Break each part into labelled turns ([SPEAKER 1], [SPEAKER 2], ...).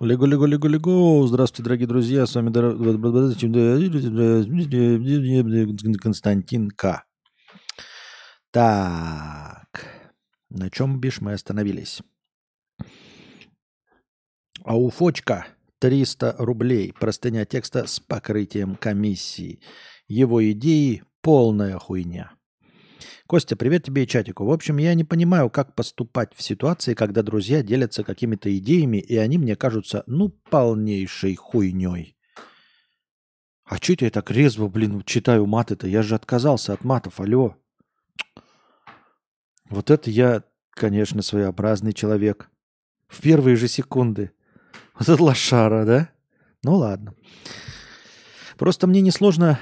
[SPEAKER 1] Лего, лего, лего, лего. Здравствуйте, дорогие друзья. С вами Константин К. Так. На чем, бишь, мы остановились? А у Фочка 300 рублей. Простыня текста с покрытием комиссии. Его идеи полная хуйня. Костя, привет тебе и чатику. В общем, я не понимаю, как поступать в ситуации, когда друзья делятся какими-то идеями, и они мне кажутся, ну, полнейшей хуйней. А что я так резво, блин, читаю маты-то? Я же отказался от матов, алло. Вот это я, конечно, своеобразный человек. В первые же секунды. Вот это лошара, да? Ну ладно. Просто мне несложно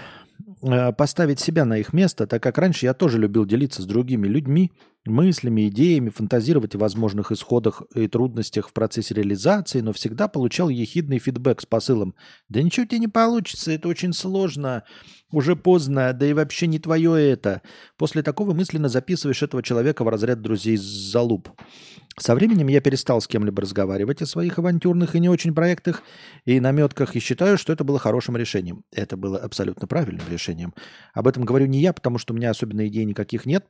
[SPEAKER 1] поставить себя на их место, так как раньше я тоже любил делиться с другими людьми мыслями, идеями, фантазировать о возможных исходах и трудностях в процессе реализации, но всегда получал ехидный фидбэк с посылом «Да ничего тебе не получится, это очень сложно, уже поздно, да и вообще не твое это». После такого мысленно записываешь этого человека в разряд друзей за луп. Со временем я перестал с кем-либо разговаривать о своих авантюрных и не очень проектах и наметках и считаю, что это было хорошим решением. Это было абсолютно правильным решением. Об этом говорю не я, потому что у меня особенно идей никаких нет,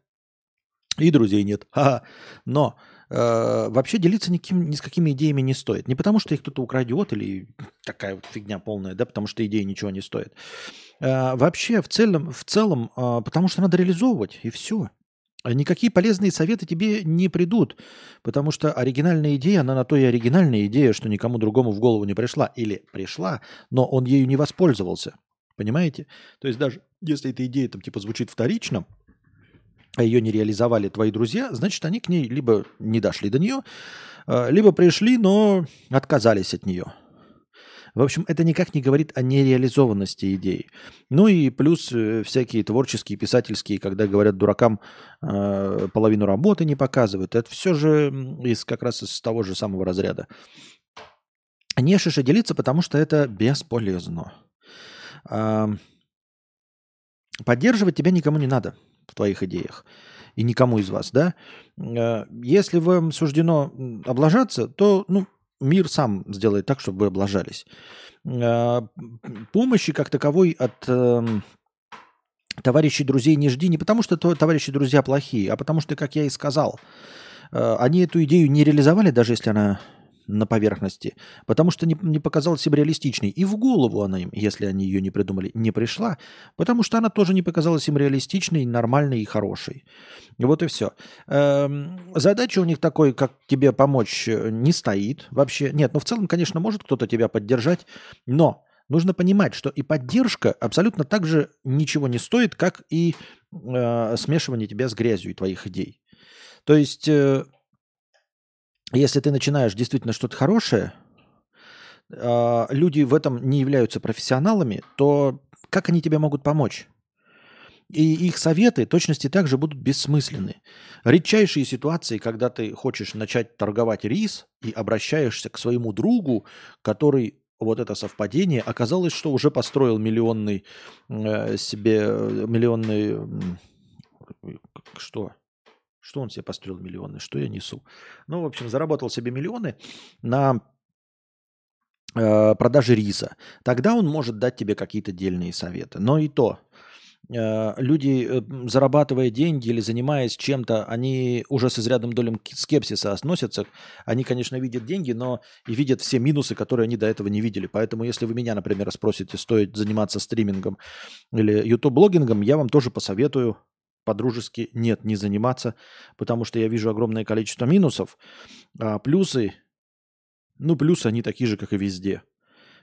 [SPEAKER 1] и друзей нет. Ха-ха. Но э, вообще делиться никаким, ни с какими идеями не стоит. Не потому, что их кто-то украдет или такая вот фигня полная, да, потому что идеи ничего не стоят. Э, вообще в целом, в целом э, потому что надо реализовывать, и все. Никакие полезные советы тебе не придут, потому что оригинальная идея, она на то и оригинальная идея, что никому другому в голову не пришла. Или пришла, но он ею не воспользовался. Понимаете? То есть даже если эта идея там типа звучит вторично, а ее не реализовали твои друзья, значит, они к ней либо не дошли до нее, а, либо пришли, но отказались от нее. В общем, это никак не говорит о нереализованности идей. Ну и плюс э, всякие творческие, писательские, когда говорят дуракам э, половину работы не показывают. Это все же из, как раз из того же самого разряда. Не шише делиться, потому что это бесполезно. Э, поддерживать тебя никому не надо в твоих идеях и никому из вас, да, э, если вам суждено облажаться, то, ну, мир сам сделает так, чтобы вы облажались. Э, помощи как таковой от эм, товарищей друзей не жди не потому, что товарищи друзья плохие, а потому что, как я и сказал, э, они эту идею не реализовали, даже если она на поверхности, потому что не, не показалась им реалистичной. И в голову она им, если они ее не придумали, не пришла, потому что она тоже не показалась им реалистичной, нормальной и хорошей. Вот и все. Эм, задача у них такой, как тебе помочь, э, не стоит вообще. Нет, ну в целом, конечно, может кто-то тебя поддержать, но нужно понимать, что и поддержка абсолютно так же ничего не стоит, как и э, смешивание тебя с грязью и твоих идей. То есть... Э, если ты начинаешь действительно что-то хорошее, а, люди в этом не являются профессионалами, то как они тебе могут помочь? И их советы точности также будут бессмысленны. Редчайшие ситуации, когда ты хочешь начать торговать рис и обращаешься к своему другу, который вот это совпадение, оказалось, что уже построил миллионный э, себе, миллионный, что? Что он себе построил миллионы? Что я несу? Ну, в общем, заработал себе миллионы на э, продаже риса. Тогда он может дать тебе какие-то дельные советы. Но и то, э, люди, э, зарабатывая деньги или занимаясь чем-то, они уже с изрядным долем скепсиса относятся. Они, конечно, видят деньги, но и видят все минусы, которые они до этого не видели. Поэтому, если вы меня, например, спросите, стоит заниматься стримингом или YouTube-блогингом, я вам тоже посоветую по-дружески нет, не заниматься, потому что я вижу огромное количество минусов, а плюсы, ну, плюсы они такие же, как и везде.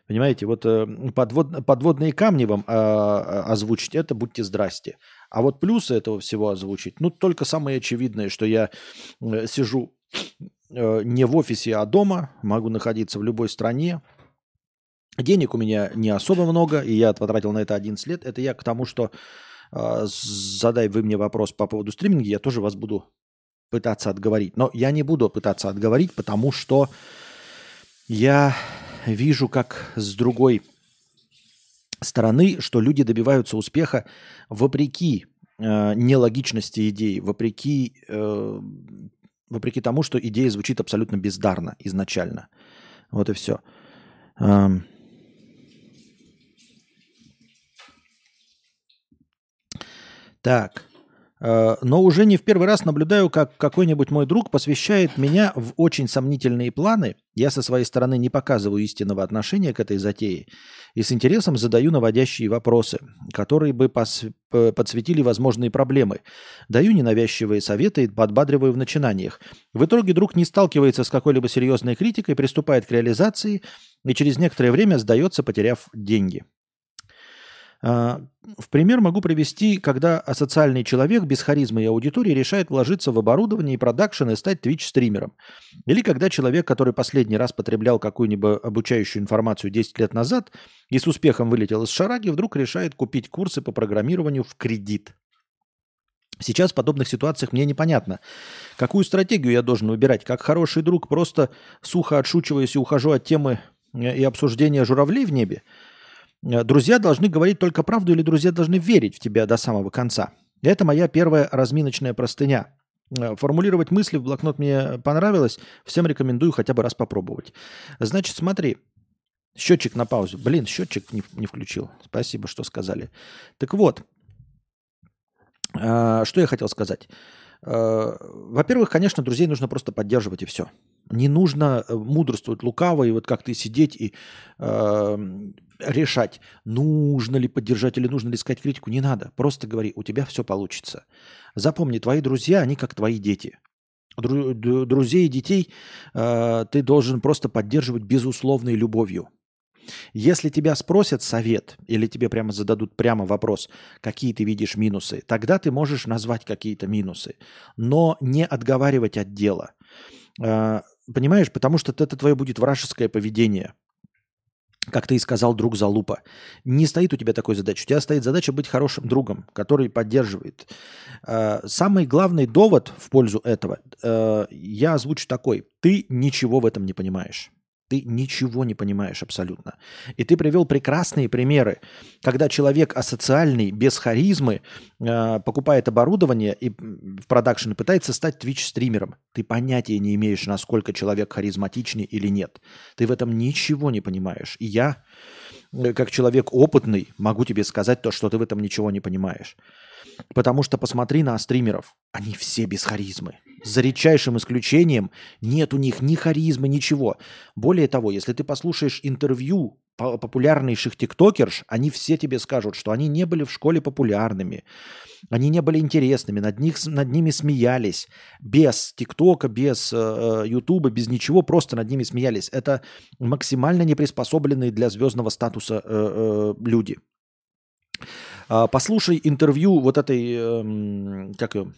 [SPEAKER 1] Понимаете, вот э, подвод, подводные камни вам э, озвучить, это будьте здрасте. А вот плюсы этого всего озвучить, ну, только самое очевидное, что я э, сижу э, не в офисе, а дома, могу находиться в любой стране, Денег у меня не особо много, и я потратил на это 11 лет. Это я к тому, что задай вы мне вопрос по поводу стриминга, я тоже вас буду пытаться отговорить. Но я не буду пытаться отговорить, потому что я вижу, как с другой стороны, что люди добиваются успеха вопреки э, нелогичности идеи, вопреки, э, вопреки тому, что идея звучит абсолютно бездарно изначально. Вот и все. Так. Э, но уже не в первый раз наблюдаю, как какой-нибудь мой друг посвящает меня в очень сомнительные планы. Я со своей стороны не показываю истинного отношения к этой затее и с интересом задаю наводящие вопросы, которые бы подсветили возможные проблемы. Даю ненавязчивые советы и подбадриваю в начинаниях. В итоге друг не сталкивается с какой-либо серьезной критикой, приступает к реализации и через некоторое время сдается, потеряв деньги. А, в пример могу привести, когда асоциальный человек без харизмы и аудитории решает вложиться в оборудование и продакшн и стать Twitch-стримером. Или когда человек, который последний раз потреблял какую-нибудь обучающую информацию 10 лет назад и с успехом вылетел из шараги, вдруг решает купить курсы по программированию в кредит. Сейчас в подобных ситуациях мне непонятно, какую стратегию я должен выбирать. Как хороший друг, просто сухо отшучиваясь и ухожу от темы э, и обсуждения журавлей в небе – друзья должны говорить только правду или друзья должны верить в тебя до самого конца. Это моя первая разминочная простыня. Э, формулировать мысли в блокнот мне понравилось. Всем рекомендую хотя бы раз попробовать. Значит, смотри. Счетчик на паузу. Блин, счетчик не, не включил. Спасибо, что сказали. Так вот, э, что я хотел сказать. Во-первых, конечно, друзей нужно просто поддерживать и все. Не нужно мудрствовать лукаво и вот как ты сидеть и решать, нужно ли поддержать или нужно ли искать критику, не надо. Просто говори, у тебя все получится. Запомни, твои друзья, они как твои дети. Дру- друзей и детей э, ты должен просто поддерживать безусловной любовью. Если тебя спросят совет или тебе прямо зададут прямо вопрос, какие ты видишь минусы, тогда ты можешь назвать какие-то минусы, но не отговаривать от дела. Э, понимаешь, потому что это твое будет вражеское поведение – как ты и сказал, друг залупа. Не стоит у тебя такой задачи. У тебя стоит задача быть хорошим другом, который поддерживает. Э, самый главный довод в пользу этого э, я озвучу такой. Ты ничего в этом не понимаешь. Ты ничего не понимаешь абсолютно. И ты привел прекрасные примеры, когда человек асоциальный, без харизмы, э, покупает оборудование и в продакшн пытается стать Twitch-стримером. Ты понятия не имеешь, насколько человек харизматичный или нет. Ты в этом ничего не понимаешь. И я, э, как человек опытный, могу тебе сказать то, что ты в этом ничего не понимаешь. Потому что посмотри на стримеров. Они все без харизмы. За редчайшим исключением нет у них ни харизмы, ничего. Более того, если ты послушаешь интервью популярнейших тиктокерш, они все тебе скажут, что они не были в школе популярными, они не были интересными, над, них, над ними смеялись. Без тиктока, без э, э, без ничего, просто над ними смеялись. Это максимально неприспособленные для звездного статуса э, э, люди. А, послушай интервью вот этой, эм, как ее,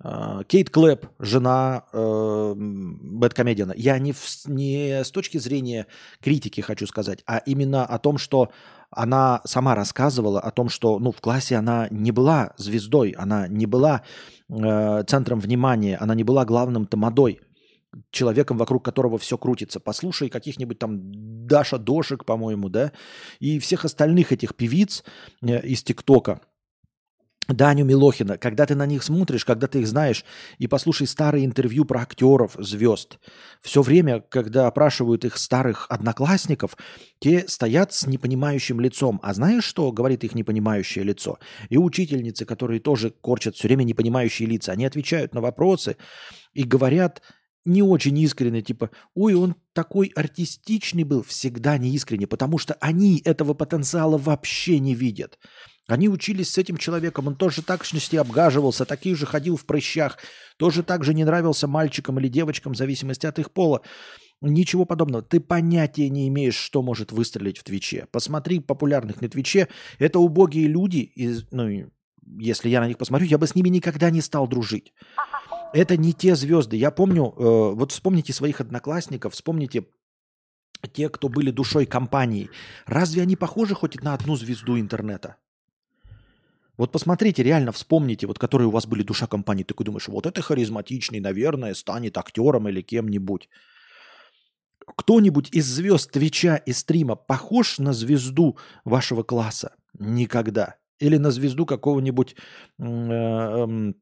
[SPEAKER 1] а, Кейт Клэп, жена э, Бэткомедиана. Я не, в, не с точки зрения критики хочу сказать, а именно о том, что она сама рассказывала о том, что ну, в классе она не была звездой, она не была э, центром внимания, она не была главным тамадой человеком, вокруг которого все крутится. Послушай каких-нибудь там Даша Дошек, по-моему, да, и всех остальных этих певиц э, из ТикТока, Даню Милохина, когда ты на них смотришь, когда ты их знаешь, и послушай старые интервью про актеров, звезд. Все время, когда опрашивают их старых одноклассников, те стоят с непонимающим лицом. А знаешь, что говорит их непонимающее лицо? И учительницы, которые тоже корчат все время непонимающие лица, они отвечают на вопросы и говорят не очень искренне, типа, ой, он такой артистичный был, всегда неискренне, потому что они этого потенциала вообще не видят. Они учились с этим человеком, он тоже так точности обгаживался, такие же ходил в прыщах, тоже так же не нравился мальчикам или девочкам, в зависимости от их пола. Ничего подобного. Ты понятия не имеешь, что может выстрелить в Твиче. Посмотри популярных на Твиче. Это убогие люди. Из, ну, если я на них посмотрю, я бы с ними никогда не стал дружить. Это не те звезды. Я помню, э, вот вспомните своих одноклассников, вспомните те, кто были душой компании. Разве они похожи хоть на одну звезду интернета? Вот посмотрите, реально вспомните, вот которые у вас были душа компании. Ты думаешь, вот это харизматичный, наверное, станет актером или кем-нибудь. Кто-нибудь из звезд Твича и стрима похож на звезду вашего класса? Никогда. Или на звезду какого-нибудь э, эм,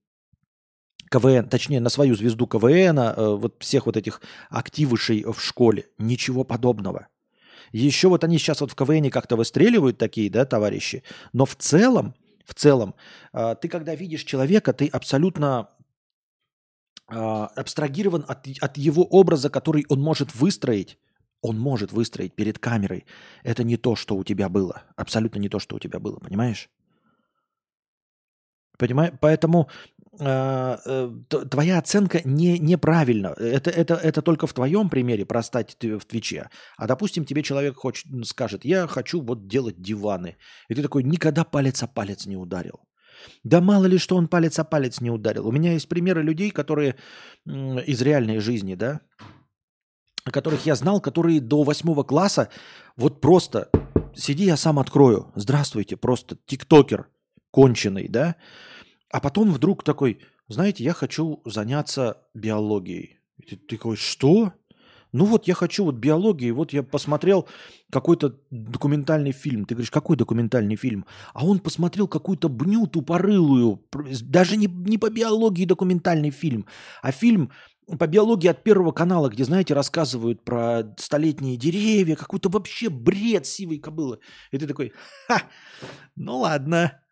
[SPEAKER 1] КВН, точнее, на свою звезду КВН, э, вот всех вот этих активышей в школе. Ничего подобного. Еще вот они сейчас вот в КВН как-то выстреливают такие, да, товарищи. Но в целом, в целом, э, ты когда видишь человека, ты абсолютно абстрагирован от, от его образа, который он может выстроить. Он может выстроить перед камерой. Это не то, что у тебя было. Абсолютно не то, что у тебя было, понимаешь? Понимаешь? Поэтому э, э, твоя оценка не, неправильна. Это, это, это только в твоем примере простать в Твиче. А допустим, тебе человек хочет, скажет, я хочу вот делать диваны. И ты такой, никогда палец о палец не ударил. Да мало ли, что он палец о палец не ударил. У меня есть примеры людей, которые из реальной жизни, да, которых я знал, которые до восьмого класса вот просто сиди, я сам открою. Здравствуйте, просто тиктокер конченый, да, а потом вдруг такой, знаете, я хочу заняться биологией. И ты, такой, что? Ну вот я хочу вот биологии, вот я посмотрел какой-то документальный фильм. Ты говоришь, какой документальный фильм? А он посмотрел какую-то бню тупорылую, даже не, не по биологии документальный фильм, а фильм по биологии от Первого канала, где, знаете, рассказывают про столетние деревья, какой-то вообще бред сивой кобылы. И ты такой, ха, ну ладно,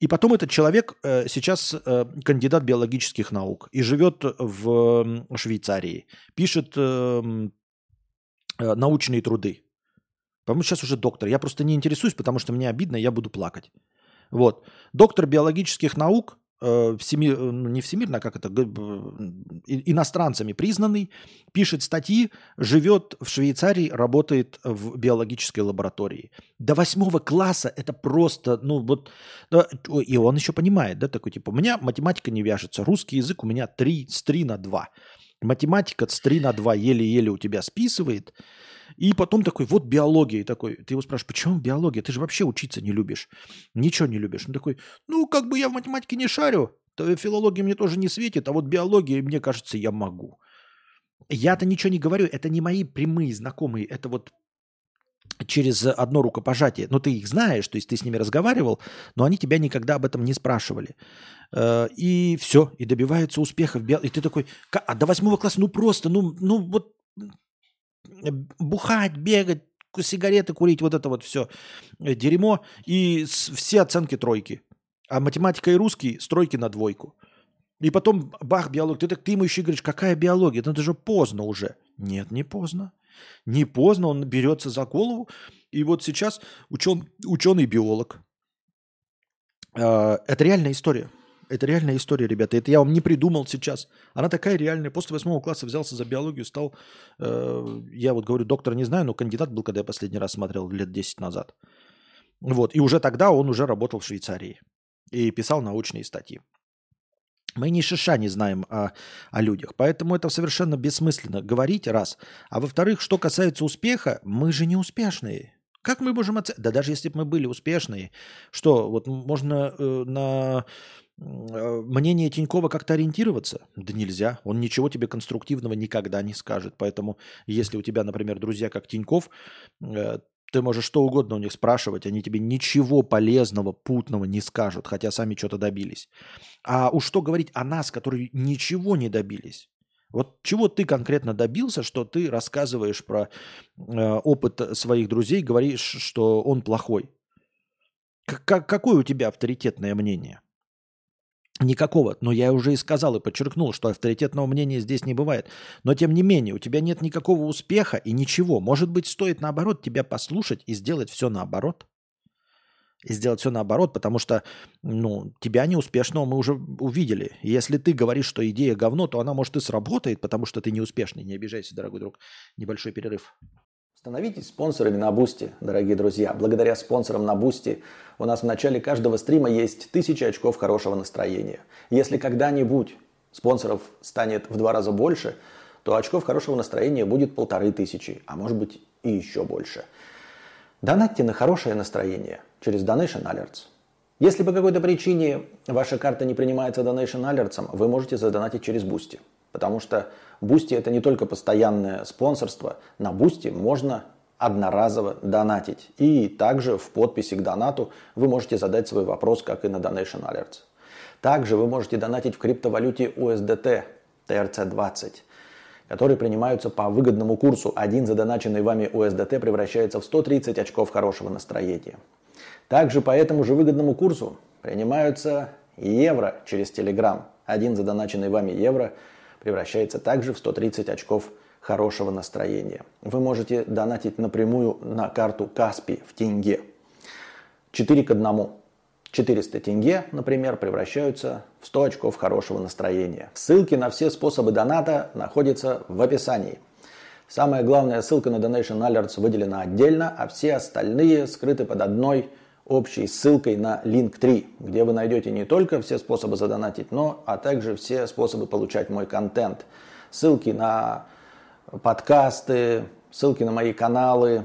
[SPEAKER 1] и потом этот человек э, сейчас э, кандидат биологических наук и живет в Швейцарии, пишет эм, э, научные труды. По-моему, сейчас уже доктор. Я просто не интересуюсь, потому что мне обидно, я буду плакать. Вот. Доктор биологических наук э, всеми, э, ну, не всемирно, а как это, иностранцами признанный, пишет статьи, живет в Швейцарии, работает в биологической лаборатории. До восьмого класса это просто, ну вот, и он еще понимает, да, такой типа, у меня математика не вяжется, русский язык у меня 3, с 3 на 2. Математика с 3 на 2 еле-еле у тебя списывает, и потом такой, вот биология. И такой, ты его спрашиваешь, почему биология? Ты же вообще учиться не любишь. Ничего не любишь. Он такой, ну, как бы я в математике не шарю, то филология мне тоже не светит, а вот биология, мне кажется, я могу. Я-то ничего не говорю, это не мои прямые знакомые, это вот через одно рукопожатие. Но ты их знаешь, то есть ты с ними разговаривал, но они тебя никогда об этом не спрашивали. Э, и все, и добиваются успеха. И ты такой, а до восьмого класса, ну просто, ну, ну вот бухать, бегать, сигареты курить, вот это вот все э, дерьмо. И все оценки тройки. А математика и русский стройки на двойку. И потом бах, биология. Ты, так, ты ему еще говоришь, какая биология? Это же поздно уже. Нет, не поздно. Не поздно, он берется за голову. И вот сейчас учен, ученый-биолог. Э, это реальная история. Это реальная история, ребята. Это я вам не придумал сейчас. Она такая реальная. После восьмого класса взялся за биологию, стал, э, я вот говорю, доктора не знаю, но кандидат был, когда я последний раз смотрел, лет 10 назад. Вот. И уже тогда он уже работал в Швейцарии и писал научные статьи. Мы ни шиша не знаем о, о людях, поэтому это совершенно бессмысленно говорить, раз. А во-вторых, что касается успеха, мы же не успешные. Как мы можем оценить? Да даже если бы мы были успешные, что вот можно э, на мнение Тинькова как-то ориентироваться? Да нельзя. Он ничего тебе конструктивного никогда не скажет. Поэтому, если у тебя, например, друзья как Тиньков, э, ты можешь что угодно у них спрашивать, они тебе ничего полезного, путного не скажут, хотя сами что-то добились. А уж что говорить о нас, которые ничего не добились? Вот чего ты конкретно добился, что ты рассказываешь про э, опыт своих друзей, говоришь, что он плохой? К- какое у тебя авторитетное мнение? Никакого. Но я уже и сказал и подчеркнул, что авторитетного мнения здесь не бывает. Но тем не менее, у тебя нет никакого успеха и ничего. Может быть, стоит наоборот тебя послушать и сделать все наоборот? И сделать все наоборот, потому что ну, тебя неуспешного мы уже увидели. Если ты говоришь, что идея говно, то она может и сработает, потому что ты неуспешный. Не обижайся, дорогой друг. Небольшой перерыв.
[SPEAKER 2] Становитесь спонсорами на Boosty, дорогие друзья. Благодаря спонсорам на Boosty у нас в начале каждого стрима есть тысячи очков хорошего настроения. Если когда-нибудь спонсоров станет в два раза больше, то очков хорошего настроения будет полторы тысячи, а может быть и еще больше. Донатьте на хорошее настроение через Donation Alerts. Если по какой-то причине ваша карта не принимается Donation Alerts, вы можете задонатить через Boosty. Потому что Boosty это не только постоянное спонсорство. На Boosty можно одноразово донатить. И также в подписи к донату вы можете задать свой вопрос, как и на Donation Alerts. Также вы можете донатить в криптовалюте USDT TRC20, которые принимаются по выгодному курсу. Один задоначенный вами USDT превращается в 130 очков хорошего настроения. Также по этому же выгодному курсу принимаются евро через Telegram. Один задоначенный вами евро превращается также в 130 очков хорошего настроения. Вы можете донатить напрямую на карту Каспи в тенге. 4 к 1. 400 тенге, например, превращаются в 100 очков хорошего настроения. Ссылки на все способы доната находятся в описании. Самая главная ссылка на Donation Alerts выделена отдельно, а все остальные скрыты под одной общей ссылкой на Link3, где вы найдете не только все способы задонатить, но а также все способы получать мой контент. Ссылки на подкасты, ссылки на мои каналы,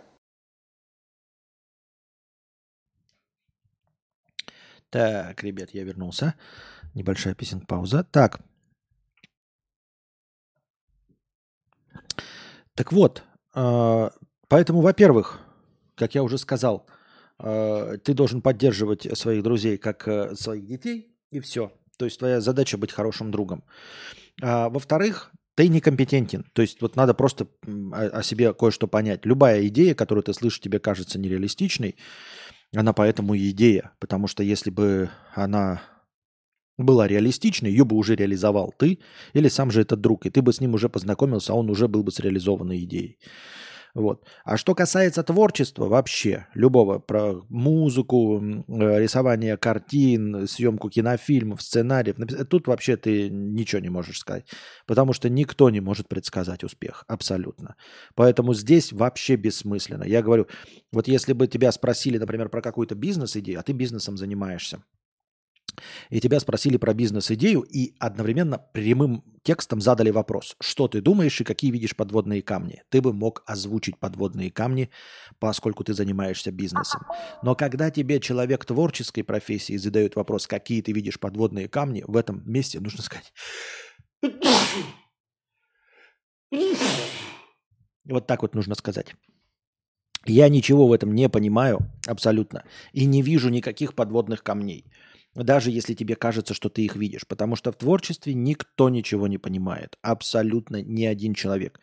[SPEAKER 1] Так, ребят, я вернулся. Небольшая песенка пауза. Так. Так вот, э, поэтому, во-первых, как я уже сказал, э, ты должен поддерживать своих друзей как э, своих детей, и все. То есть твоя задача быть хорошим другом. А, во-вторых, ты некомпетентен. То есть вот надо просто о себе кое-что понять. Любая идея, которую ты слышишь, тебе кажется нереалистичной, она поэтому и идея, потому что если бы она была реалистичной, ее бы уже реализовал ты или сам же этот друг, и ты бы с ним уже познакомился, а он уже был бы с реализованной идеей. Вот. А что касается творчества вообще, любого, про музыку, э, рисование картин, съемку кинофильмов, сценариев, тут вообще ты ничего не можешь сказать, потому что никто не может предсказать успех, абсолютно. Поэтому здесь вообще бессмысленно. Я говорю, вот если бы тебя спросили, например, про какую-то бизнес-идею, а ты бизнесом занимаешься, и тебя спросили про бизнес-идею и одновременно прямым текстом задали вопрос, что ты думаешь и какие видишь подводные камни. Ты бы мог озвучить подводные камни, поскольку ты занимаешься бизнесом. Но когда тебе человек творческой профессии задает вопрос, какие ты видишь подводные камни, в этом месте нужно сказать... Вот так вот нужно сказать. Я ничего в этом не понимаю абсолютно и не вижу никаких подводных камней даже если тебе кажется, что ты их видишь. Потому что в творчестве никто ничего не понимает. Абсолютно ни один человек.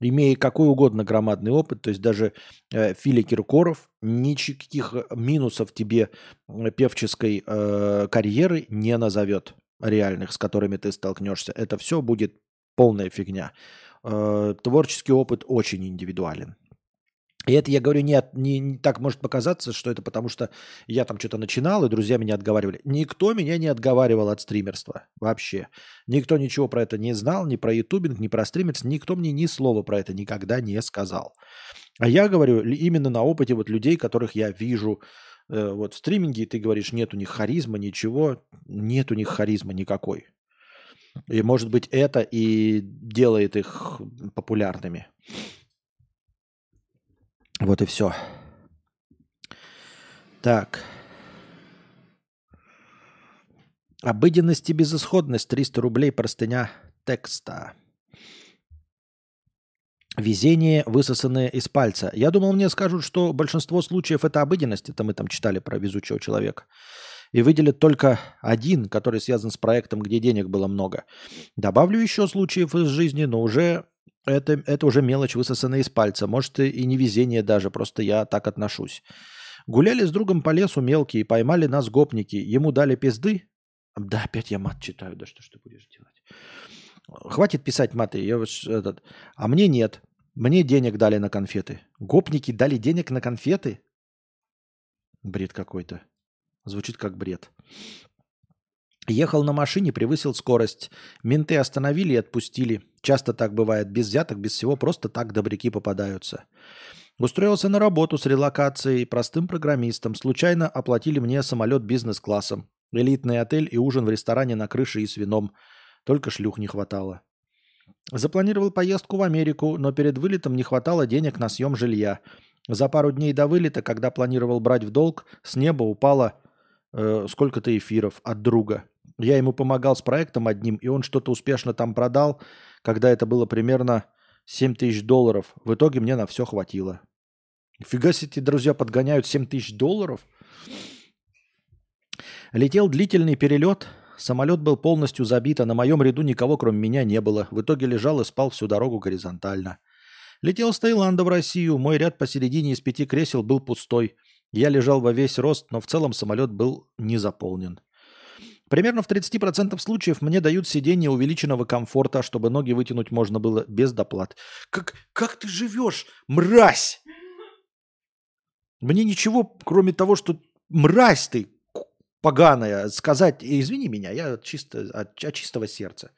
[SPEAKER 1] Имея какой угодно громадный опыт, то есть даже э, Филя Киркоров никаких минусов тебе э, певческой э, карьеры не назовет реальных, с которыми ты столкнешься. Это все будет полная фигня. Э, творческий опыт очень индивидуален. И это я говорю не, от, не, не так может показаться, что это потому что я там что-то начинал, и друзья меня отговаривали. Никто меня не отговаривал от стримерства вообще. Никто ничего про это не знал, ни про ютубинг, ни про стримерство. Никто мне ни слова про это никогда не сказал. А я говорю именно на опыте вот людей, которых я вижу э, вот в стриминге, и ты говоришь, нет у них харизмы, ничего. Нет у них харизмы никакой. И может быть это и делает их популярными. Вот и все. Так. Обыденность и безысходность 300 рублей простыня текста. Везение, высосанное из пальца. Я думал, мне скажут, что большинство случаев это обыденность. Это мы там читали про везучего человека. И выделят только один, который связан с проектом, где денег было много. Добавлю еще случаев из жизни, но уже это, это уже мелочь, высосанная из пальца. Может, и не везение даже, просто я так отношусь. Гуляли с другом по лесу мелкие, поймали нас гопники. Ему дали пизды. Да, опять я мат читаю. Да что ж ты будешь делать? Хватит писать маты. Я вот этот. А мне нет. Мне денег дали на конфеты. Гопники дали денег на конфеты? Бред какой-то. Звучит как бред. Ехал на машине, превысил скорость. Менты остановили и отпустили. Часто так бывает. Без взяток, без всего. Просто так добряки попадаются. Устроился на работу с релокацией простым программистом. Случайно оплатили мне самолет бизнес-классом. Элитный отель и ужин в ресторане на крыше и с вином. Только шлюх не хватало. Запланировал поездку в Америку, но перед вылетом не хватало денег на съем жилья. За пару дней до вылета, когда планировал брать в долг, с неба упало э, сколько-то эфиров от друга. Я ему помогал с проектом одним, и он что-то успешно там продал, когда это было примерно 7 тысяч долларов. В итоге мне на все хватило. Фига себе, друзья подгоняют 7 тысяч долларов. Летел длительный перелет, Самолет был полностью забит, а на моем ряду никого, кроме меня, не было. В итоге лежал и спал всю дорогу горизонтально. Летел с Таиланда в Россию. Мой ряд посередине из пяти кресел был пустой. Я лежал во весь рост, но в целом самолет был не заполнен. Примерно в 30% случаев мне дают сиденье увеличенного комфорта, чтобы ноги вытянуть можно было без доплат. Как, как ты живешь, мразь? Мне ничего, кроме того, что мразь ты, поганое сказать, извини меня, я чисто от, от чистого сердца.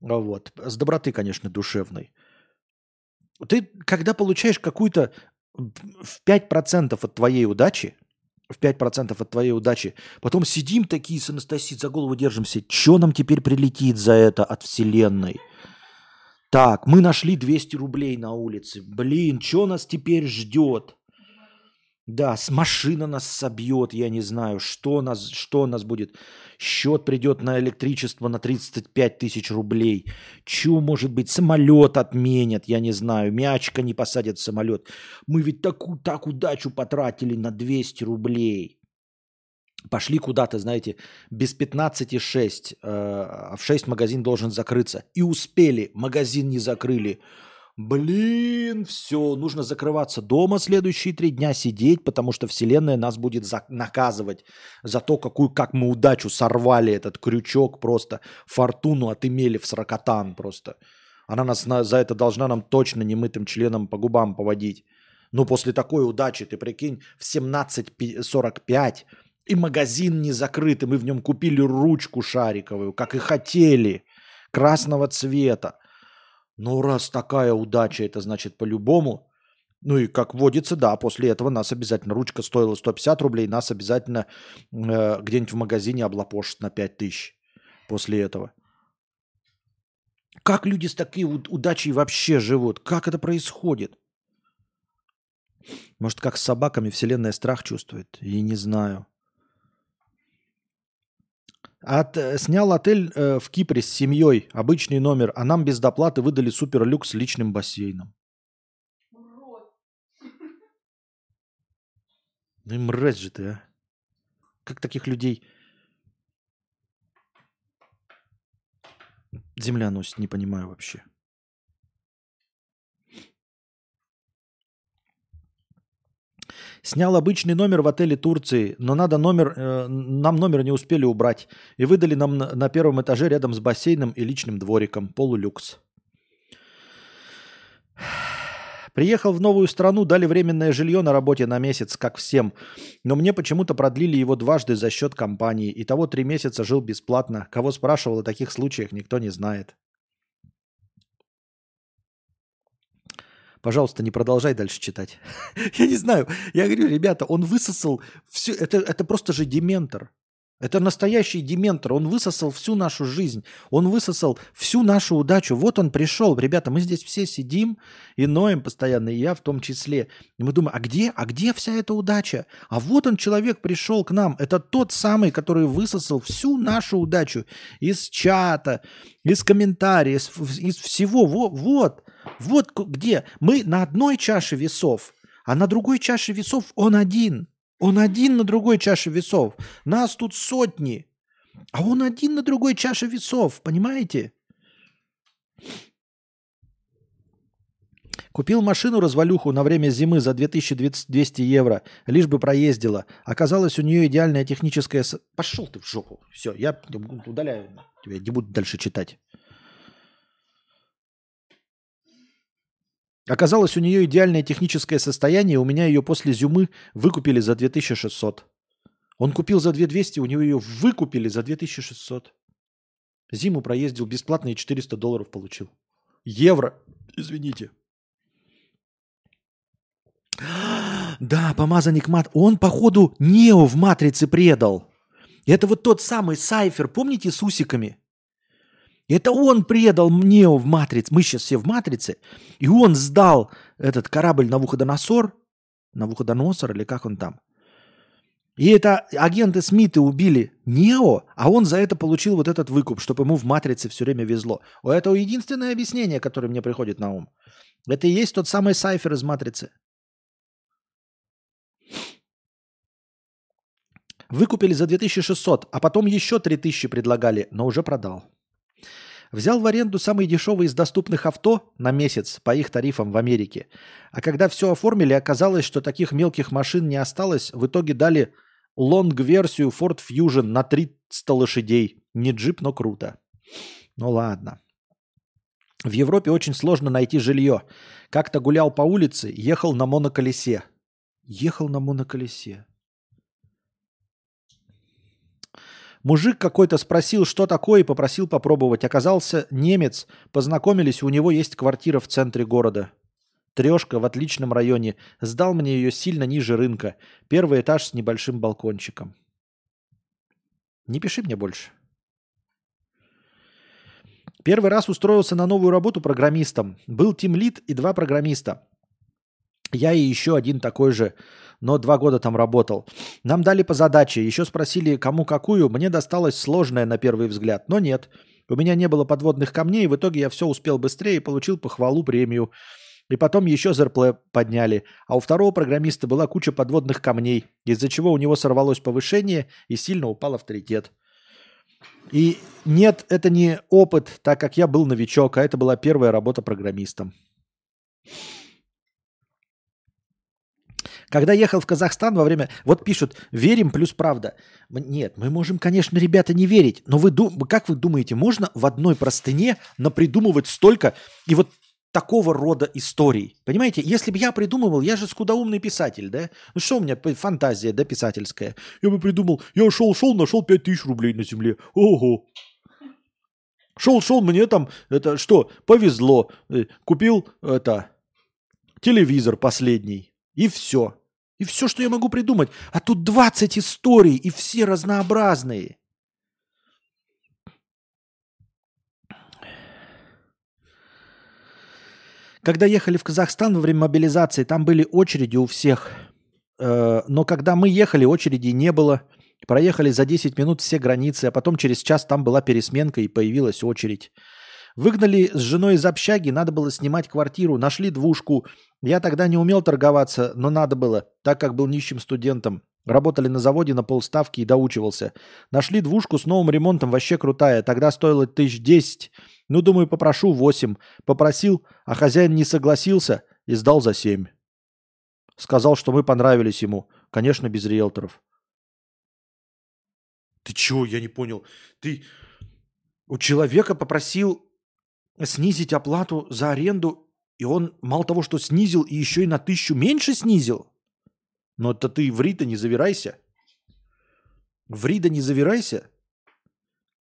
[SPEAKER 1] Вот. С доброты, конечно, душевной. Ты, когда получаешь какую-то в 5% от твоей удачи, в 5% от твоей удачи, потом сидим такие с Анастасией, за голову держимся, что нам теперь прилетит за это от Вселенной? Так, мы нашли 200 рублей на улице. Блин, что нас теперь ждет? Да, с машина нас собьет, я не знаю, что нас, что нас будет. Счет придет на электричество на 35 тысяч рублей. Чего может быть? Самолет отменят, я не знаю. Мячка не посадят в самолет. Мы ведь такую так удачу потратили на 200 рублей. Пошли куда-то, знаете, без 15,6, э, в 6 магазин должен закрыться. И успели, магазин не закрыли. Блин, все, нужно закрываться дома следующие три дня, сидеть, потому что Вселенная нас будет за- наказывать за то, какую, как мы удачу сорвали этот крючок просто, фортуну отымели в сракотан просто. Она нас на, за это должна нам точно немытым членом по губам поводить. Ну, после такой удачи, ты прикинь, в 17.45 и магазин не закрыт, и мы в нем купили ручку шариковую, как и хотели, красного цвета. Ну, раз такая удача, это значит по-любому. Ну и как водится, да, после этого нас обязательно, ручка стоила 150 рублей, нас обязательно э, где-нибудь в магазине облапошат на 5 тысяч после этого. Как люди с такой удачей вообще живут? Как это происходит? Может, как с собаками вселенная страх чувствует? Я не знаю. От, э, снял отель э, в Кипре с семьей, обычный номер, а нам без доплаты выдали супер люкс с личным бассейном. Ну и мразь же ты, а. Как таких людей земля носит, не понимаю вообще. Снял обычный номер в отеле Турции, но надо номер, э, нам номер не успели убрать. И выдали нам на, на первом этаже рядом с бассейном и личным двориком. Полулюкс. Приехал в новую страну, дали временное жилье на работе на месяц, как всем. Но мне почему-то продлили его дважды за счет компании. И того три месяца жил бесплатно. Кого спрашивал о таких случаях, никто не знает. Пожалуйста, не продолжай дальше читать. Я не знаю. Я говорю, ребята, он высосал все. Это, это просто же дементор. Это настоящий дементор. Он высосал всю нашу жизнь. Он высосал всю нашу удачу. Вот он пришел. Ребята, мы здесь все сидим и ноем постоянно, и я в том числе. И мы думаем, а где, а где вся эта удача? А вот он, человек, пришел к нам. Это тот самый, который высосал всю нашу удачу из чата, из комментариев, из, из всего. Вот, вот. Вот где мы на одной чаше весов, а на другой чаше весов он один. Он один на другой чаше весов. Нас тут сотни. А он один на другой чаше весов, понимаете? Купил машину развалюху на время зимы за 2200 евро, лишь бы проездила. Оказалось, у нее идеальная техническая... Пошел ты в жопу. Все, я удаляю тебя, не буду дальше читать. Оказалось, у нее идеальное техническое состояние, у меня ее после зимы выкупили за 2600. Он купил за 2200, у него ее выкупили за 2600. Зиму проездил бесплатно и 400 долларов получил. Евро, извините. Да, помазанник мат. Он, походу, Нео в Матрице предал. Это вот тот самый Сайфер, помните, с усиками? Это он предал Нео в Матрице. Мы сейчас все в Матрице. И он сдал этот корабль на Навуходоносор. Навуходоносор или как он там? И это агенты Смиты убили Нео, а он за это получил вот этот выкуп, чтобы ему в Матрице все время везло. Это единственное объяснение, которое мне приходит на ум. Это и есть тот самый Сайфер из Матрицы. Выкупили за 2600, а потом еще 3000 предлагали, но уже продал. Взял в аренду самый дешевый из доступных авто на месяц по их тарифам в Америке. А когда все оформили, оказалось, что таких мелких машин не осталось. В итоге дали лонг-версию Ford Fusion на 300 лошадей. Не джип, но круто. Ну ладно. В Европе очень сложно найти жилье. Как-то гулял по улице, ехал на моноколесе. Ехал на моноколесе. Мужик какой-то спросил, что такое, и попросил попробовать. Оказался немец. Познакомились, у него есть квартира в центре города. Трешка в отличном районе. Сдал мне ее сильно ниже рынка. Первый этаж с небольшим балкончиком. Не пиши мне больше. Первый раз устроился на новую работу программистом. Был тимлит и два программиста. Я и еще один такой же но два года там работал. Нам дали по задаче, еще спросили, кому какую. Мне досталось сложное на первый взгляд, но нет. У меня не было подводных камней, в итоге я все успел быстрее и получил похвалу премию. И потом еще ЗРП подняли. А у второго программиста была куча подводных камней, из-за чего у него сорвалось повышение и сильно упал авторитет. И нет, это не опыт, так как я был новичок, а это была первая работа программистом. Когда ехал в Казахстан во время... Вот пишут, верим плюс правда. Нет, мы можем, конечно, ребята, не верить. Но вы как вы думаете, можно в одной простыне напридумывать столько и вот такого рода историй? Понимаете, если бы я придумывал, я же скудоумный писатель, да? Ну что у меня фантазия, да, писательская? Я бы придумал, я шел-шел, нашел 5000 рублей на земле. Ого! Шел-шел, мне там, это что, повезло. Э, купил, это, телевизор последний. И все. И все, что я могу придумать. А тут 20 историй, и все разнообразные. Когда ехали в Казахстан во время мобилизации, там были очереди у всех. Э, но когда мы ехали, очереди не было. Проехали за 10 минут все границы, а потом через час там была пересменка и появилась очередь. Выгнали с женой из общаги, надо было снимать квартиру, нашли двушку. Я тогда не умел торговаться, но надо было, так как был нищим студентом. Работали на заводе на полставки и доучивался. Нашли двушку с новым ремонтом, вообще крутая. Тогда стоило тысяч десять. Ну, думаю, попрошу восемь. Попросил, а хозяин не согласился и сдал за семь. Сказал, что мы понравились ему. Конечно, без риэлторов. Ты чего? Я не понял. Ты у человека попросил снизить оплату за аренду, и он мало того, что снизил, и еще и на тысячу меньше снизил. Но это ты в Рита не завирайся. В Рида не завирайся.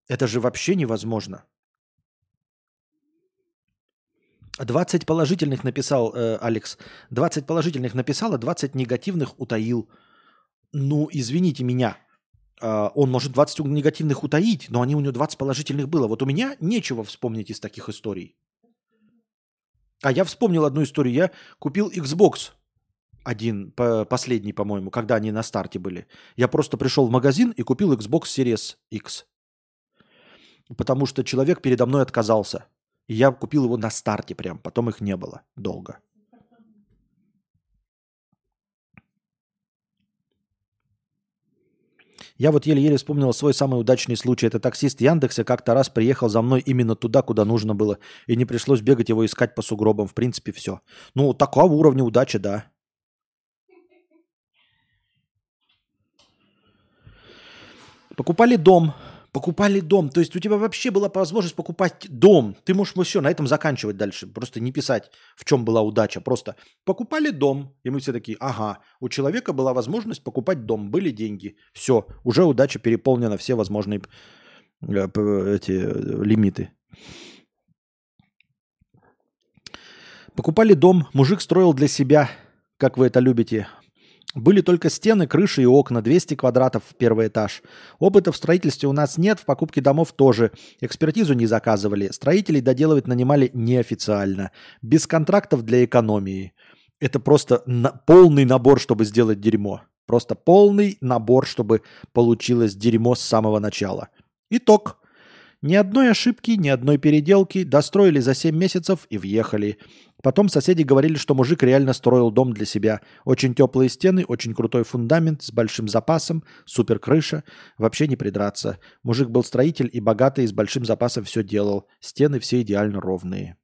[SPEAKER 1] Это же вообще невозможно. 20 положительных написал э, Алекс. 20 положительных написал, а 20 негативных утаил. Ну, извините меня. Uh, он может 20 негативных утаить, но они у него 20 положительных было. Вот у меня нечего вспомнить из таких историй. А я вспомнил одну историю. Я купил Xbox один, по, последний, по-моему, когда они на старте были. Я просто пришел в магазин и купил Xbox Series X. Потому что человек передо мной отказался. И я купил его на старте прям, потом их не было долго. Я вот еле-еле вспомнил свой самый удачный случай. Это таксист Яндекса как-то раз приехал за мной именно туда, куда нужно было. И не пришлось бегать его искать по сугробам. В принципе, все. Ну, такого уровня удачи, да. Покупали дом покупали дом. То есть у тебя вообще была возможность покупать дом. Ты можешь все на этом заканчивать дальше. Просто не писать, в чем была удача. Просто покупали дом. И мы все такие, ага, у человека была возможность покупать дом, были деньги. Все, уже удача переполнена, все возможные э, эти э, лимиты. Покупали дом, мужик строил для себя, как вы это любите. Были только стены, крыши и окна, 200 квадратов в первый этаж. Опыта в строительстве у нас нет, в покупке домов тоже. Экспертизу не заказывали. Строителей доделывать нанимали неофициально. Без контрактов для экономии. Это просто на- полный набор, чтобы сделать дерьмо. Просто полный набор, чтобы получилось дерьмо с самого начала. Итог. Ни одной ошибки, ни одной переделки. Достроили за 7 месяцев и въехали. Потом соседи говорили, что мужик реально строил дом для себя. Очень теплые стены, очень крутой фундамент с большим запасом, супер крыша. Вообще не придраться. Мужик был строитель и богатый, и с большим запасом все делал. Стены все идеально ровные.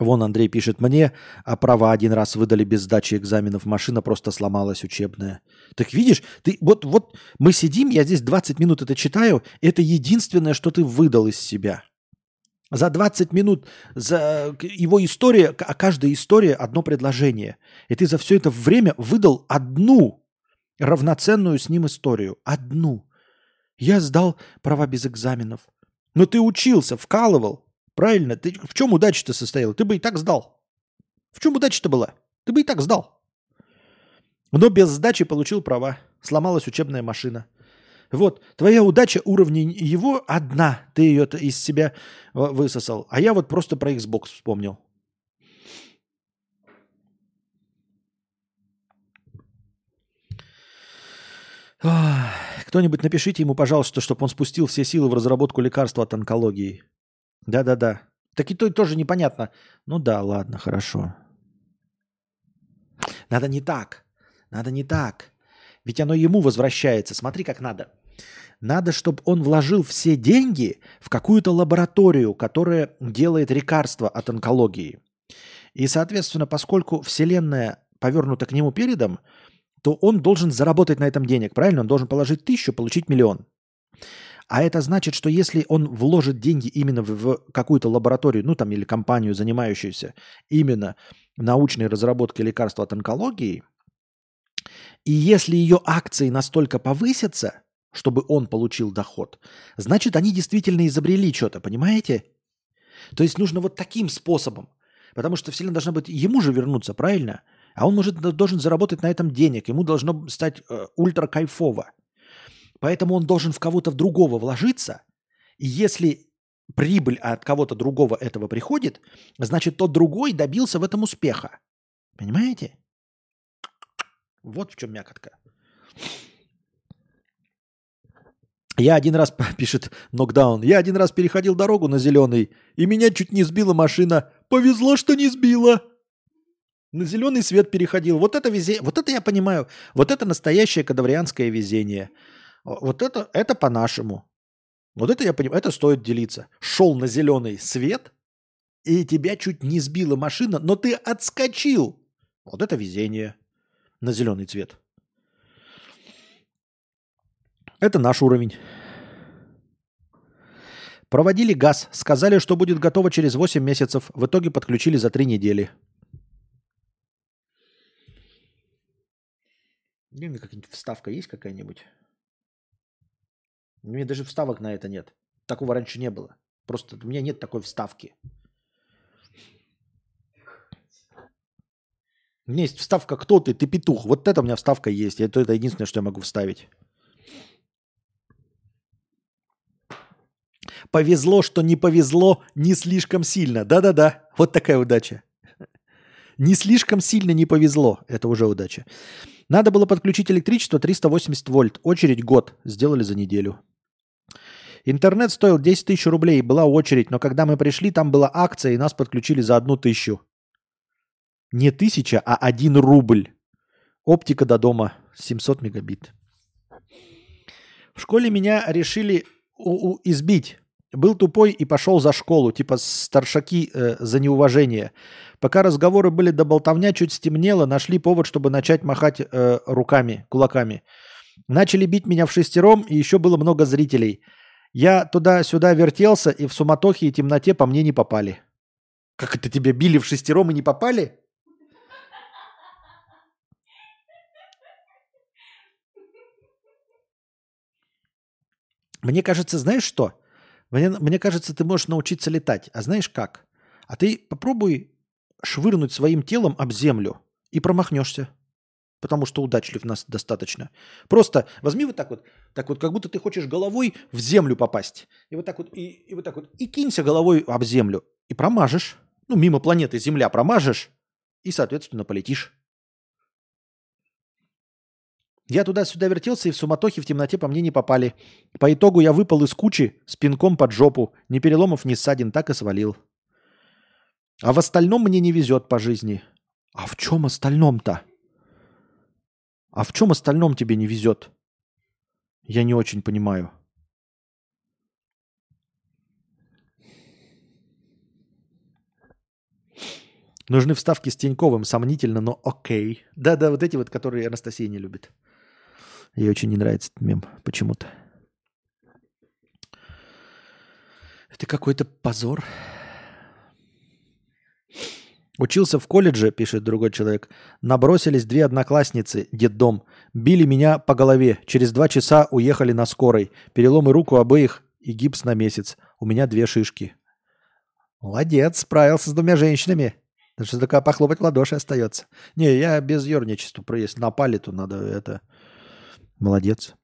[SPEAKER 1] Вон Андрей пишет мне, а права один раз выдали без сдачи экзаменов, машина просто сломалась учебная. Так видишь, ты вот, вот мы сидим, я здесь 20 минут это читаю, это единственное, что ты выдал из себя. За 20 минут, за его история, а каждая история одно предложение. И ты за все это время выдал одну равноценную с ним историю. Одну. Я сдал права без экзаменов. Но ты учился, вкалывал, Правильно? Ты, в чем удача-то состояла? Ты бы и так сдал. В чем удача-то была? Ты бы и так сдал. Но без сдачи получил права. Сломалась учебная машина. Вот, твоя удача уровня его одна. Ты ее из себя высосал. А я вот просто про Xbox вспомнил. Кто-нибудь напишите ему, пожалуйста, чтобы он спустил все силы в разработку лекарства от онкологии. Да-да-да. Так и то тоже непонятно. Ну да, ладно, хорошо. Надо не так. Надо не так. Ведь оно ему возвращается. Смотри, как надо. Надо, чтобы он вложил все деньги в какую-то лабораторию, которая делает лекарства от онкологии. И, соответственно, поскольку Вселенная повернута к нему передом, то он должен заработать на этом денег, правильно? Он должен положить тысячу, получить миллион. А это значит, что если он вложит деньги именно в, какую-то лабораторию, ну там или компанию, занимающуюся именно научной разработкой лекарства от онкологии, и если ее акции настолько повысятся, чтобы он получил доход, значит, они действительно изобрели что-то, понимаете? То есть нужно вот таким способом. Потому что Вселенная должна быть ему же вернуться, правильно? А он может, должен заработать на этом денег. Ему должно стать э, ультра кайфово. Поэтому он должен в кого-то другого вложиться. И если прибыль от кого-то другого этого приходит, значит, тот другой добился в этом успеха. Понимаете? Вот в чем мякотка. Я один раз, пишет Нокдаун, я один раз переходил дорогу на зеленый, и меня чуть не сбила машина. Повезло, что не сбила. На зеленый свет переходил. Вот это везение, вот это я понимаю. Вот это настоящее кадаврианское везение. Вот это, это по-нашему. Вот это я понимаю, это стоит делиться. Шел на зеленый свет, и тебя чуть не сбила машина, но ты отскочил. Вот это везение на зеленый цвет. Это наш уровень. Проводили газ, сказали, что будет готово через 8 месяцев. В итоге подключили за 3 недели. Где какая-нибудь вставка есть какая-нибудь? У меня даже вставок на это нет. Такого раньше не было. Просто у меня нет такой вставки. У меня есть вставка «Кто ты? Ты петух». Вот это у меня вставка есть. Это, это единственное, что я могу вставить. Повезло, что не повезло не слишком сильно. Да-да-да. Вот такая удача. Не слишком сильно не повезло. Это уже удача. Надо было подключить электричество 380 вольт. Очередь год. Сделали за неделю. Интернет стоил 10 тысяч рублей, была очередь, но когда мы пришли, там была акция, и нас подключили за одну тысячу. Не тысяча, а один рубль. Оптика до дома 700 мегабит. В школе меня решили у- у- избить. Был тупой и пошел за школу, типа старшаки э, за неуважение. Пока разговоры были до болтовня, чуть стемнело, нашли повод, чтобы начать махать э, руками, кулаками. Начали бить меня в шестером, и еще было много зрителей. Я туда-сюда вертелся, и в суматохе и темноте по мне не попали. Как это тебя били в шестером и не попали? Мне кажется, знаешь что? Мне, мне кажется, ты можешь научиться летать. А знаешь как? А ты попробуй швырнуть своим телом об землю и промахнешься. Потому что удачлив нас достаточно. Просто возьми вот так вот, так вот, как будто ты хочешь головой в землю попасть. И вот так вот, и, и вот так вот, и кинься головой об землю. И промажешь. Ну, мимо планеты Земля промажешь. И, соответственно, полетишь. Я туда-сюда вертелся, и в суматохе в темноте по мне не попали. По итогу я выпал из кучи с пинком под жопу, не переломов, ни ссадин, так и свалил. А в остальном мне не везет по жизни. А в чем остальном-то? А в чем остальном тебе не везет? Я не очень понимаю. Нужны вставки с Тиньковым, сомнительно, но окей. Да-да, вот эти вот, которые Анастасия не любит. Ей очень не нравится этот мем почему-то. Это какой-то позор. Учился в колледже, пишет другой человек. Набросились две одноклассницы, детдом. Били меня по голове. Через два часа уехали на скорой. Переломы руку обоих и гипс на месяц. У меня две шишки. Молодец, справился с двумя женщинами. Даже только похлопать в ладоши остается. Не, я без ерничества. Если напали, то надо это... Молодец.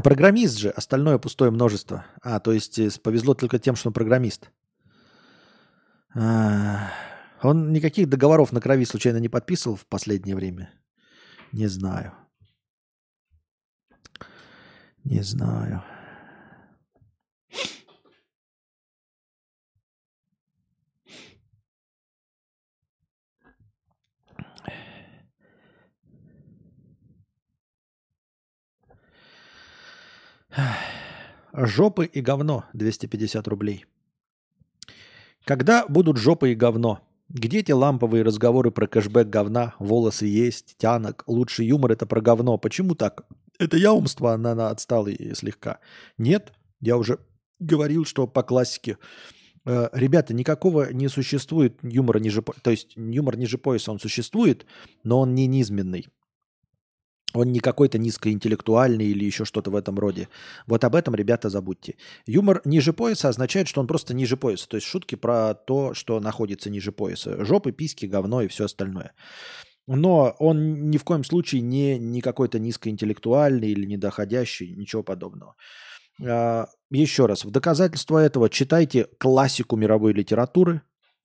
[SPEAKER 1] Программист же, остальное пустое множество. А, то есть э, повезло только тем, что он программист. А, он никаких договоров на крови случайно не подписывал в последнее время? Не знаю. Не знаю. Жопы и говно 250 рублей. Когда будут жопы и говно? Где эти ламповые разговоры про кэшбэк говна, волосы есть, тянок, лучший юмор это про говно? Почему так? Это я умство, она, она отсталый слегка. Нет, я уже говорил, что по классике. Э, ребята, никакого не существует юмора ниже пояса. То есть юмор ниже пояса он существует, но он не низменный. Он не какой-то низкоинтеллектуальный или еще что-то в этом роде. Вот об этом, ребята, забудьте. Юмор ниже пояса означает, что он просто ниже пояса. То есть шутки про то, что находится ниже пояса. Жопы, письки, говно и все остальное. Но он ни в коем случае не, не какой-то низкоинтеллектуальный или недоходящий, ничего подобного. А, еще раз, в доказательство этого читайте классику мировой литературы.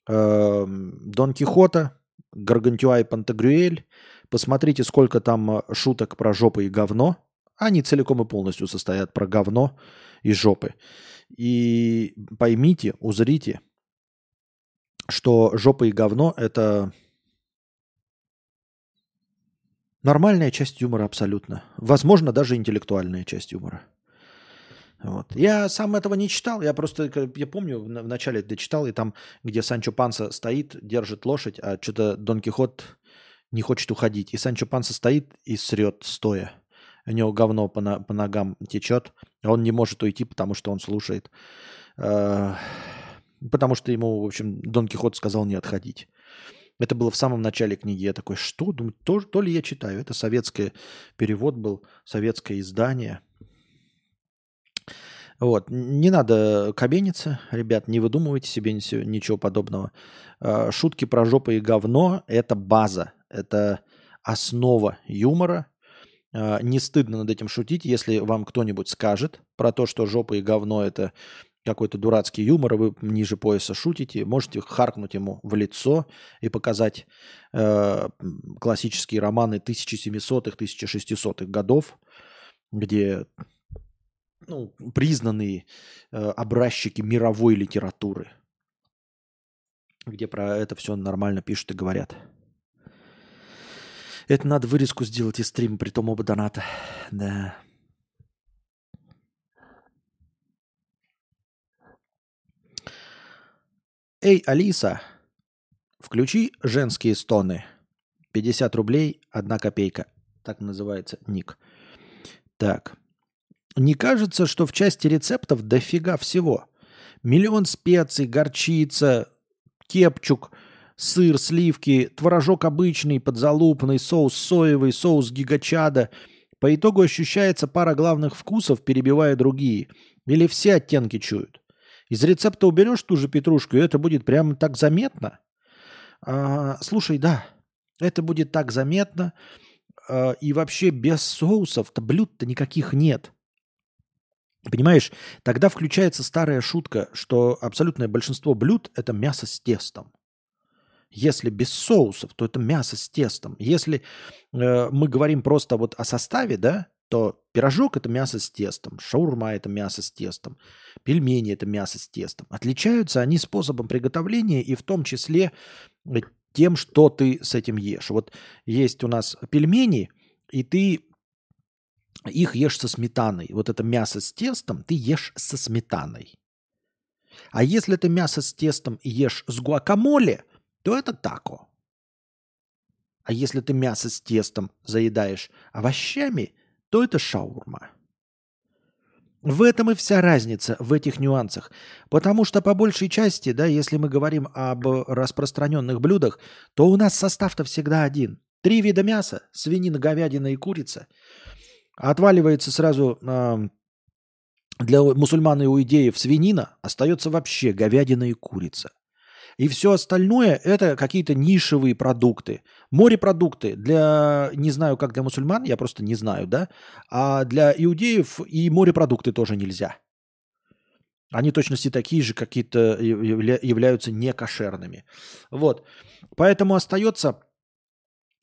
[SPEAKER 1] Эм, Дон Кихота, Гаргантюа и Пантагрюэль, Посмотрите, сколько там э, шуток про жопы и говно. Они целиком и полностью состоят про говно и жопы. И поймите, узрите, что жопа и говно – это нормальная часть юмора абсолютно. Возможно, даже интеллектуальная часть юмора. Вот. Я сам этого не читал, я просто, я помню, в начале дочитал, и там, где Санчо Панса стоит, держит лошадь, а что-то Дон Кихот не хочет уходить. И Санчо Панса стоит и срет стоя. У него говно по, на, по ногам течет, он не может уйти, потому что он слушает. Э, потому что ему, в общем, Дон Кихот сказал не отходить. Это было в самом начале книги. Я такой, что? Думаю, то, то ли я читаю. Это советский перевод был, советское издание. Вот. Не надо кабениться, ребят, не выдумывайте себе ничего подобного. Э, шутки про жопу и говно – это база. Это основа юмора. А, не стыдно над этим шутить, если вам кто-нибудь скажет про то, что жопа и говно – это какой-то дурацкий юмор, вы ниже пояса шутите, можете харкнуть ему в лицо и показать э, классические романы 1700-х, 1600-х годов, где ну, признанные э, образчики мировой литературы, где про это все нормально пишут и говорят. Это надо вырезку сделать из стрима, при том оба доната. Да. Эй, Алиса, включи женские стоны. 50 рублей, одна копейка. Так называется ник. Так. Не кажется, что в части рецептов дофига всего. Миллион специй, горчица, кепчук, сыр, сливки, творожок обычный, подзалупный, соус соевый, соус гигачада. По итогу ощущается пара главных вкусов, перебивая другие. Или все оттенки чуют. Из рецепта уберешь ту же петрушку, и это будет прямо так заметно. А, слушай, да, это будет так заметно. А, и вообще без соусов-то блюд-то никаких нет. Понимаешь, тогда включается старая шутка, что абсолютное большинство блюд – это мясо с тестом. Если без соусов, то это мясо с тестом. Если э, мы говорим просто вот о составе, да, то пирожок – это мясо с тестом, шаурма – это мясо с тестом, пельмени – это мясо с тестом. Отличаются они способом приготовления и в том числе тем, что ты с этим ешь. Вот есть у нас пельмени, и ты их ешь со сметаной. Вот это мясо с тестом ты ешь со сметаной. А если ты мясо с тестом ешь с гуакамоле, то это тако. А если ты мясо с тестом заедаешь овощами, то это шаурма. В этом и вся разница, в этих нюансах. Потому что по большей части, да, если мы говорим об распространенных блюдах, то у нас состав-то всегда один. Три вида мяса – свинина, говядина и курица – Отваливается сразу э, для мусульман и уидеев свинина, остается вообще говядина и курица. И все остальное это какие-то нишевые продукты. Морепродукты для, не знаю, как для мусульман, я просто не знаю, да, а для иудеев и морепродукты тоже нельзя. Они точности такие же какие-то являются некошерными. Вот. Поэтому остается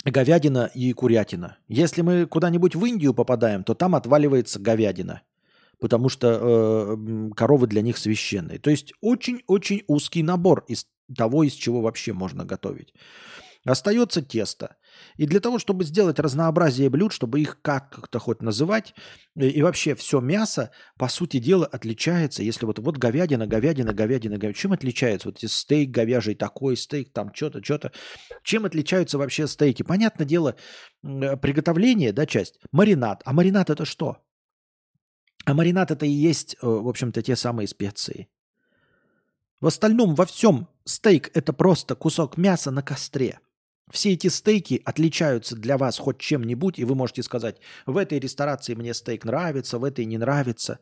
[SPEAKER 1] говядина и курятина. Если мы куда-нибудь в Индию попадаем, то там отваливается говядина, потому что э, коровы для них священные. То есть очень-очень узкий набор из того, из чего вообще можно готовить. Остается тесто. И для того, чтобы сделать разнообразие блюд, чтобы их как-то хоть называть, и, и вообще все мясо, по сути дела, отличается. Если вот, вот говядина, говядина, говядина, говядина. Чем отличается? Вот стейк говяжий такой, стейк там что-то, что-то. Чем отличаются вообще стейки? Понятное дело, приготовление, да, часть. Маринад. А маринад это что? А маринад это и есть, э, в общем-то, те самые специи. В остальном, во всем, стейк – это просто кусок мяса на костре. Все эти стейки отличаются для вас хоть чем-нибудь, и вы можете сказать, в этой ресторации мне стейк нравится, в этой не нравится.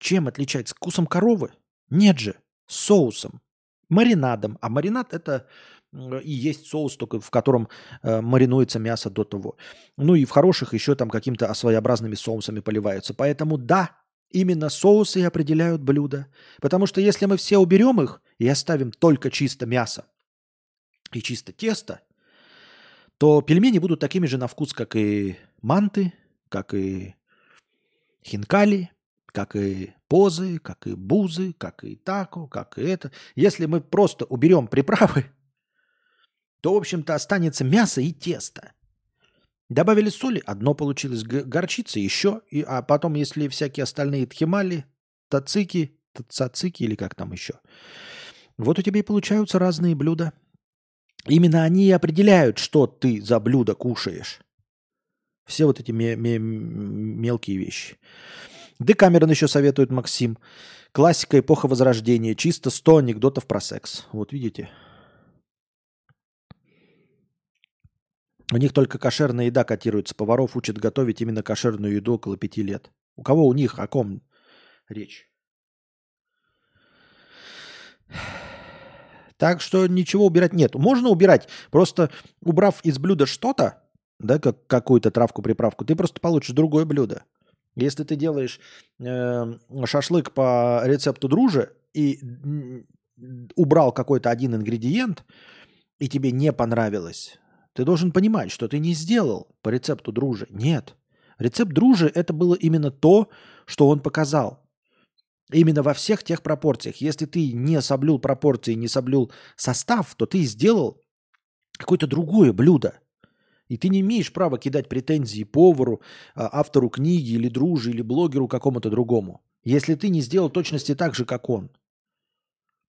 [SPEAKER 1] Чем отличается? Вкусом коровы? Нет же, соусом, маринадом. А маринад это и есть соус, только в котором э, маринуется мясо до того. Ну и в хороших еще там каким-то своеобразными соусами поливаются. Поэтому да, именно соусы определяют блюдо. Потому что если мы все уберем их и оставим только чисто мясо и чисто тесто, то пельмени будут такими же на вкус, как и манты, как и хинкали, как и позы, как и бузы, как и тако, как и это. Если мы просто уберем приправы, то, в общем-то, останется мясо и тесто. Добавили соли, одно получилось, горчица еще, и, а потом, если всякие остальные тхимали, тацики, тацацики или как там еще, вот у тебя и получаются разные блюда – Именно они и определяют, что ты за блюдо кушаешь. Все вот эти мелкие вещи. Декамерон еще советует Максим. Классика эпоха Возрождения. Чисто 100 анекдотов про секс. Вот видите? У них только кошерная еда котируется. Поваров учат готовить именно кошерную еду около пяти лет. У кого у них? О ком речь? Так что ничего убирать нет. Можно убирать, просто убрав из блюда что-то, да, как какую-то травку, приправку, ты просто получишь другое блюдо. Если ты делаешь э, шашлык по рецепту дружи и убрал какой-то один ингредиент, и тебе не понравилось, ты должен понимать, что ты не сделал по рецепту дружи. Нет. Рецепт дружи это было именно то, что он показал. Именно во всех тех пропорциях. Если ты не соблюл пропорции, не соблюл состав, то ты сделал какое-то другое блюдо. И ты не имеешь права кидать претензии повару, а, автору книги или дружи, или блогеру какому-то другому. Если ты не сделал точности так же, как он.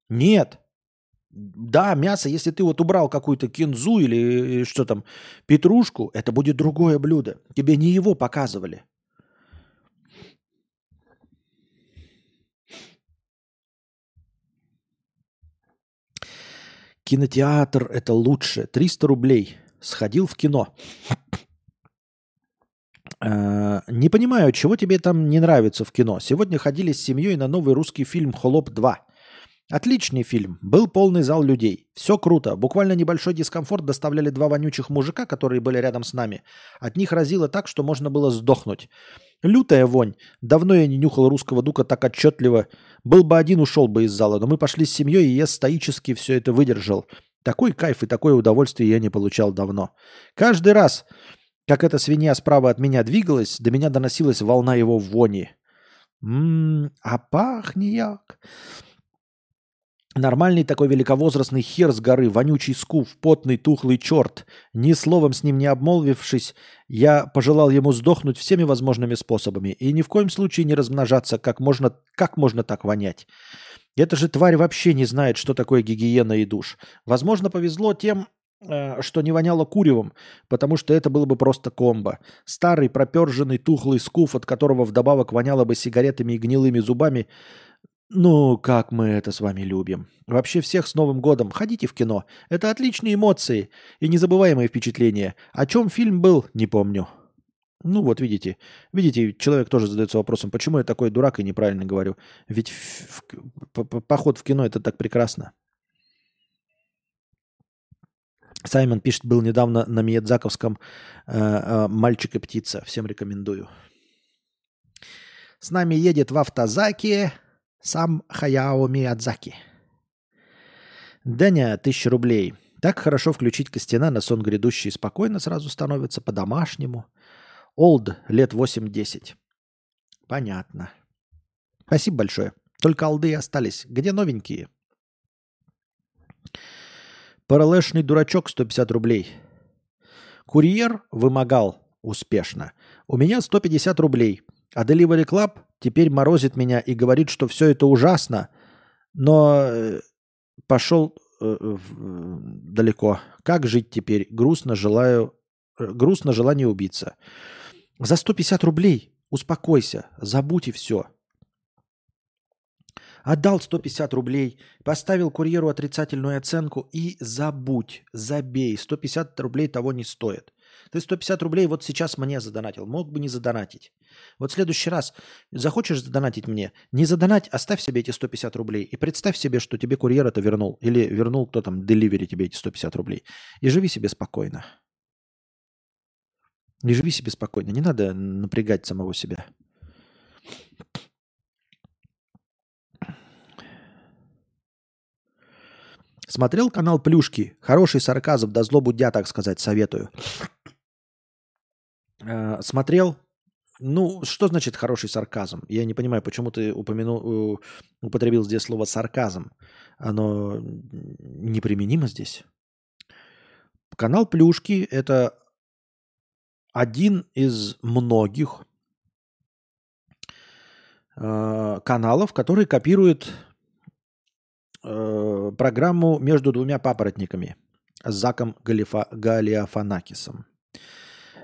[SPEAKER 1] Нет. Да, мясо, если ты вот убрал какую-то кинзу или э, что там, петрушку, это будет другое блюдо. Тебе не его показывали. Кинотеатр – это лучше. 300 рублей. Сходил в кино. Э, не понимаю, чего тебе там не нравится в кино. Сегодня ходили с семьей на новый русский фильм «Холоп 2». Отличный фильм. Был полный зал людей. Все круто. Буквально небольшой дискомфорт доставляли два вонючих мужика, которые были рядом с нами. От них разило так, что можно было сдохнуть. Лютая вонь. Давно я не нюхал русского дука так отчетливо. Был бы один, ушел бы из зала. Но мы пошли с семьей, и я стоически все это выдержал. Такой кайф и такое удовольствие я не получал давно. Каждый раз, как эта свинья справа от меня двигалась, до меня доносилась волна его вони. Ммм, а пахнет. Нормальный такой великовозрастный хер с горы, вонючий скуф, потный тухлый черт. Ни словом с ним не обмолвившись, я пожелал ему сдохнуть всеми возможными способами и ни в коем случае не размножаться, как можно, как можно так вонять. Эта же тварь вообще не знает, что такое гигиена и душ. Возможно, повезло тем, э, что не воняло куревом, потому что это было бы просто комбо. Старый, проперженный, тухлый скуф, от которого вдобавок воняло бы сигаретами и гнилыми зубами, ну, как мы это с вами любим. Вообще всех с Новым годом. Ходите в кино. Это отличные эмоции и незабываемые впечатления. О чем фильм был, не помню. Ну вот видите, видите, человек тоже задается вопросом, почему я такой дурак и неправильно говорю. Ведь в, в, поход в кино это так прекрасно. Саймон пишет, был недавно на Миядзаковском э, э, «Мальчик и птица». Всем рекомендую. С нами едет в автозаке сам Хаяо Миядзаки. Даня, тысяча рублей. Так хорошо включить Костяна на сон грядущий спокойно сразу становится по-домашнему. Олд, лет 8-10. Понятно. Спасибо большое. Только алды остались. Где новенькие? Паралешный дурачок 150 рублей. Курьер вымогал успешно. У меня 150 рублей. А Delivery Club теперь морозит меня и говорит, что все это ужасно, но э, пошел э, далеко. Как жить теперь? Грустно желаю, э, грустно желание убиться. За 150 рублей успокойся, забудь и все. Отдал 150 рублей, поставил курьеру отрицательную оценку и забудь, забей. 150 рублей того не стоит. Ты 150 рублей вот сейчас мне задонатил. Мог бы не задонатить. Вот в следующий раз захочешь задонатить мне, не задонать, оставь себе эти 150 рублей. И представь себе, что тебе курьер это вернул. Или вернул кто там, деливери тебе эти 150 рублей. И живи себе спокойно. Не живи себе спокойно. Не надо напрягать самого себя. Смотрел канал Плюшки? Хороший сарказм, да злобу дня, так сказать, советую. Э, смотрел. Ну, что значит хороший сарказм? Я не понимаю, почему ты упомянул, употребил здесь слово сарказм. Оно неприменимо здесь. Канал Плюшки – это один из многих э, каналов, который копирует э, программу «Между двумя папоротниками» Заком Галифа, Галиафанакисом.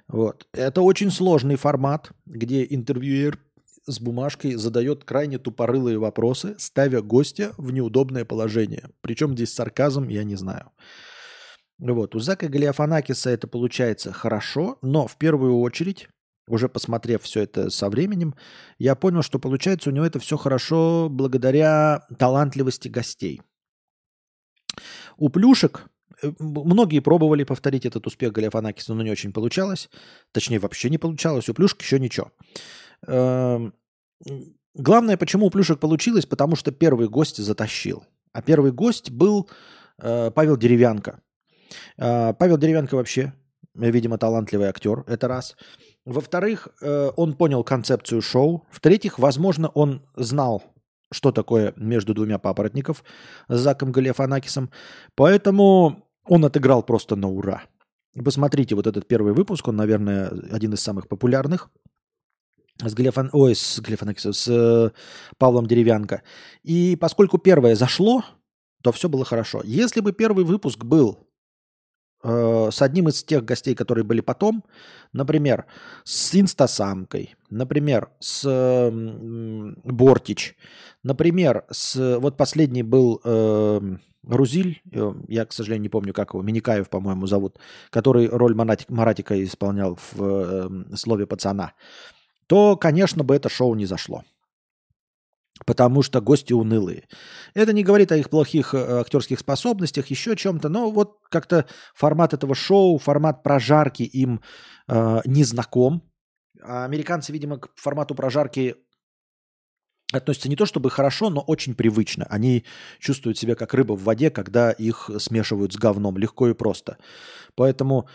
[SPEAKER 1] Вот. Это очень сложный формат, где интервьюер с бумажкой задает крайне тупорылые вопросы, ставя гостя в неудобное положение. Причем здесь сарказм, я не знаю. Вот. У Зака Галиафанакиса это получается хорошо, но в первую очередь, уже посмотрев все это со временем, я понял, что получается у него это все хорошо благодаря талантливости гостей. У плюшек многие пробовали повторить этот успех Галиафанакиса, но не очень получалось. Точнее, вообще не получалось. У Плюшек еще ничего. Эм, главное, почему у Плюшек получилось, потому что первый гость затащил. А первый гость был э, Павел Деревянко. Э, Павел Деревянко вообще, видимо, талантливый актер, это раз. Во-вторых, э, он понял концепцию шоу. В-третьих, возможно, он знал, что такое между двумя папоротников с Заком Галифанакисом. Поэтому он отыграл просто на ура. Посмотрите вот этот первый выпуск, он, наверное, один из самых популярных с Глефан... Ой, с Глефанакисом, с э, Павлом Деревянко. И поскольку первое зашло, то все было хорошо. Если бы первый выпуск был э, с одним из тех гостей, которые были потом, например, с инстасамкой, например, с э, Бортич, например, с... Вот последний был... Э, Рузиль, э, я, к сожалению, не помню, как его, Миникаев, по-моему, зовут, который роль Маратика исполнял в э, слове пацана то, конечно, бы это шоу не зашло. Потому что гости унылые. Это не говорит о их плохих э, актерских способностях, еще чем-то. Но вот как-то формат этого шоу, формат прожарки им э, не знаком. А американцы, видимо, к формату прожарки относятся не то чтобы хорошо, но очень привычно. Они чувствуют себя как рыба в воде, когда их смешивают с говном легко и просто. Поэтому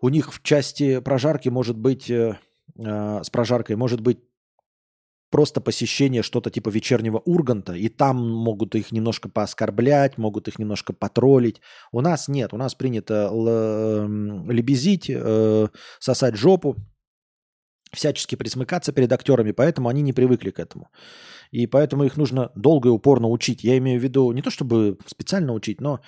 [SPEAKER 1] у них в части прожарки может быть э, э, с прожаркой может быть просто посещение что-то типа вечернего Урганта, и там могут их немножко пооскорблять, могут их немножко потроллить. У нас нет, у нас принято лебезить, э, сосать жопу, всячески присмыкаться перед актерами, поэтому они не привыкли к этому. И поэтому их нужно долго и упорно учить. Я имею в виду не то, чтобы специально учить, но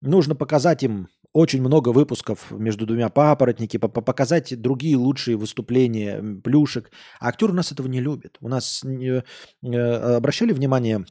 [SPEAKER 1] нужно показать им очень много выпусков между двумя папоротники, показать другие лучшие выступления плюшек. А актер у нас этого не любит. У нас э, обращали внимание,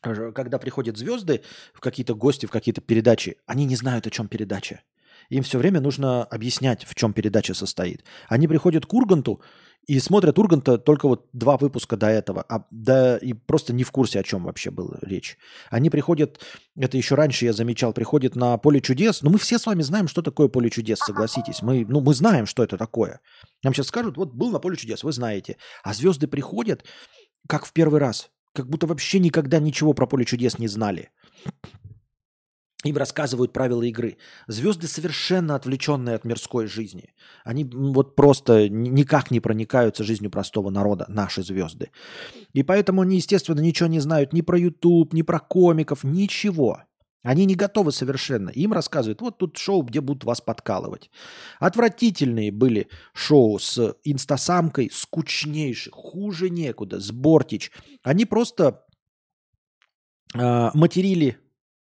[SPEAKER 1] когда приходят звезды в какие-то гости, в какие-то передачи, они не знают, о чем передача. Им все время нужно объяснять, в чем передача состоит. Они приходят к Урганту, и смотрят Урганта только вот два выпуска до этого, а, да и просто не в курсе, о чем вообще была речь. Они приходят, это еще раньше я замечал, приходят на поле чудес. Ну, мы все с вами знаем, что такое поле чудес, согласитесь. Мы, ну, мы знаем, что это такое. Нам сейчас скажут, вот был на поле чудес, вы знаете. А звезды приходят, как в первый раз. Как будто вообще никогда ничего про поле чудес не знали им рассказывают правила игры. Звезды совершенно отвлеченные от мирской жизни. Они вот просто никак не проникаются жизнью простого народа, наши звезды. И поэтому они, естественно, ничего не знают ни про YouTube, ни про комиков, ничего. Они не готовы совершенно. Им рассказывают, вот тут шоу, где будут вас подкалывать. Отвратительные были шоу с инстасамкой, скучнейшие, хуже некуда, с Бортич. Они просто э, материли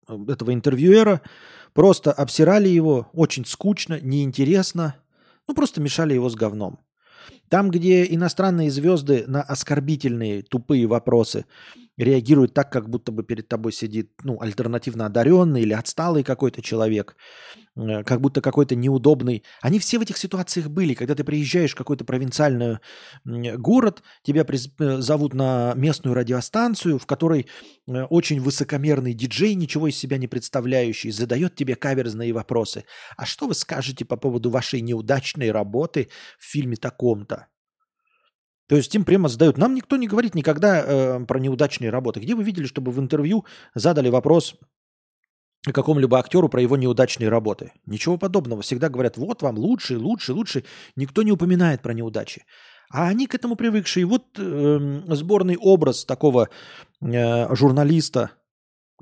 [SPEAKER 1] этого интервьюера, просто обсирали его, очень скучно, неинтересно, ну просто мешали его с говном. Там, где иностранные звезды на оскорбительные, тупые вопросы реагируют так, как будто бы перед тобой сидит ну, альтернативно одаренный или отсталый какой-то человек, э, как будто какой-то неудобный. Они все в этих ситуациях были, когда ты приезжаешь в какой-то провинциальный город, тебя э, зовут на местную радиостанцию, в которой э, очень высокомерный диджей, ничего из себя не представляющий, задает тебе каверзные вопросы. А что вы скажете по поводу вашей неудачной работы в фильме таком-то? То есть им прямо задают. Нам никто не говорит никогда э, про неудачные работы. Где вы видели, чтобы в интервью задали вопрос какому-либо актеру про его неудачные работы? Ничего подобного. Всегда говорят, вот вам лучше, лучше, лучше. Никто не упоминает про неудачи. А они к этому привыкшие. Вот э, сборный образ такого э, журналиста,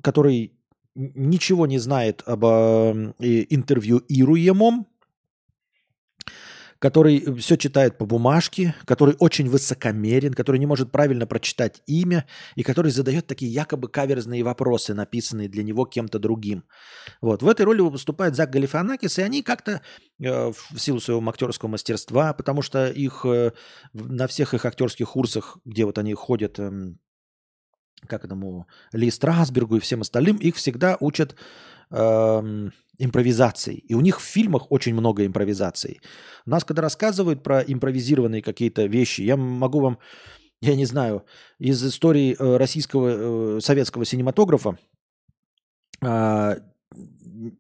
[SPEAKER 1] который ничего не знает об э, интервьюируемом, который э, все читает по бумажке, который очень высокомерен, который не может правильно прочитать имя и который задает такие якобы каверзные вопросы, написанные для него кем-то другим. Вот. В этой роли выступает Зак Галифанакис, и они как-то э, в силу своего актерского мастерства, потому что их э, на всех их актерских курсах, где вот они ходят, э, как этому Ли Страсбергу и всем остальным, их всегда учат э, импровизацией. И у них в фильмах очень много импровизаций. У нас, когда рассказывают про импровизированные какие-то вещи, я могу вам, я не знаю, из истории э, российского, э, советского синематографа э,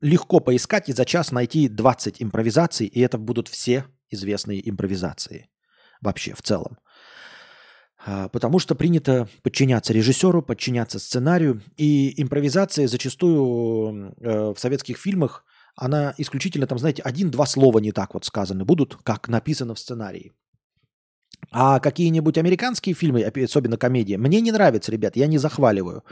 [SPEAKER 1] легко поискать и за час найти 20 импровизаций, и это будут все известные импровизации вообще в целом. А, потому что принято подчиняться режиссеру, подчиняться сценарию. И импровизация зачастую э, в советских фильмах, она исключительно там, знаете, один-два слова не так вот сказаны будут, как написано в сценарии. А какие-нибудь американские фильмы, особенно комедии, мне не нравятся, ребят, я не захваливаю.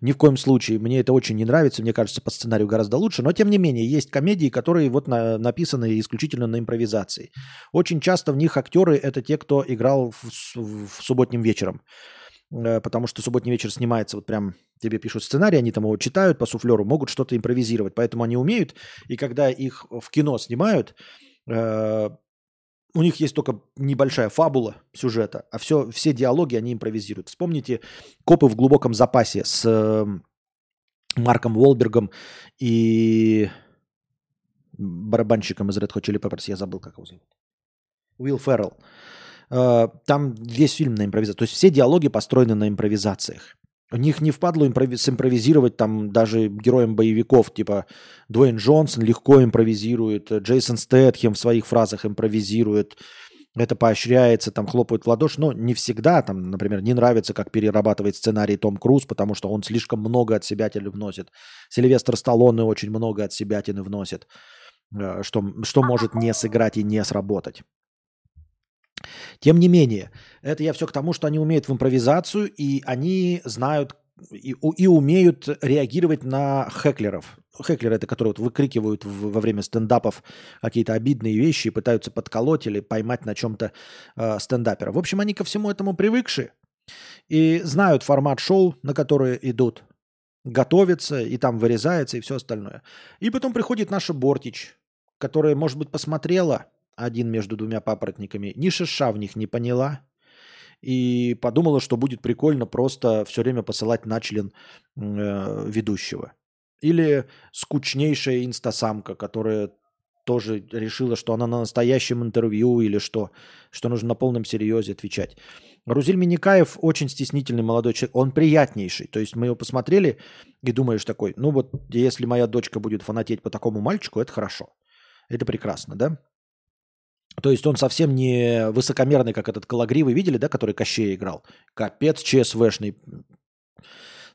[SPEAKER 1] Ни в коем случае. Мне это очень не нравится. Мне кажется, по сценарию гораздо лучше. Но, тем не менее, есть комедии, которые вот на, написаны исключительно на импровизации. Очень часто в них актеры – это те, кто играл в, в субботним вечером. Э, потому что субботний вечер снимается вот прям тебе пишут сценарий, они там его читают по суфлеру, могут что-то импровизировать. Поэтому они умеют. И когда их в кино снимают, э, у них есть только небольшая фабула сюжета, а все, все диалоги они импровизируют. Вспомните «Копы в глубоком запасе» с э, Марком Уолбергом и барабанщиком из Red Hot Chili Peppers, я забыл, как его зовут. Уилл Феррелл. Э, там весь фильм на импровизации. То есть все диалоги построены на импровизациях. У них не впадло импрови- симпровизировать там даже героям боевиков, типа Дуэйн Джонсон легко импровизирует, Джейсон Стэтхем в своих фразах импровизирует, это поощряется, там хлопают в ладоши, но не всегда, там, например, не нравится, как перерабатывает сценарий Том Круз, потому что он слишком много от себя вносит. Сильвестр Сталлоне очень много от себя вносит, э, что, что может не сыграть и не сработать. Тем не менее, это я все к тому, что они умеют в импровизацию, и они знают и, и умеют реагировать на хеклеров. Хеклеры это которые вот выкрикивают в, во время стендапов какие-то обидные вещи и пытаются подколоть или поймать на чем-то э, стендапера. В общем, они ко всему этому привыкшие и знают формат шоу, на которые идут, готовятся и там вырезается и все остальное. И потом приходит наша Бортич, которая, может быть, посмотрела один между двумя папоротниками, ни шиша в них не поняла и подумала, что будет прикольно просто все время посылать на член э, ведущего. Или скучнейшая инстасамка, которая тоже решила, что она на настоящем интервью или что, что нужно на полном серьезе отвечать. Рузиль Миникаев очень стеснительный молодой человек, он приятнейший. То есть мы его посмотрели и думаешь такой, ну вот если моя дочка будет фанатеть по такому мальчику, это хорошо. Это прекрасно, да? То есть он совсем не высокомерный, как этот Калагривый, видели, да, который Кощей играл? Капец ЧСВшный.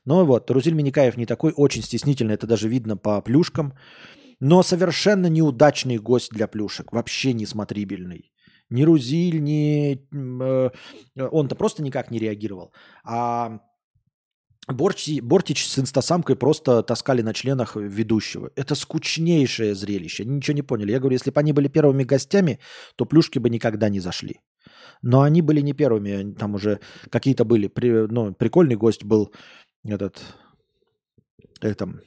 [SPEAKER 1] Ну вот, Рузиль Миникаев не такой, очень стеснительный, это даже видно по плюшкам. Но совершенно неудачный гость для плюшек, вообще не смотрибельный. Ни Рузиль, ни... Э, он-то просто никак не реагировал. А Борти, Бортич с инстасамкой просто таскали на членах ведущего. Это скучнейшее зрелище. Они ничего не поняли. Я говорю, если бы они были первыми гостями, то плюшки бы никогда не зашли. Но они были не первыми. Там уже какие-то были. Ну, прикольный гость был этот... этом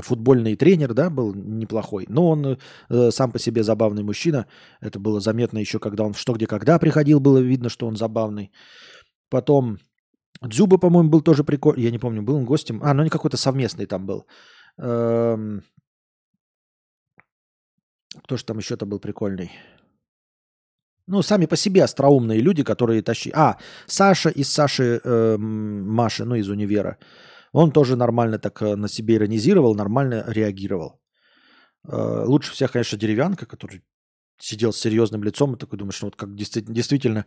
[SPEAKER 1] футбольный тренер, да, был неплохой. Но он э, сам по себе забавный мужчина. Это было заметно еще, когда он в «Что, где, когда» приходил. Было видно, что он забавный. Потом Дзюба, по-моему, был тоже прикольный. Я не помню, был он гостем. А, ну не какой-то совместный там был. Эм... Кто же там еще-то был прикольный? Ну, сами по себе остроумные люди, которые тащили. А, Саша из Саши э, Маши, ну, из универа. Он тоже нормально так э, на себе иронизировал, нормально реагировал. Э, лучше всех, конечно, деревянка, который сидел с серьезным лицом и такой думаешь, ну вот как действительно, действительно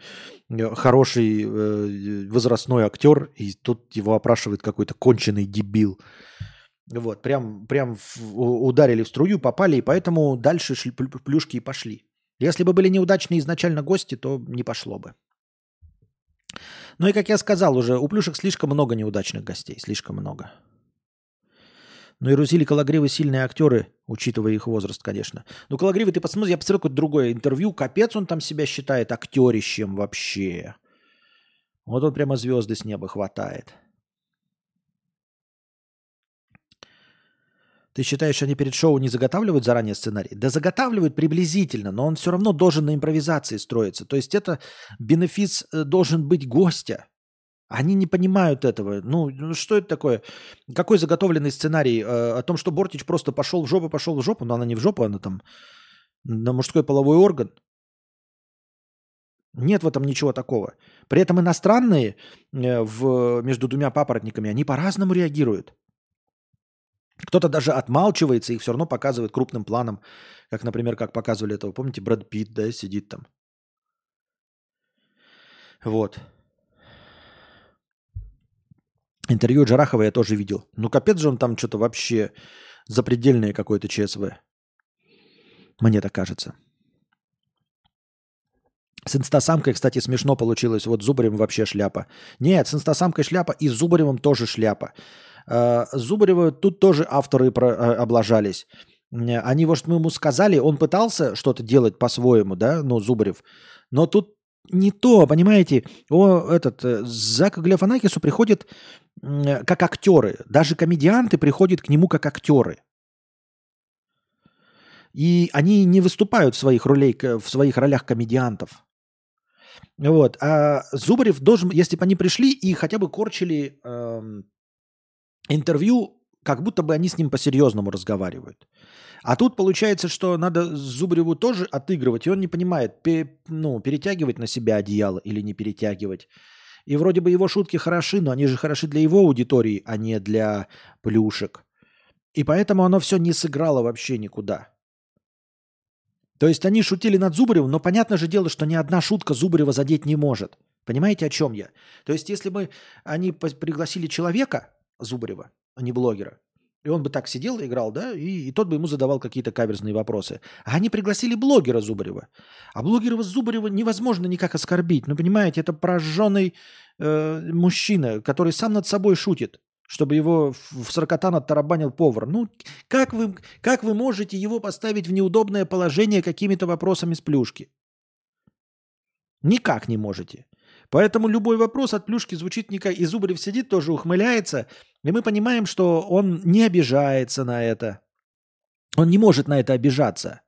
[SPEAKER 1] э, хороший э, возрастной актер, и тут его опрашивает какой-то конченый дебил. Вот, прям, прям ударили в струю, попали, и поэтому дальше шли, плюшки и пошли. Если бы были неудачные изначально гости, то не пошло бы. Ну и, как я сказал уже, у плюшек слишком много неудачных гостей, слишком много. Но и Рузиль и Калагривы сильные актеры, учитывая их возраст, конечно. Ну, Калагривы, ты посмотри, я посмотрел какое-то другое интервью, капец он там себя считает актерищем вообще. Вот он прямо звезды с неба хватает. Ты считаешь, они перед шоу не заготавливают заранее сценарий? Да заготавливают приблизительно, но он все равно должен на импровизации строиться. То есть это бенефис э, должен быть гостя. Они не понимают этого. Ну, ну, что это такое? Какой заготовленный сценарий э, о том, что Бортич просто пошел в жопу, пошел в жопу, но она не в жопу, она там на мужской половой орган. Нет в этом ничего такого. При этом иностранные э, в, между двумя папоротниками, они по-разному реагируют. Кто-то даже отмалчивается, их все равно показывает крупным планом, как, например, как показывали этого, помните, Брэд Питт, да, сидит там. Вот. Интервью Джарахова я тоже видел. Ну, капец же он там что-то вообще запредельное какое-то ЧСВ. Мне так кажется. С инстасамкой, кстати, смешно получилось. Вот Зубаревым вообще шляпа. Нет, с инстасамкой шляпа и с Зубаревым тоже шляпа. Э, Зубарева тут тоже авторы э, облажались. Они, вот мы ему сказали, он пытался что-то делать по-своему, да, ну, Зубарев. Но тут не то, понимаете, о, этот, э, Зака Галифанакису приходит как актеры. Даже комедианты приходят к нему как актеры. И они не выступают в своих, ролей, в своих ролях комедиантов. Вот. А Зубарев должен, если бы они пришли и хотя бы корчили эм, интервью, как будто бы они с ним по-серьезному разговаривают. А тут получается, что надо Зубареву тоже отыгрывать, и он не понимает, пе, ну, перетягивать на себя одеяло или не перетягивать. И вроде бы его шутки хороши, но они же хороши для его аудитории, а не для плюшек. И поэтому оно все не сыграло вообще никуда. То есть они шутили над Зубаревым, но понятно же дело, что ни одна шутка Зубарева задеть не может. Понимаете, о чем я? То есть если бы они пригласили человека, Зубарева, а не блогера, и он бы так сидел играл, да, и, и тот бы ему задавал какие-то каверзные вопросы. А они пригласили блогера Зубарева. А блогера Зубарева невозможно никак оскорбить. Ну, понимаете, это прожженный э, мужчина, который сам над собой шутит чтобы его в сорокотан оттарабанил повар. Ну, как вы, как вы можете его поставить в неудобное положение какими-то вопросами с плюшки? Никак не можете. Поэтому любой вопрос от плюшки звучит никак. И Зубарев сидит, тоже ухмыляется, и мы понимаем, что он не обижается на это. Он не может на это обижаться.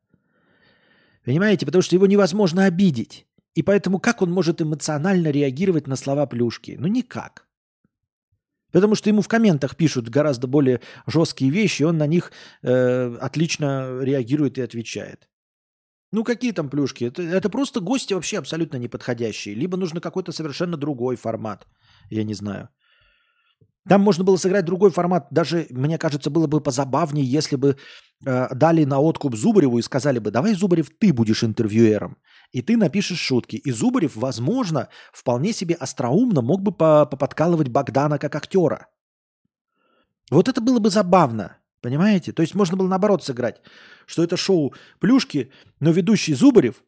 [SPEAKER 1] Понимаете? Потому что его невозможно обидеть. И поэтому как он может эмоционально реагировать на слова плюшки? Ну никак. Потому что ему в комментах пишут гораздо более жесткие вещи, и он на них э, отлично реагирует и отвечает. Ну какие там плюшки? Это, это просто гости вообще абсолютно неподходящие. Либо нужно какой-то совершенно другой формат. Я не знаю. Там можно было сыграть другой формат. Даже, мне кажется, было бы позабавнее, если бы э, дали на откуп Зубареву и сказали бы, давай, Зубарев, ты будешь интервьюером и ты напишешь шутки. И Зубарев, возможно, вполне себе остроумно мог бы поподкалывать Богдана как актера. Вот это было бы забавно, понимаете? То есть можно было наоборот сыграть, что это шоу плюшки, но ведущий Зубарев,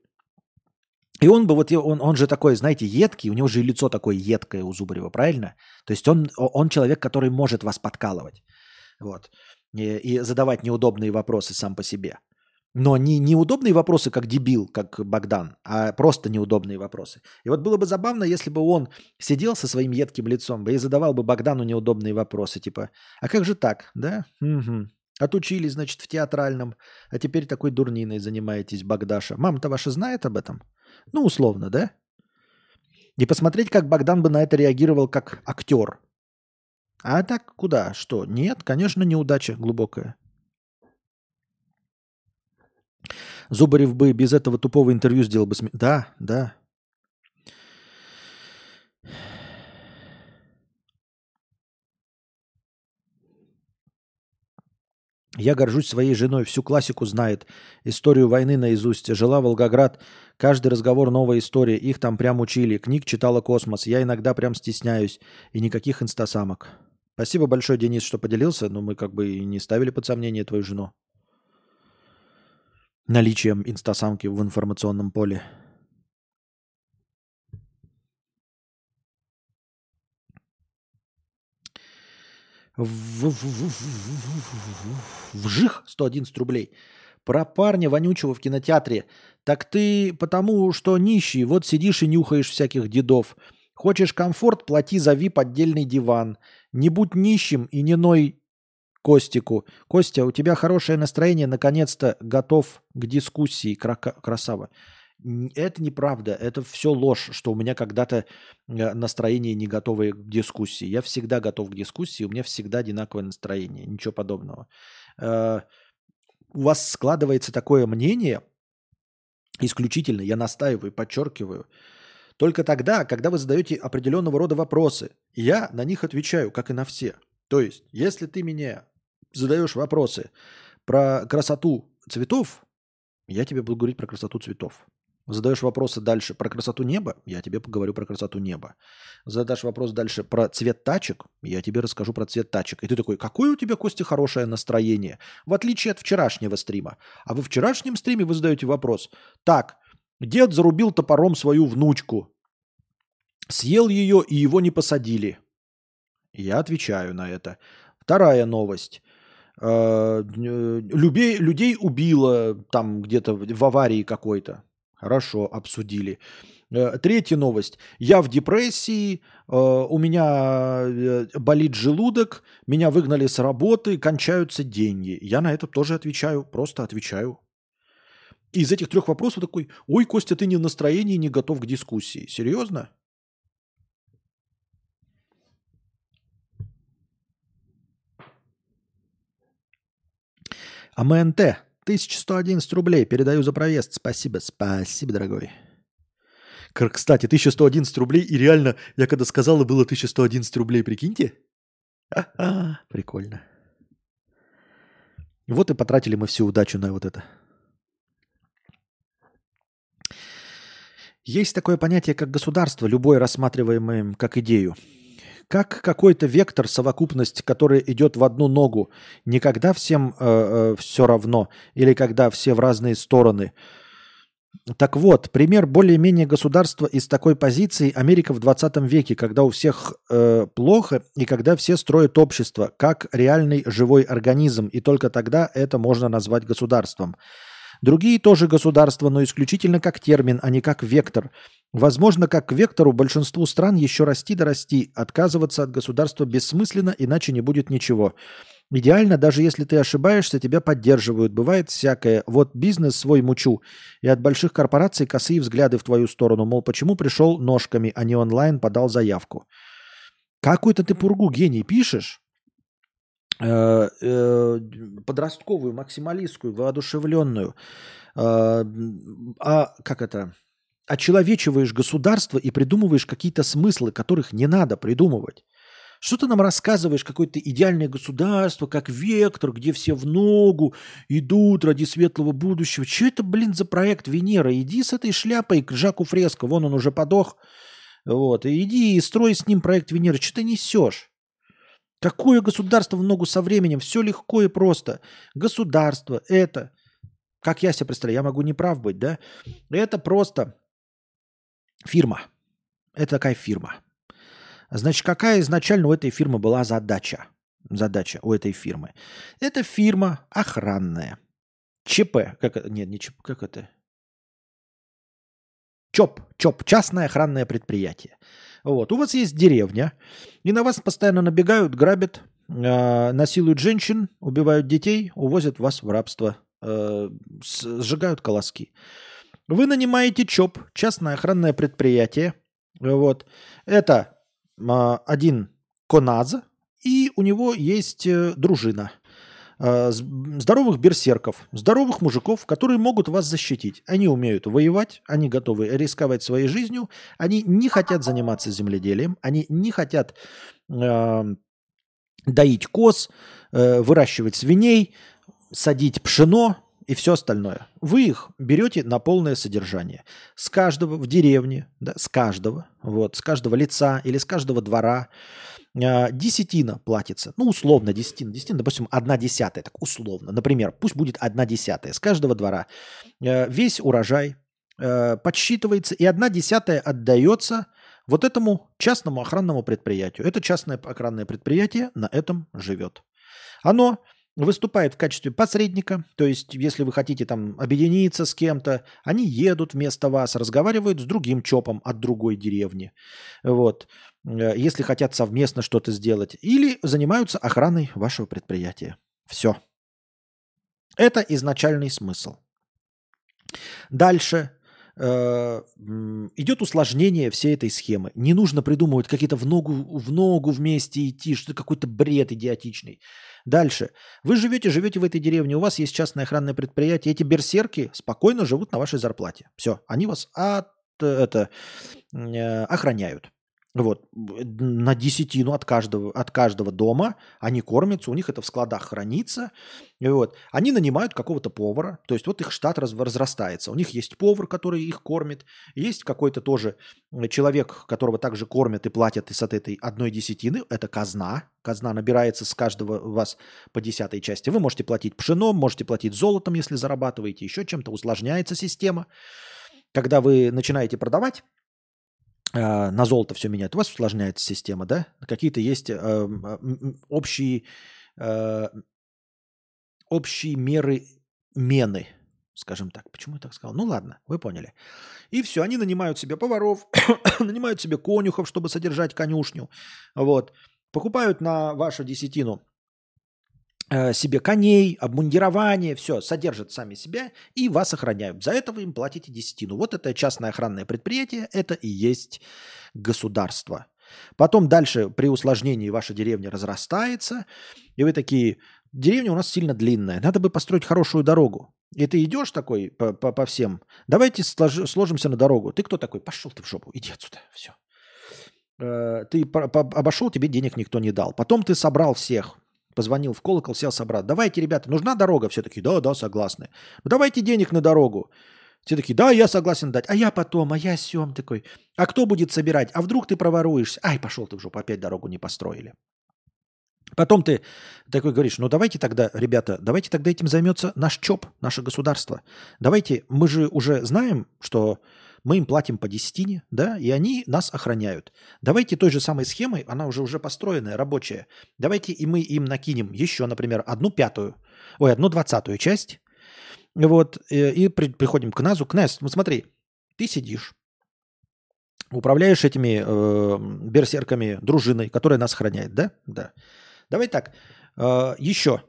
[SPEAKER 1] и он бы, вот он, он же такой, знаете, едкий, у него же и лицо такое едкое у Зубарева, правильно? То есть он, он человек, который может вас подкалывать. Вот. И, и задавать неудобные вопросы сам по себе. Но не неудобные вопросы, как дебил, как Богдан, а просто неудобные вопросы. И вот было бы забавно, если бы он сидел со своим едким лицом и задавал бы Богдану неудобные вопросы, типа, а как же так, да? Угу. Отучились, значит, в театральном, а теперь такой дурниной занимаетесь, Богдаша. Мама-то ваша знает об этом? Ну, условно, да? И посмотреть, как Богдан бы на это реагировал как актер. А так куда? Что? Нет, конечно, неудача глубокая. Зубарев бы без этого тупого интервью сделал бы... См... Да, да. Я горжусь своей женой, всю классику знает, историю войны наизусть. Жила Волгоград, каждый разговор новая история, их там прям учили. Книг читала космос, я иногда прям стесняюсь. И никаких инстасамок. Спасибо большое, Денис, что поделился, но мы как бы и не ставили под сомнение твою жену наличием инстасамки в информационном поле. Вжих 111 рублей. Про парня вонючего в кинотеатре. Так ты потому, что нищий, вот сидишь и нюхаешь всяких дедов. Хочешь комфорт, плати за VIP отдельный диван. Не будь нищим и не ной Костику. Костя, у тебя хорошее настроение, наконец-то готов к дискуссии, красава. Это неправда, это все ложь, что у меня когда-то э, настроение не готовое к дискуссии. Я всегда готов к дискуссии, у меня всегда одинаковое настроение, ничего подобного. Э, у вас складывается такое мнение, исключительно, я настаиваю, подчеркиваю, только тогда, когда вы задаете определенного рода вопросы. я на них отвечаю, как и на все. То есть, если ты меня задаешь вопросы про красоту цветов, я тебе буду говорить про красоту цветов. Задаешь вопросы дальше про красоту неба, я тебе поговорю про красоту неба. Задашь вопрос дальше про цвет тачек, я тебе расскажу про цвет тачек. И ты такой, какое у тебя, Костя, хорошее настроение, в отличие от вчерашнего стрима. А во вчерашнем стриме вы задаете вопрос, так, дед зарубил топором свою внучку, съел ее и его не посадили. Я отвечаю на это. Вторая новость. Э, людей, людей убило там где-то в аварии какой-то. Хорошо, обсудили. Э, третья новость. Я в депрессии, э, у меня э, болит желудок, меня выгнали с работы, кончаются деньги. Я на это тоже отвечаю, просто отвечаю. из этих трех вопросов такой, ой, Костя, ты не в настроении, не готов к дискуссии. Серьезно? АМНТ 1111 рублей. Передаю за проезд. Спасибо, спасибо, дорогой. Кстати, 1111 рублей, и реально, я когда сказал, было 1111 рублей, прикиньте. А-а, прикольно. Вот и потратили мы всю удачу на вот это. Есть такое понятие, как государство, любое рассматриваемое как идею как какой-то вектор, совокупность, которая идет в одну ногу, не когда всем э, э, все равно, или когда все в разные стороны. Так вот, пример более-менее государства из такой позиции Америка в 20 веке, когда у всех э, плохо и когда все строят общество как реальный живой организм, и только тогда это можно назвать государством. Другие тоже государства, но исключительно как термин, а не как вектор. Возможно, как к вектору большинству стран еще расти да расти, отказываться от государства бессмысленно, иначе не будет ничего. Идеально, даже если ты ошибаешься, тебя поддерживают. Бывает всякое. Вот бизнес свой мучу. И от больших корпораций косые взгляды в твою сторону. Мол, почему пришел ножками, а не онлайн подал заявку. Какую-то ты пургу гений пишешь? Э, подростковую, максималистскую, воодушевленную. Э, а как это? очеловечиваешь государство и придумываешь какие-то смыслы, которых не надо придумывать. Что ты нам рассказываешь, какое-то идеальное государство, как вектор, где все в ногу идут ради светлого будущего. Что это, блин, за проект Венера? Иди с этой шляпой к Жаку Фреско, вон он уже подох. Вот, и иди и строй с ним проект Венеры. Что ты несешь? Какое государство в ногу со временем? Все легко и просто. Государство – это, как я себе представляю, я могу не прав быть, да? Это просто Фирма. Это такая фирма. Значит, какая изначально у этой фирмы была задача? Задача у этой фирмы. Это фирма охранная. ЧП. Как, нет, не ЧП, как это? ЧОП. ЧОП. Частное охранное предприятие. Вот. У вас есть деревня, и на вас постоянно набегают, грабят, э, насилуют женщин, убивают детей, увозят вас в рабство, э, сжигают колоски. Вы нанимаете ЧОП, частное охранное предприятие. Вот. Это а, один КОНАЗ, и у него есть э, дружина э, здоровых берсерков, здоровых мужиков, которые могут вас защитить. Они умеют воевать, они готовы рисковать своей жизнью, они не хотят заниматься земледелием, они не хотят э, доить коз, э, выращивать свиней, садить пшено, и все остальное. Вы их берете на полное содержание. С каждого в деревне, да, с каждого, вот, с каждого лица или с каждого двора э, десятина платится. Ну, условно десятина. Десятина, допустим, одна десятая, так условно. Например, пусть будет одна десятая с каждого двора. Э, весь урожай э, подсчитывается, и одна десятая отдается вот этому частному охранному предприятию. Это частное охранное предприятие на этом живет. Оно выступает в качестве посредника, то есть если вы хотите там объединиться с кем-то, они едут вместо вас, разговаривают с другим ЧОПом от другой деревни, вот, э, если хотят совместно что-то сделать, или занимаются охраной вашего предприятия. Все. Это изначальный смысл. Дальше идет усложнение всей этой схемы. Не нужно придумывать какие-то в ногу, в ногу вместе идти, что какой-то бред идиотичный. Дальше. Вы живете, живете в этой деревне, у вас есть частное охранное предприятие, эти берсерки спокойно живут на вашей зарплате. Все, они вас от, это, э, охраняют. Вот, на десятину от каждого, от каждого дома они кормятся, у них это в складах хранится. И вот, они нанимают какого-то повара, то есть вот их штат раз, разрастается. У них есть повар, который их кормит, есть какой-то тоже человек, которого также кормят и платят из от этой одной десятины, это казна. Казна набирается с каждого вас по десятой части. Вы можете платить пшеном, можете платить золотом, если зарабатываете, еще чем-то, усложняется система. Когда вы начинаете продавать, на золото все меняет, у вас усложняется система, да? Какие-то есть э, общие, э, общие меры мены, скажем так. Почему я так сказал? Ну ладно, вы поняли. И все, они нанимают себе поваров, нанимают себе конюхов, чтобы содержать конюшню. Вот. Покупают на вашу десятину себе коней, обмундирование, все, содержат сами себя и вас охраняют. За это вы им платите десятину. Вот это частное охранное предприятие, это и есть государство. Потом дальше при усложнении ваша деревня разрастается, и вы такие, деревня у нас сильно длинная, надо бы построить хорошую дорогу. И ты идешь такой по, по, по всем, давайте слож, сложимся на дорогу. Ты кто такой? Пошел ты в жопу, иди отсюда, все. Э, ты обошел, тебе денег никто не дал. Потом ты собрал всех, Позвонил в колокол, сел собрат. Давайте, ребята, нужна дорога? Все таки да, да, согласны. Ну, давайте денег на дорогу. Все такие, да, я согласен дать. А я потом, а я сем такой. А кто будет собирать? А вдруг ты проворуешься? Ай, пошел ты в жопу, опять дорогу не построили. Потом ты такой говоришь, ну давайте тогда, ребята, давайте тогда этим займется наш ЧОП, наше государство. Давайте, мы же уже знаем, что мы им платим по десятине, да, и они нас охраняют. Давайте той же самой схемой, она уже уже построенная, рабочая. Давайте и мы им накинем еще, например, одну пятую, ой, одну двадцатую часть, вот, э, и при, приходим к Назу. Кназ, ну смотри, ты сидишь, управляешь этими э, берсерками, дружиной, которая нас охраняет, да? Да. Давай так, э, еще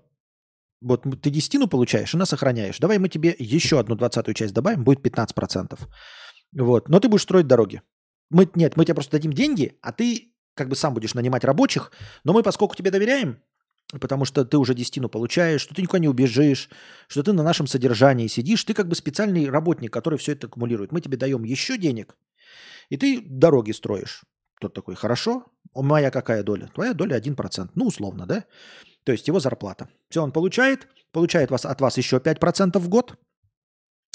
[SPEAKER 1] вот ты десятину получаешь и нас охраняешь. Давай мы тебе еще одну двадцатую часть добавим, будет 15%. Вот. Но ты будешь строить дороги. Мы, нет, мы тебе просто дадим деньги, а ты как бы сам будешь нанимать рабочих, но мы, поскольку тебе доверяем, потому что ты уже десятину получаешь, что ты никуда не убежишь, что ты на нашем содержании сидишь, ты как бы специальный работник, который все это аккумулирует. Мы тебе даем еще денег, и ты дороги строишь. Тот такой, хорошо, моя какая доля? Твоя доля 1%, ну условно, да? То есть его зарплата. Все он получает, получает вас, от вас еще 5% в год –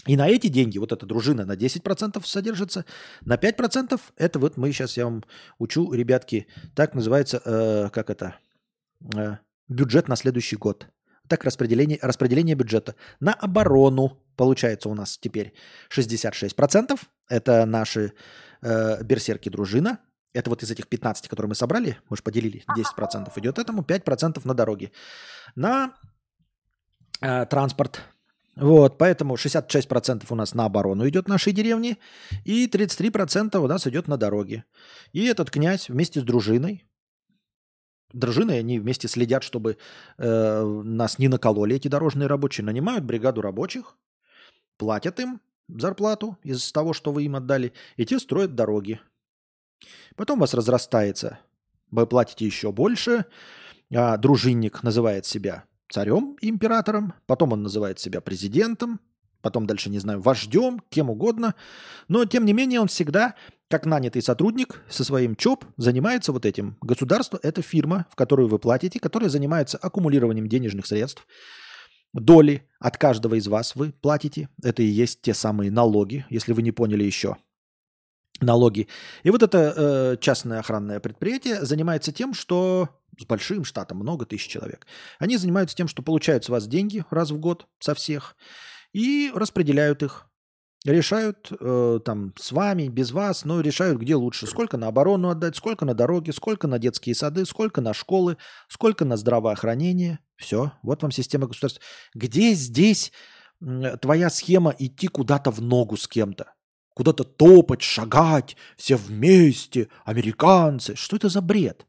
[SPEAKER 1] и на эти деньги, вот эта дружина на 10% содержится, на 5% это вот мы сейчас, я вам учу, ребятки, так называется, э, как это, э, бюджет на следующий год. Так распределение, распределение бюджета. На оборону получается у нас теперь 66%. Это наши э, берсерки дружина. Это вот из этих 15, которые мы собрали, мы же поделили, 10% идет этому, 5% на дороге. На э, транспорт вот, поэтому 66% у нас на оборону идет нашей деревни, и 33% у нас идет на дороге. И этот князь вместе с дружиной, дружиной они вместе следят, чтобы э, нас не накололи эти дорожные рабочие, нанимают бригаду рабочих, платят им зарплату из того, что вы им отдали, и те строят дороги. Потом у вас разрастается, вы платите еще больше, а дружинник называет себя царем, императором, потом он называет себя президентом, потом дальше, не знаю, вождем, кем угодно. Но, тем не менее, он всегда, как нанятый сотрудник со своим ЧОП, занимается вот этим. Государство – это фирма, в которую вы платите, которая занимается аккумулированием денежных средств. Доли от каждого из вас вы платите. Это и есть те самые налоги, если вы не поняли еще. Налоги. И вот это э, частное охранное предприятие занимается тем, что с большим штатом, много тысяч человек. Они занимаются тем, что получают с вас деньги раз в год со всех и распределяют их. Решают э, там с вами, без вас, но решают, где лучше. Сколько на оборону отдать, сколько на дороги, сколько на детские сады, сколько на школы, сколько на здравоохранение. Все, вот вам система государства. Где здесь твоя схема идти куда-то в ногу с кем-то? Куда-то топать, шагать, все вместе, американцы. Что это за бред?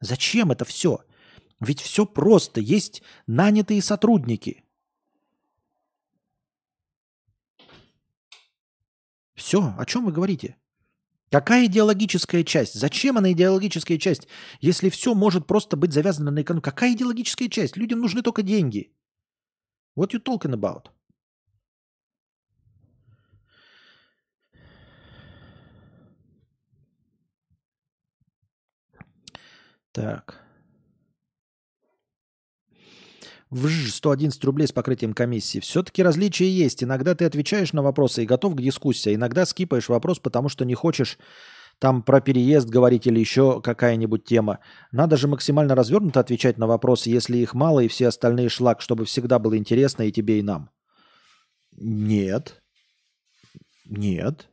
[SPEAKER 1] Зачем это все? Ведь все просто. Есть нанятые сотрудники. Все, о чем вы говорите? Какая идеологическая часть? Зачем она идеологическая часть, если все может просто быть завязано на экономику? Какая идеологическая часть? Людям нужны только деньги. What you talking about? Так. Вж, 111 рублей с покрытием комиссии. Все-таки различия есть. Иногда ты отвечаешь на вопросы и готов к дискуссии. а Иногда скипаешь вопрос, потому что не хочешь там про переезд говорить или еще какая-нибудь тема. Надо же максимально развернуто отвечать на вопросы, если их мало и все остальные шлак, чтобы всегда было интересно и тебе, и нам. Нет. Нет.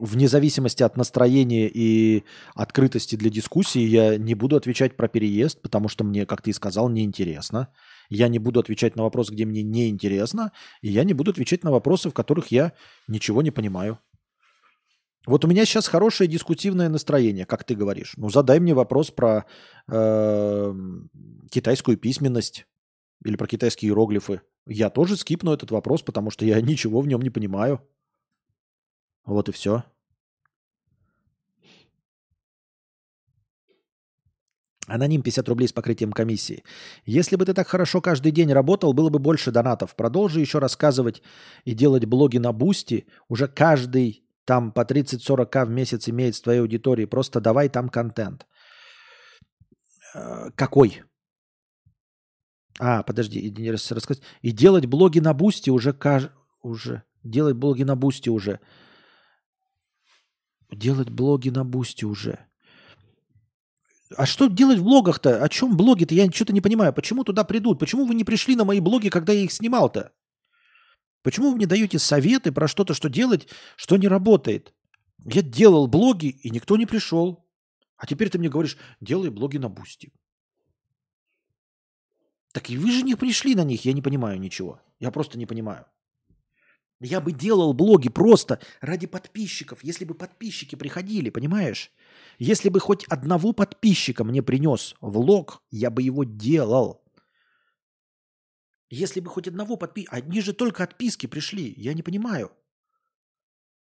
[SPEAKER 1] Вне зависимости от настроения и открытости для дискуссии я не буду отвечать про переезд, потому что мне, как ты и сказал, неинтересно. Я не буду отвечать на вопросы, где мне неинтересно, и я не буду отвечать на вопросы, в которых я ничего не понимаю. Вот у меня сейчас хорошее дискутивное настроение, как ты говоришь. Ну, задай мне вопрос про э, китайскую письменность или про китайские иероглифы. Я тоже скипну этот вопрос, потому что я ничего в нем не понимаю. Вот и все. Аноним 50 рублей с покрытием комиссии. Если бы ты так хорошо каждый день работал, было бы больше донатов. Продолжи еще рассказывать и делать влоги на Boosty. Уже каждый там по 30-40к в месяц имеет в твоей аудитории. Просто давай там контент. Э, какой? А, подожди, и, рассказать. И делать влоги на Boosty уже, каж... уже. Делать влоги на Boosty уже. Делать влоги на Boosty уже. А что делать во влогах-то? О чем влоги-то? Я что-то не понимаю. Почему туда придут? Почему вы не пришли на мои влоги, когда я их снимал-то? Почему вы мне даете советы про что-то, что делать, что не работает? Я делал влоги, и никто не пришел. А теперь ты мне говоришь, делай влоги на Boosty. Так и вы же не пришли на них, я не понимаю ничего. Я просто не понимаю. Я бы делал влоги просто ради подписчиков, если бы подписчики приходили, понимаешь? Если бы хоть одного подписчика мне принес влог, я бы его делал. Если бы хоть одного подписчика... Одни же только отписки пришли. Я не понимаю.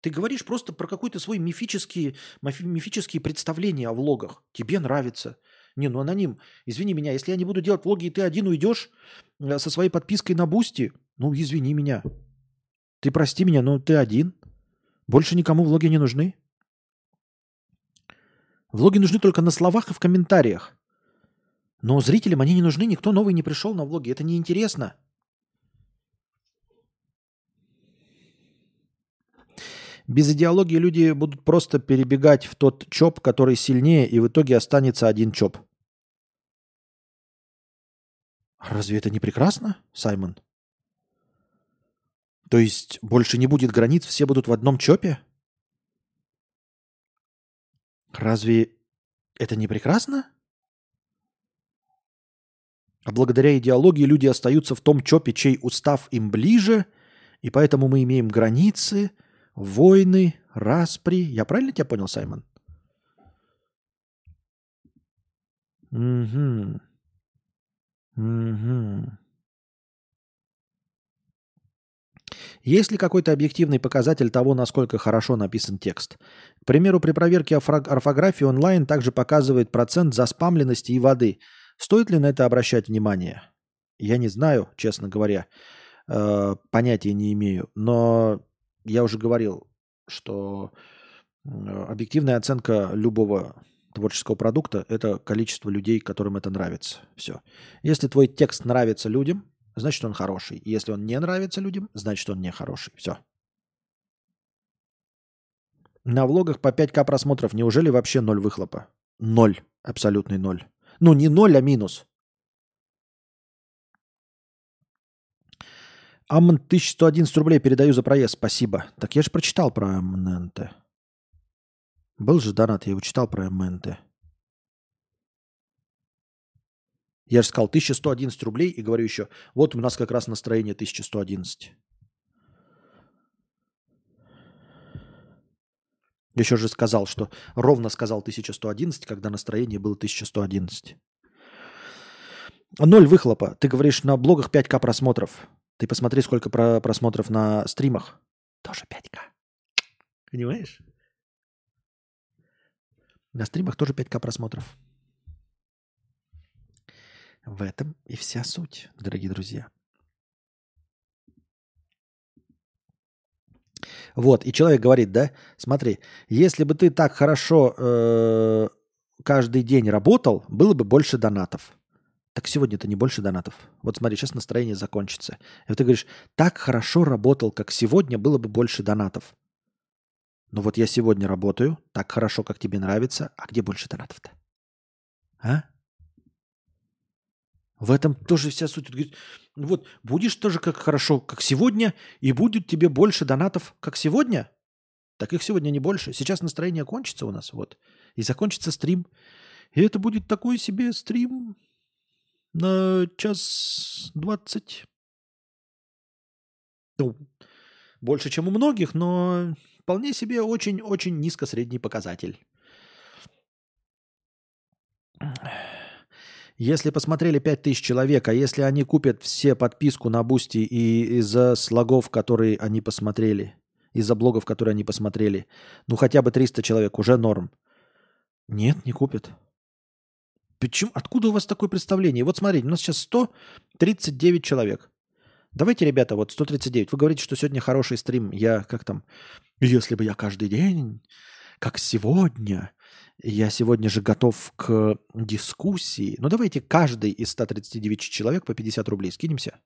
[SPEAKER 1] Ты говоришь просто про какой-то свой мифический, мифические представления о влогах. Тебе нравится. Не, ну аноним, извини меня, если я не буду делать влоги, и ты один уйдешь э, со своей подпиской на Boosty, ну извини меня. Ты прости меня, но ты один. Больше никому влоги не нужны. Влоги нужны только на словах и в комментариях. Но зрителям они не нужны, никто новый не пришел на влоги. Это неинтересно. Без идеологии люди будут просто перебегать в тот чоп, который сильнее, и в итоге останется один чоп. Разве это не прекрасно, Саймон? То есть больше не будет границ, все будут в одном чопе? Разве это не прекрасно? А благодаря идеологии люди остаются в том чопе, чей устав им ближе, и поэтому мы имеем границы, войны, распри. Я правильно тебя понял, Саймон? Угу. Угу. Есть ли какой-то объективный показатель того, насколько хорошо написан текст? К примеру, при проверке орфографии онлайн также показывает процент заспамленности и воды. Стоит ли на это обращать внимание? Я не знаю, честно говоря. Э, понятия не имею. Но я уже говорил, что э, объективная оценка любого творческого продукта – это количество людей, которым это нравится. Все. Если твой текст нравится людям, значит он хороший. Если он не нравится людям, значит он не хороший. Все. На влогах по 5к просмотров неужели вообще ноль выхлопа? Ноль. Абсолютный ноль. Ну, не ноль, а минус. Амн 1111 рублей передаю за проезд. Спасибо. Так я же прочитал про МНТ. Был же донат, я его читал про МНТ. Я же сказал 1111 рублей и говорю еще, вот у нас как раз настроение 1111. Еще же сказал, что ровно сказал 1111, когда настроение было 1111. Ноль выхлопа. Ты говоришь, на блогах 5к просмотров. Ты посмотри, сколько про просмотров на стримах. Тоже 5к. Понимаешь? На стримах тоже 5к просмотров. В этом и вся суть, дорогие друзья. Вот, и человек говорит, да, смотри, если бы ты так хорошо э, каждый день работал, было бы больше донатов. Так сегодня-то не больше донатов. Вот смотри, сейчас настроение закончится. И ты говоришь, так хорошо работал, как сегодня, было бы больше донатов. Ну вот я сегодня работаю, так хорошо, как тебе нравится, а где больше донатов-то? А? В этом тоже вся суть. Говорит, «Ну вот будешь тоже как хорошо, как сегодня, и будет тебе больше донатов, как сегодня? Так их сегодня не больше. Сейчас настроение кончится у нас, вот. И закончится стрим. И это будет такой себе стрим на час двадцать. Ну, больше, чем у многих, но вполне себе очень-очень низко средний показатель. Если посмотрели 5000 человек, а если они купят все подписку на Boosty и из-за влогов, которые они посмотрели, из-за влогов, которые они посмотрели, ну хотя бы 300 человек, уже норм. Нет, не купят. Почему? Откуда у вас такое представление? Вот смотрите, у нас сейчас 139 человек. Давайте, ребята, вот 139. Вы говорите, что сегодня хороший стрим. Я как там? Если бы я каждый день, как сегодня, я сегодня же готов к дискуссии. Ну, давайте каждый из 139 человек по 50 рублей скинемся.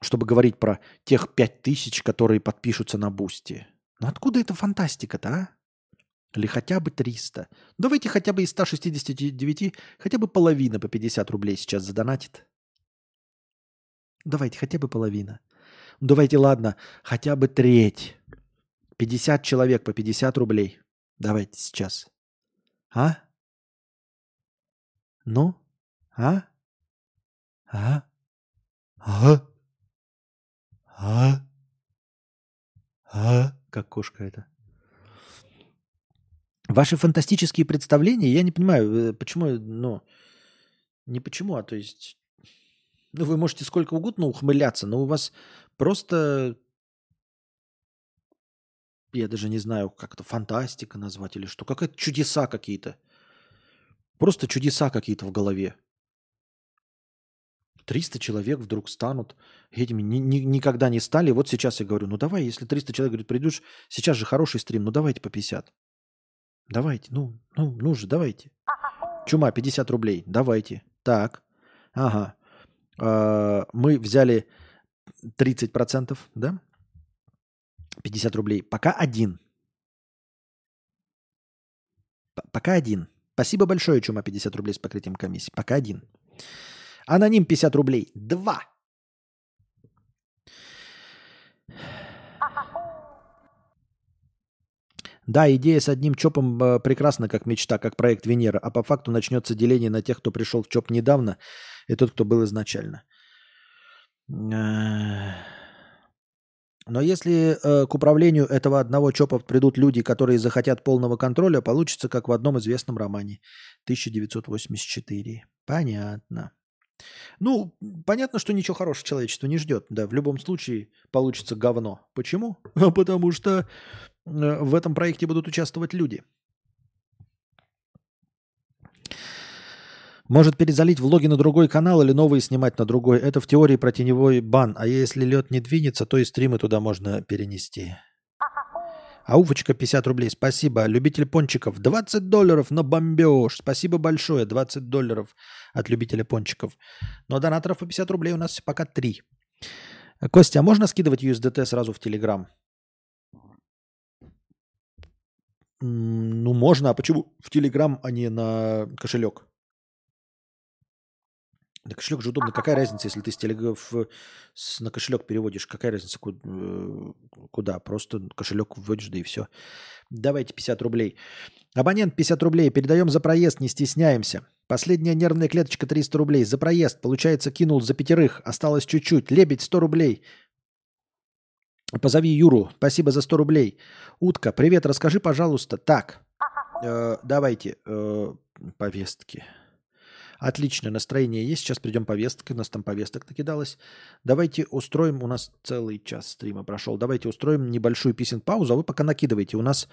[SPEAKER 1] Чтобы говорить про тех 5000, которые подпишутся на Boosty. Ну, откуда эта фантастика-то, а? Или хотя бы 300. Давайте хотя бы из 169, хотя бы половина по 50 рублей сейчас задонатит. Давайте хотя бы половина. Ну, давайте, ладно, хотя бы треть. 50 человек по 50 рублей. Давайте сейчас. А? Ну? А? А? А? А? А? Как кошка это. Ваши фантастические представления, я не понимаю, э, почему, ну, не почему, а то есть, ну, вы можете сколько угодно ухмыляться, но у вас просто я даже не знаю, как это, фантастика назвать или что. Какая-то чудеса какие-то. Просто чудеса какие-то в голове. 300 человек вдруг станут этими, ни, ни, никогда не стали. Вот сейчас я говорю, ну давай, если 300 человек, говорит, придешь, сейчас же хороший стрим, ну давайте по 50. Давайте, ну, ну, ну же, давайте. Чума, 50 рублей, давайте. Так, ага. А, мы взяли 30%, да? 50 рублей. Пока один. Пока один. Спасибо большое, Чума, 50 рублей с покрытием комиссии. Пока один. Аноним 50 рублей. Два. Да, идея с одним чопом э, прекрасна, как мечта, как проект Венера, а по факту начнется деление на тех, кто пришел в чоп недавно, и тот, кто был изначально. Но если э, к управлению этого одного ЧОПа придут люди, которые захотят полного контроля, получится как в одном известном романе 1984. Понятно. Ну, понятно, что ничего хорошего человечество не ждет. Да, в любом случае получится говно. Почему? Потому что э, в этом проекте будут участвовать люди. Может перезалить влоги на другой канал или новые снимать на другой. Это в теории про теневой бан. А если лед не двинется, то и стримы туда можно перенести. Ауфочка 50 рублей. Спасибо. Любитель пончиков. 20 долларов на бомбеж. Спасибо большое. 20 долларов от любителя пончиков. Но донаторов по 50 рублей у нас пока 3. Костя, а можно скидывать USDT сразу в Телеграм? Ну, можно. А почему в Телеграм, а не на кошелек? На кошелек же удобно. Какая разница, если ты с телегов с, на кошелек переводишь? Какая разница э, куда? Просто кошелек вводишь, да и все. Давайте 50 рублей. Абонент 50 рублей. Передаем за проезд, не стесняемся. Последняя нервная клеточка 300 рублей. За проезд. Получается, кинул за пятерых. Осталось чуть-чуть. Лебедь 100 рублей. Позови Юру. Спасибо за 100 рублей. Утка, привет. Расскажи, пожалуйста. Так, э, давайте э, повестки. Отличное настроение есть. Сейчас придем повестка. У нас там повесток накидалось. Давайте устроим. У нас целый час стрима прошел. Давайте устроим небольшую писин-паузу. А вы пока накидывайте. У нас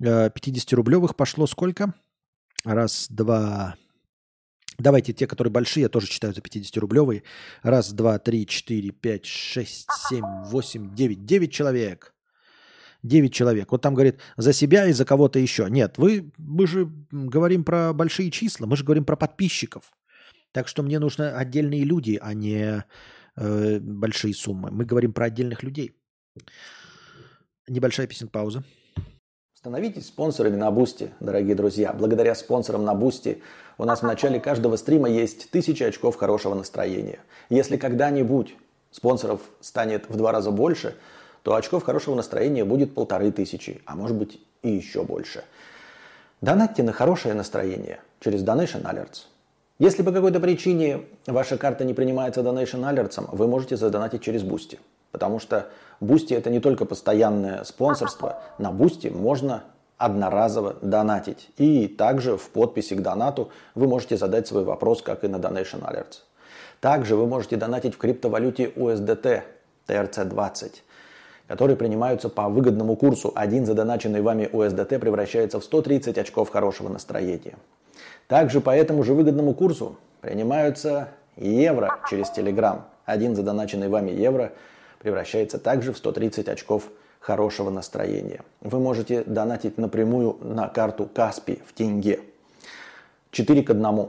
[SPEAKER 1] 50-рублевых э, пошло сколько? Раз, два... Давайте те, которые большие, я тоже читаю за 50-рублевые. Раз, два, три, четыре, пять, шесть, семь, восемь, девять. Девять человек.
[SPEAKER 3] 9 человек. Вот там говорит за себя и за кого-то еще. Нет, вы, мы же говорим про большие числа, мы же говорим про подписчиков. Так что мне нужны отдельные люди, а не э, большие суммы. Мы говорим про отдельных людей. Небольшая песен пауза.
[SPEAKER 1] Становитесь спонсорами на Boosty, дорогие друзья. Благодаря спонсорам на Boosty у нас в начале каждого стрима есть тысячи очков хорошего настроения. Если когда-нибудь спонсоров станет в два раза больше, то очков хорошего настроения будет полторы тысячи, а может быть и еще больше. Донатьте на хорошее настроение через Donation Alerts. Если по какой-то причине ваша карта не принимается Donation Alerts, вы можете задонатить через Boosty. Потому что Boosty это не только постоянное спонсорство. На Boosty можно одноразово донатить. И также в подписи к донату вы можете задать свой вопрос, как и на Donation Alerts. Также вы можете донатить в криптовалюте USDT TRC20, которые принимаются по выгодному курсу. Один задоначенный вами USDT превращается в 130 очков хорошего настроения. Также по этому же выгодному курсу принимаются евро через Telegram. Один задоначенный вами евро превращается также в 130 очков хорошего настроения. Вы можете донатить напрямую на карту Каспи в тенге. 4 к 1.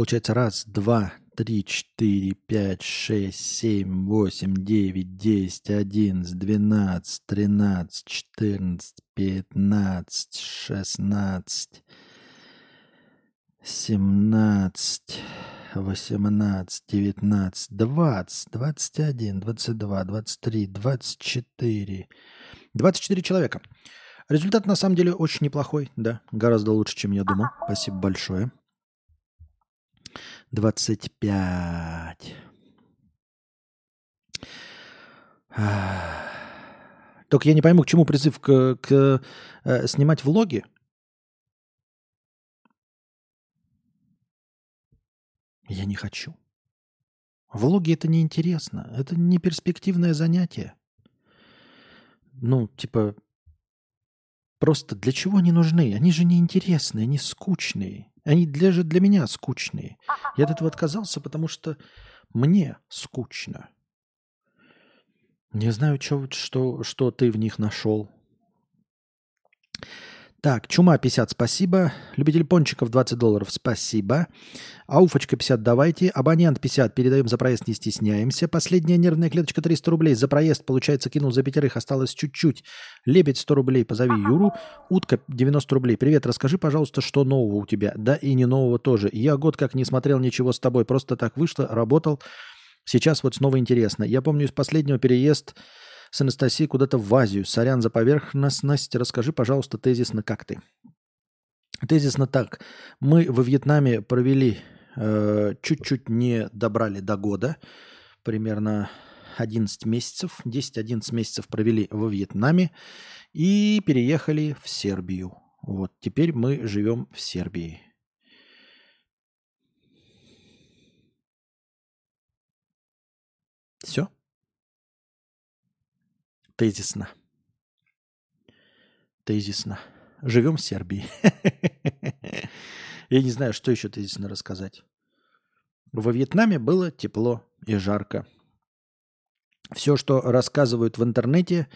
[SPEAKER 3] Получается раз, два, три, четыре, пять, шесть, семь, восемь, девять, десять, одиннадцать, двенадцать, тринадцать, четырнадцать, пятнадцать, шестнадцать, семнадцать, восемнадцать, девятнадцать, двадцать, двадцать один, двадцать два, двадцать три, двадцать четыре. Двадцать четыре человека. Результат на самом деле очень неплохой, да, гораздо лучше, чем я думал. Спасибо большое. 25. Только я не пойму, к чему призыв к, к э, снимать влоги. Я не хочу. Влоги это неинтересно. Это не перспективное занятие. Ну, типа, просто для чего они нужны? Они же неинтересные, они скучные. Они для, же для меня скучные. Я от этого отказался, потому что мне скучно. Не знаю, что, что, что ты в них нашел. Так, Чума 50, спасибо. Любитель пончиков 20 долларов, спасибо. Ауфочка 50, давайте. Абонент 50, передаем за проезд, не стесняемся. Последняя нервная клеточка 300 рублей. За проезд, получается, кинул за пятерых, осталось чуть-чуть. Лебедь 100 рублей, позови Юру. Утка 90 рублей. Привет, расскажи, пожалуйста, что нового у тебя. Да и не нового тоже. Я год как не смотрел ничего с тобой, просто так вышло, работал. Сейчас вот снова интересно. Я помню из последнего переезд с Анастасией куда-то в Азию. Сорян за поверхностность. Расскажи, пожалуйста, тезисно, как ты. Тезисно так. Мы во Вьетнаме провели, э, чуть-чуть не добрали до года, примерно
[SPEAKER 1] 11 месяцев, 10-11 месяцев провели во Вьетнаме и переехали в Сербию. Вот, теперь мы живем в Сербии. Все. Тезисно. Тезисно. Живем в Сербии. Я не знаю, что еще тезисно рассказать. Во Вьетнаме было тепло и жарко. Все, что рассказывают в интернете,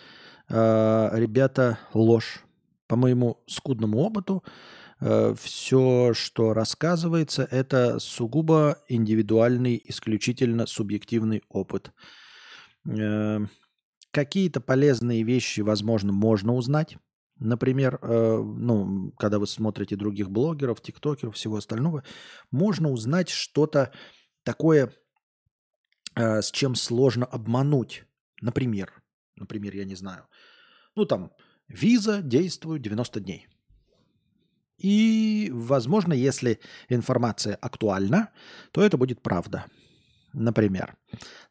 [SPEAKER 1] э, ребята, ложь. По моему скудному опыту, э, все, что рассказывается, это сугубо индивидуальный, исключительно субъективный опыт. Какие-то полезные вещи, возможно, можно узнать. Например, э, ну, когда вы смотрите других блогеров, тиктокеров, всего остального, можно узнать что-то такое, э, с чем сложно обмануть. Например, например, я не знаю, ну там, виза действует 90 дней. И, возможно, если информация актуальна, то это будет правда. Например,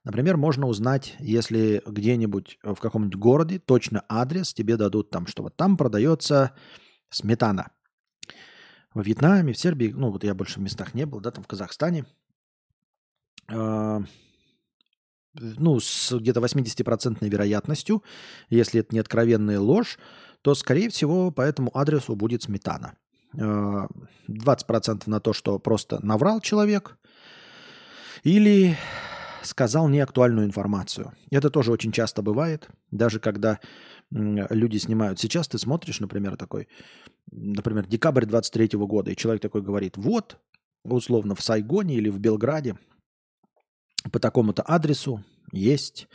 [SPEAKER 1] например, можно узнать, если где-нибудь в каком-нибудь городе точно адрес, тебе дадут там, что вот там продается сметана. Во Вьетнаме, в Сербии, ну вот я больше в местах не был, да, там в Казахстане, э, ну, с где-то 80% вероятностью, если это не откровенная ложь, то, скорее всего, по этому адресу будет сметана. Э, 20% на то, что просто наврал человек – или сказал неактуальную информацию. Это тоже очень часто бывает, даже когда люди снимают. Сейчас ты смотришь, например, такой, например, декабрь 23 года, и человек такой говорит, вот, условно, в Сайгоне или в Белграде по такому-то адресу есть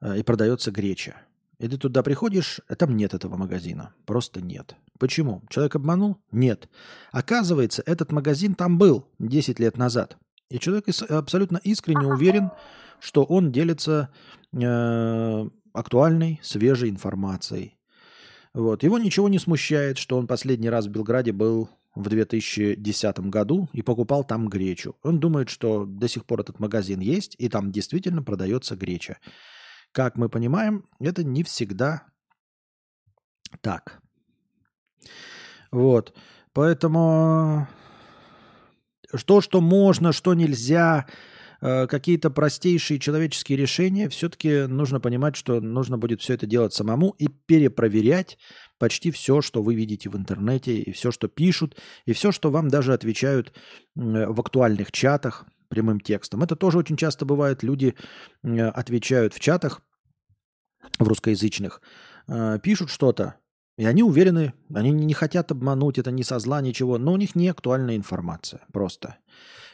[SPEAKER 1] э, и продается греча. И ты туда приходишь, а там нет этого магазина. Просто нет. Почему? Человек обманул? Нет. Оказывается, этот магазин там был 10 лет назад. И человек абсолютно искренне уверен, что он делится э, актуальной, свежей информацией. Вот. Его ничего не смущает, что он последний раз в Белграде был в 2010 году и покупал там гречу. Он думает, что до сих пор этот магазин есть, и там действительно продается греча. Как мы понимаем, это не всегда так. Вот. Поэтому то, что можно, что нельзя, э, какие-то простейшие человеческие решения, все-таки нужно понимать, что нужно будет все это делать самому и перепроверять почти все, что вы видите в интернете, и все, что пишут, и все, что вам даже отвечают в актуальных чатах прямым текстом. Это тоже очень часто бывает. Люди отвечают в чатах, в русскоязычных, э, пишут что-то, и они уверены, они не хотят обмануть, это не со зла, ничего, но у них не актуальная информация просто.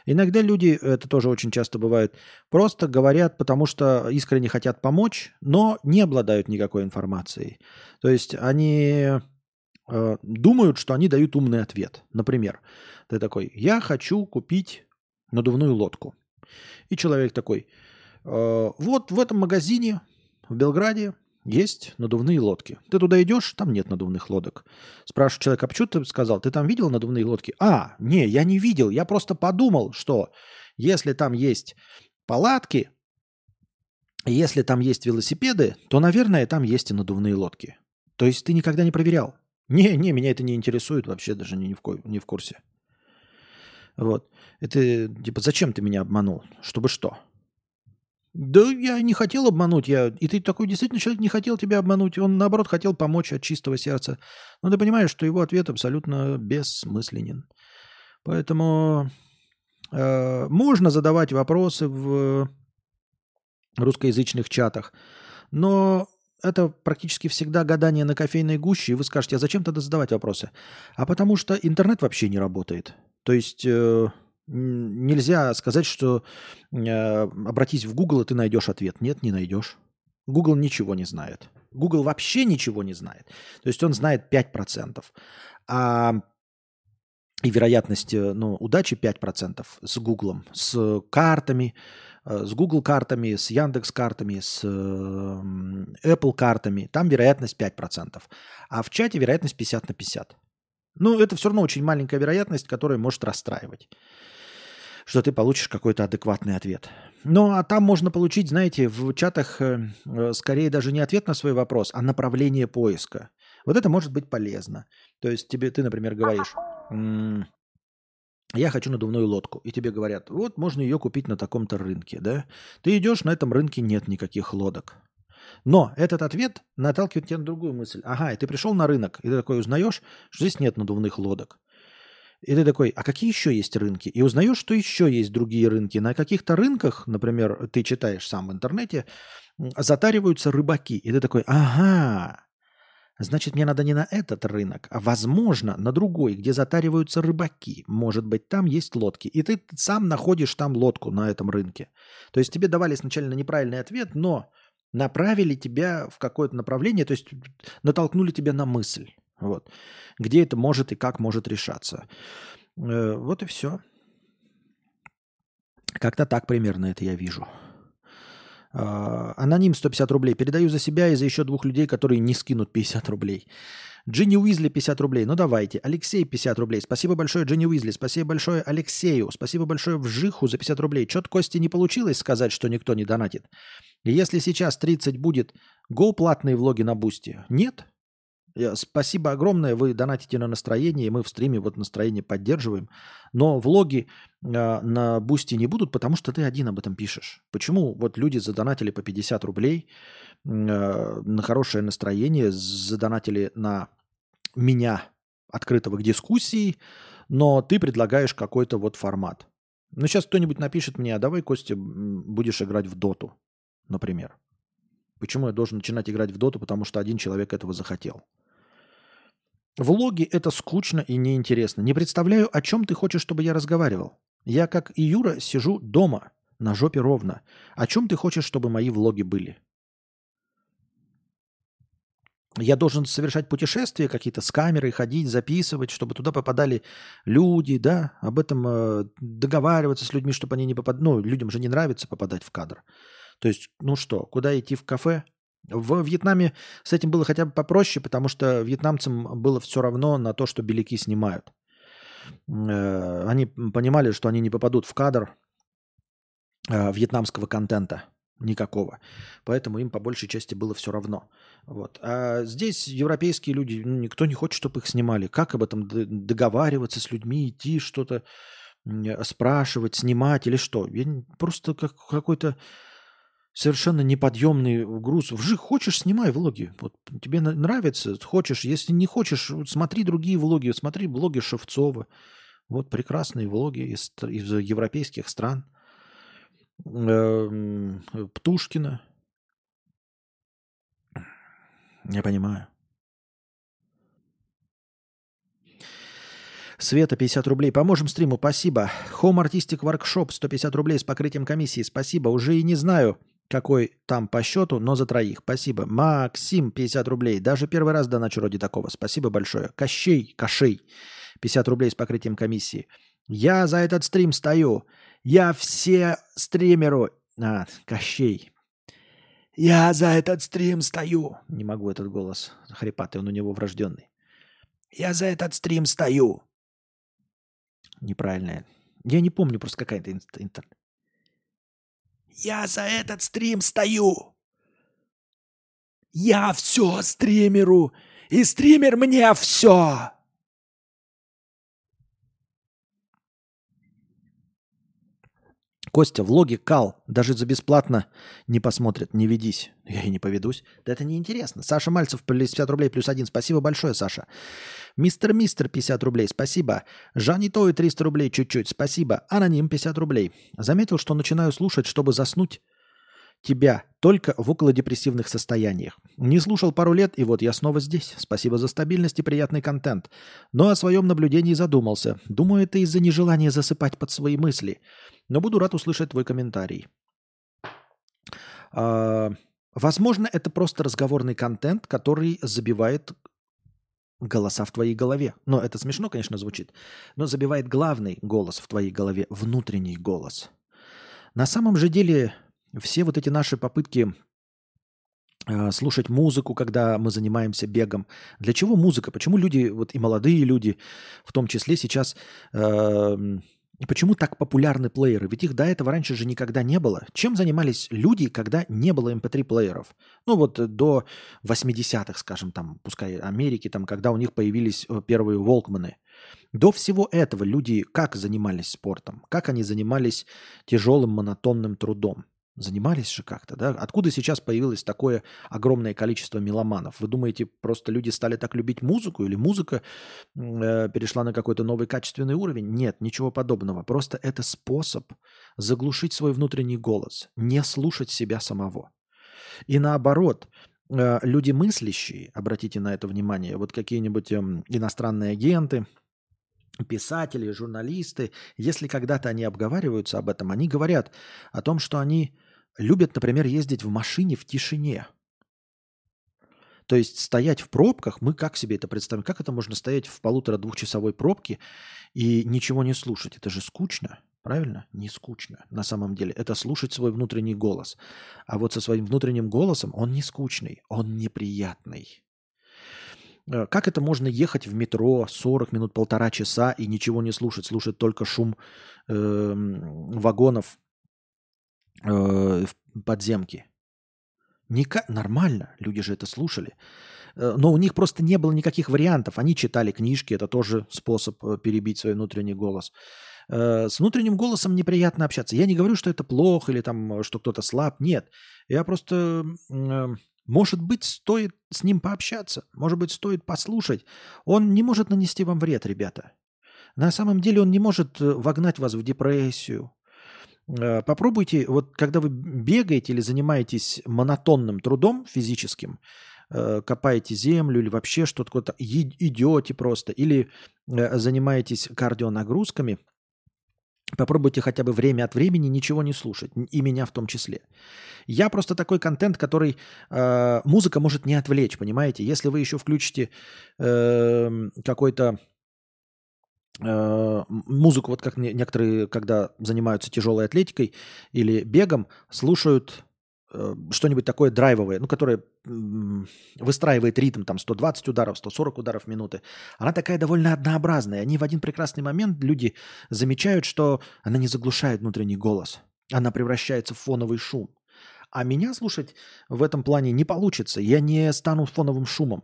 [SPEAKER 1] Иногда люди, это тоже очень часто бывает, просто говорят, потому что искренне хотят помочь, но не обладают никакой информацией. То есть они э, думают, что они дают умный ответ. Например, ты такой, я хочу купить надувную лодку. И человек такой, э, вот в этом магазине в Белграде есть надувные лодки. Ты туда идешь, там нет надувных лодок. Спрашиваю человека, а почему ты сказал, ты там видел надувные лодки? А, не, я не видел, я просто подумал, что если там есть палатки, если там есть велосипеды, то, наверное, там есть и надувные лодки. То есть ты никогда не проверял? Не, не, меня это не интересует вообще даже не, в, ко- не в курсе. Вот. Это, типа, зачем ты меня обманул? Чтобы что? Да я не хотел обмануть. Я... И ты такой действительно человек не хотел тебя обмануть. Он, наоборот, хотел помочь от чистого сердца. Но ты понимаешь, что его ответ абсолютно бессмысленен. Поэтому э, можно задавать вопросы в русскоязычных чатах. Но это практически всегда гадание на кофейной гуще, и вы скажете, а зачем тогда задавать вопросы? А потому что интернет вообще не работает. То есть... Э, Нельзя сказать, что э, обратись в Google, и ты найдешь ответ. Нет, не найдешь. Google ничего не знает. Google вообще ничего не знает. То есть он знает 5%. А и вероятность э, ну, удачи 5% с Google, с картами, э, с Google картами, с Яндекс картами, с Apple картами, там вероятность 5%. А в чате вероятность 50 на 50. Ну, это все равно очень маленькая вероятность, которая может расстраивать. что ты получишь какой-то адекватный ответ. Ну, а там можно получить, знаете, в чатах э, э, скорее даже не ответ на свой вопрос, а направление поиска. Вот это может быть полезно. То есть тебе ты, например, говоришь, я хочу надувную лодку, и тебе говорят, вот можно ее купить на таком-то рынке, да? Ты идешь, на этом рынке нет никаких лодок. Но этот ответ наталкивает тебя на другую мысль. Ага, и ты пришел на рынок, и ты такой узнаешь, что здесь нет надувных лодок. И ты такой, а какие еще есть рынки? И узнаешь, что еще есть другие рынки. На каких-то рынках, например, ты читаешь сам в интернете, затариваются рыбаки. И ты такой, ага, значит, мне надо не на этот рынок, а, возможно, на другой, где затариваются рыбаки. Может быть, там есть лодки. И ты сам находишь там лодку на этом рынке. То есть тебе давали сначала неправильный ответ, но направили тебя в какое-то направление, то есть натолкнули тебя на мысль. Вот. Где это может и как может решаться. Э, вот и все. Как-то так примерно это я вижу. А, аноним 150 рублей. Передаю за себя и за еще двух людей, которые не скинут 50 рублей. Джинни Уизли 50 рублей. Ну давайте. Алексей 50 рублей. Спасибо большое, Джинни Уизли. Спасибо большое Алексею. Спасибо большое Вжиху за 50 рублей. Чё-то Кости не получилось сказать, что никто не донатит. И если сейчас 30 будет, го платные влоги на Boosty? Нет? Спасибо огромное, вы донатите на настроение, и мы в стриме вот настроение поддерживаем. Но влоги э, на Boosty не будут, потому что ты один об этом пишешь. Почему вот люди задонатили по 50 рублей э, на хорошее настроение, задонатили на меня, открытого к дискуссии, но ты предлагаешь какой-то вот формат. Ну, сейчас кто-нибудь напишет мне, а давай, Костя, будешь играть в доту, например. Почему я должен начинать играть в доту, потому что один человек этого захотел? Влоги – это скучно и неинтересно. Не представляю, о чем ты хочешь, чтобы я разговаривал. Я, как и Юра, сижу дома, на жопе ровно. О чем ты хочешь, чтобы мои влоги были? Я должен совершать путешествия какие-то с камерой, ходить, записывать, чтобы туда попадали люди, да, об этом э, договариваться с людьми, чтобы они не попадали. Ну, людям же не нравится попадать в кадр. То есть, ну что, куда идти в кафе? В Вьетнаме с этим было хотя бы попроще, потому что вьетнамцам было все равно на то, что беляки снимают. Э, они понимали, что они не попадут в кадр э, вьетнамского контента никакого. Поэтому им по большей части было все равно. Вот. А здесь европейские люди, ну, никто не хочет, чтобы их снимали. Как об этом договариваться с людьми, идти что-то спрашивать, снимать или что? Я просто как какой-то совершенно неподъемный груз. Вжи, хочешь, снимай влоги. Вот тебе нравится, хочешь. Если не хочешь, смотри другие влоги. Смотри влоги Шевцова. Вот прекрасные влоги из, из европейских стран. Эм, Птушкина. Я понимаю. Света, 50 рублей. Поможем стриму, спасибо. Home Artistic Workshop, 150 рублей с покрытием комиссии, спасибо. Уже и не знаю, какой там по счету, но за троих. Спасибо. Максим, 50 рублей. Даже первый раз доначу ради такого. Спасибо большое. Кощей, Кошей, 50 рублей с покрытием комиссии. Я за этот стрим стою. Я все стримеру... А, Кощей. Я за этот стрим стою. Не могу этот голос хрипатый, он у него врожденный. Я за этот стрим стою. Неправильное. Я не помню просто какая-то интернет. Я за этот стрим стою. Я все стримеру, и стример мне все. Костя, влоги кал, даже за бесплатно не посмотрят, не ведись. Я и не поведусь. Да это неинтересно. Саша Мальцев, 50 рублей плюс один. Спасибо большое, Саша. Мистер Мистер, 50 рублей. Спасибо. Жани Той, 300 рублей чуть-чуть. Спасибо. Аноним, 50 рублей. Заметил, что начинаю слушать, чтобы заснуть тебя только в околодепрессивных состояниях. Не слушал пару лет, и вот я снова здесь. Спасибо за стабильность и приятный контент. Но о своем наблюдении задумался. Думаю, это из-за нежелания засыпать под свои мысли. Но буду рад услышать твой комментарий. А, возможно, это просто разговорный контент, который забивает голоса в твоей голове. Но это смешно, конечно, звучит. Но забивает главный голос в твоей голове, внутренний голос. На самом же деле все вот эти наши попытки э, слушать музыку, когда мы занимаемся бегом. Для чего музыка? Почему люди, вот и молодые люди, в том числе сейчас э, почему так популярны плееры? Ведь их до этого раньше же никогда не было. Чем занимались люди, когда не было MP3-плееров? Эм ну вот э, до 80-х, скажем, там, пускай Америки, там, когда у них появились э, первые волкманы. До всего этого люди как занимались спортом? Как они занимались тяжелым монотонным трудом? Занимались же как-то, да? Откуда сейчас появилось такое огромное количество меломанов? Вы думаете, просто люди стали так любить музыку или музыка э, перешла на какой-то новый качественный уровень? Нет, ничего подобного. Просто это способ заглушить свой внутренний голос, не слушать себя самого. И наоборот, э, люди мыслящие, обратите на это внимание, вот какие-нибудь э, иностранные агенты – писатели, журналисты, если когда-то они обговариваются об этом, они говорят о том, что они любят, например, ездить в машине в тишине. То есть стоять в пробках, мы как себе это представим? Как это можно стоять в полутора-двухчасовой пробке и ничего не слушать? Это же скучно, правильно? Не скучно на самом деле. Это слушать свой внутренний голос. А вот со своим внутренним голосом он не скучный, он неприятный. Э, как это можно ехать в метро 40 минут, полтора часа и ничего не слушать, слушать только шум э, вагонов э, в подземке? Ника... Нормально, люди же это слушали. Э, но у них просто не было никаких вариантов. Они читали книжки, это тоже способ э, перебить свой внутренний голос. С внутренним голосом неприятно общаться. Я не говорю, что это плохо или там, что кто-то слаб. Нет. Я просто может быть, стоит с ним пообщаться, может быть, стоит послушать. Он не может нанести вам вред, ребята. На самом деле он не может э, вогнать вас в депрессию. Э, попробуйте, вот когда вы бегаете или занимаетесь монотонным трудом физическим, э, копаете землю или вообще что-то, идете просто, или занимаетесь кардионагрузками – Попробуйте хотя бы время от времени ничего не слушать, и меня в том числе. Я просто такой контент, который э, музыка может не отвлечь, понимаете? Если вы еще включите э, какой-то э, музыку, вот как некоторые, когда занимаются тяжелой атлетикой или бегом, слушают Э, что-нибудь такое драйвовое, ну, которое выстраивает ритм, там, 120 ударов, 140 ударов в минуты, она такая довольно однообразная. Они в один прекрасный момент, люди замечают, что она не заглушает внутренний голос. Она превращается в фоновый шум. А меня слушать в этом плане не получится. Я не стану фоновым шумом.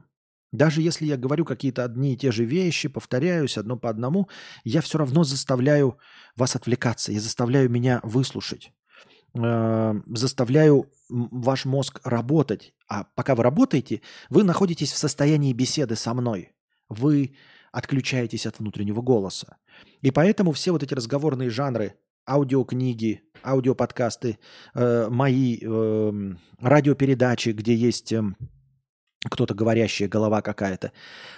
[SPEAKER 1] Даже если я говорю какие-то одни и те же вещи, повторяюсь одно по одному, я все равно заставляю вас отвлекаться. Я заставляю меня выслушать. Э, заставляю ваш мозг работать. А пока вы работаете, вы находитесь в состоянии беседы со мной. Вы отключаетесь от внутреннего голоса. И поэтому все вот эти разговорные жанры, аудиокниги, аудиоподкасты, э, мои э, радиопередачи, где есть э, кто-то говорящая голова какая-то,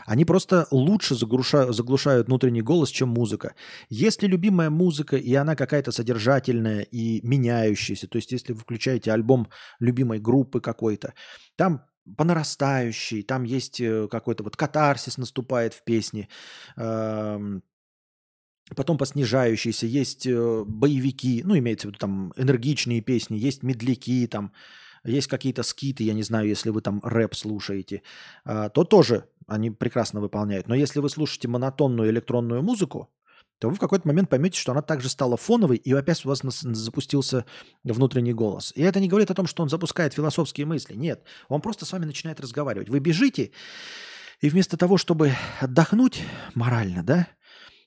[SPEAKER 1] они просто лучше заглушают, заглушают внутренний голос, чем музыка. Если любимая музыка, и она какая-то содержательная и меняющаяся, то есть если вы включаете альбом любимой группы какой-то, там по нарастающей, там есть э, какой-то вот катарсис наступает в песне, эм, потом по снижающейся есть э, боевики, ну, имеется в виду там энергичные песни, есть медляки, там, есть какие-то скиты, я не знаю, если вы там рэп слушаете, а, то тоже они прекрасно выполняют. Но если вы слушаете монотонную электронную музыку, то вы в какой-то момент поймете, что она также стала фоновой, и опять у вас запустился внутренний голос. И это не говорит о том, что он запускает философские мысли. Нет, он просто с вами начинает разговаривать. Вы бежите, и вместо того, чтобы отдохнуть морально, да,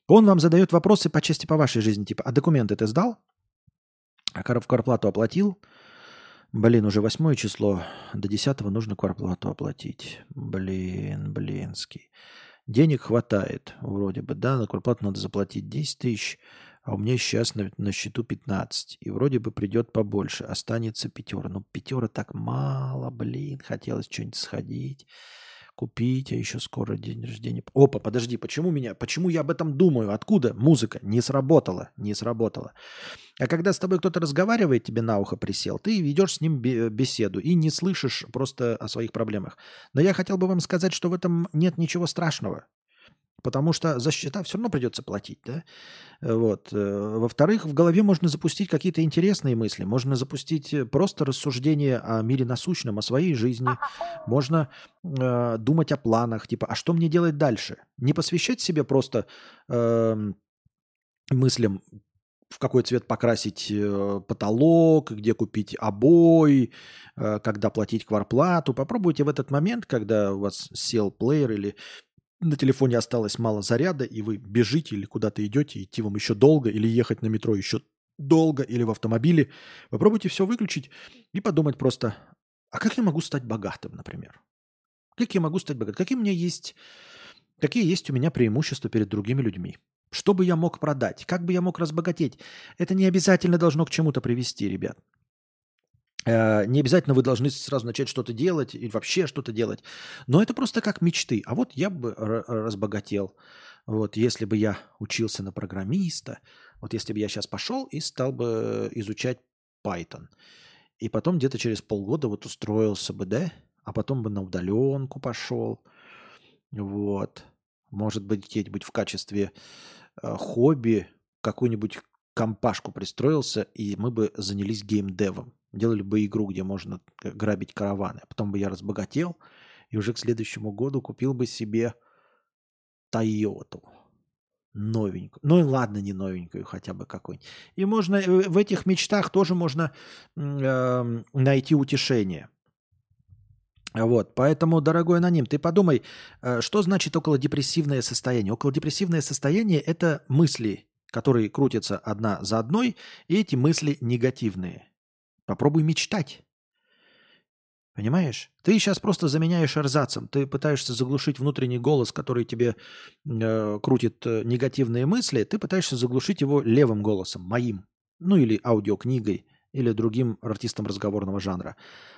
[SPEAKER 1] он вам задает вопросы по части по вашей жизни, типа, а документы ты сдал? А квартплату оплатил? Блин, уже восьмое число. До десятого нужно кварплату оплатить. Блин, блинский. Денег хватает вроде бы, да, на кварплату надо заплатить 10 тысяч, а у меня сейчас на, на счету 15. И вроде бы придет побольше, останется пятера. Ну, пятера так мало, блин, хотелось что-нибудь сходить купить, а еще скоро день рождения. Опа, подожди, почему меня, почему я об этом думаю? Откуда? Музыка не сработала, не сработала. А когда с тобой кто-то разговаривает, тебе на ухо присел, ты ведешь с ним беседу и не слышишь просто о своих проблемах. Но я хотел бы вам сказать, что в этом нет ничего страшного. Потому что за счета все равно придется платить. Да? Вот. Э, во-вторых, в голове можно запустить какие-то интересные мысли. Можно запустить э, просто рассуждение о мире насущном, о своей жизни. Можно э, думать о планах. Типа, а что мне делать дальше? Не посвящать себе просто... Э, мыслям, в какой цвет покрасить э, потолок, где купить обои, э, когда платить кварплату. Попробуйте в этот момент, когда у вас сел плеер или на телефоне осталось мало заряда, и вы бежите или куда-то идете, идти вам еще долго, или ехать на метро еще долго, или в автомобиле. Попробуйте все выключить и подумать просто, а как я могу стать богатым, например? Как я могу стать богатым? Какие у меня есть, какие есть у меня преимущества перед другими людьми? Что бы я мог продать? Как бы я мог разбогатеть? Это не обязательно должно к чему-то привести, ребят. Э, не обязательно вы должны сразу начать что-то делать или вообще что-то делать. Но это просто как мечты. А вот я бы разбогател. Вот если бы я учился на программиста, вот если бы я сейчас пошел и стал бы изучать Python, и потом где-то через полгода вот устроился бы, да, а потом бы на удаленку пошел, вот, может быть, где-нибудь в качестве э, хобби какую-нибудь компашку пристроился, и мы бы занялись геймдевом. Делали бы игру, где можно грабить караваны. А потом бы я разбогател, и уже к следующему году купил бы себе Тойоту. Новенькую. Ну и ладно, не новенькую, хотя бы какой-нибудь. И можно э, в этих мечтах тоже можно э, найти утешение. Вот, поэтому, дорогой аноним, ты подумай, э, что значит около депрессивное состояние? Около депрессивное состояние – это мысли, которые крутятся одна за одной, и эти мысли негативные. Попробуй мечтать. Понимаешь? Ты сейчас просто заменяешь эрзацем. Ты пытаешься заглушить внутренний голос, который тебе э, крутит э, негативные мысли. Ты пытаешься заглушить его левым голосом, моим. Ну или аудиокнигой, или другим артистом разговорного жанра.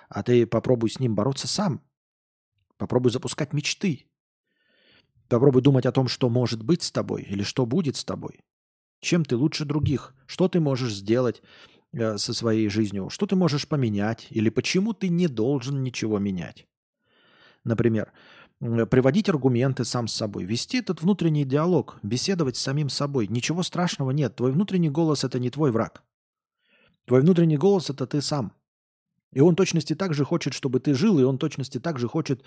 [SPEAKER 1] А ты попробуй с ним бороться сам. Попробуй запускать мечты. Попробуй думать о том, что может быть с тобой или что будет с тобой. Чем ты лучше других? Что ты можешь сделать э, со своей жизнью? Что ты можешь поменять? Или почему ты не должен ничего менять? Например, приводить аргументы сам с собой, вести этот внутренний диалог, беседовать с самим собой. Ничего страшного нет. Твой внутренний голос – это не твой враг. Твой внутренний голос – это ты сам. И он точности так же хочет, чтобы ты жил, и он точности так же хочет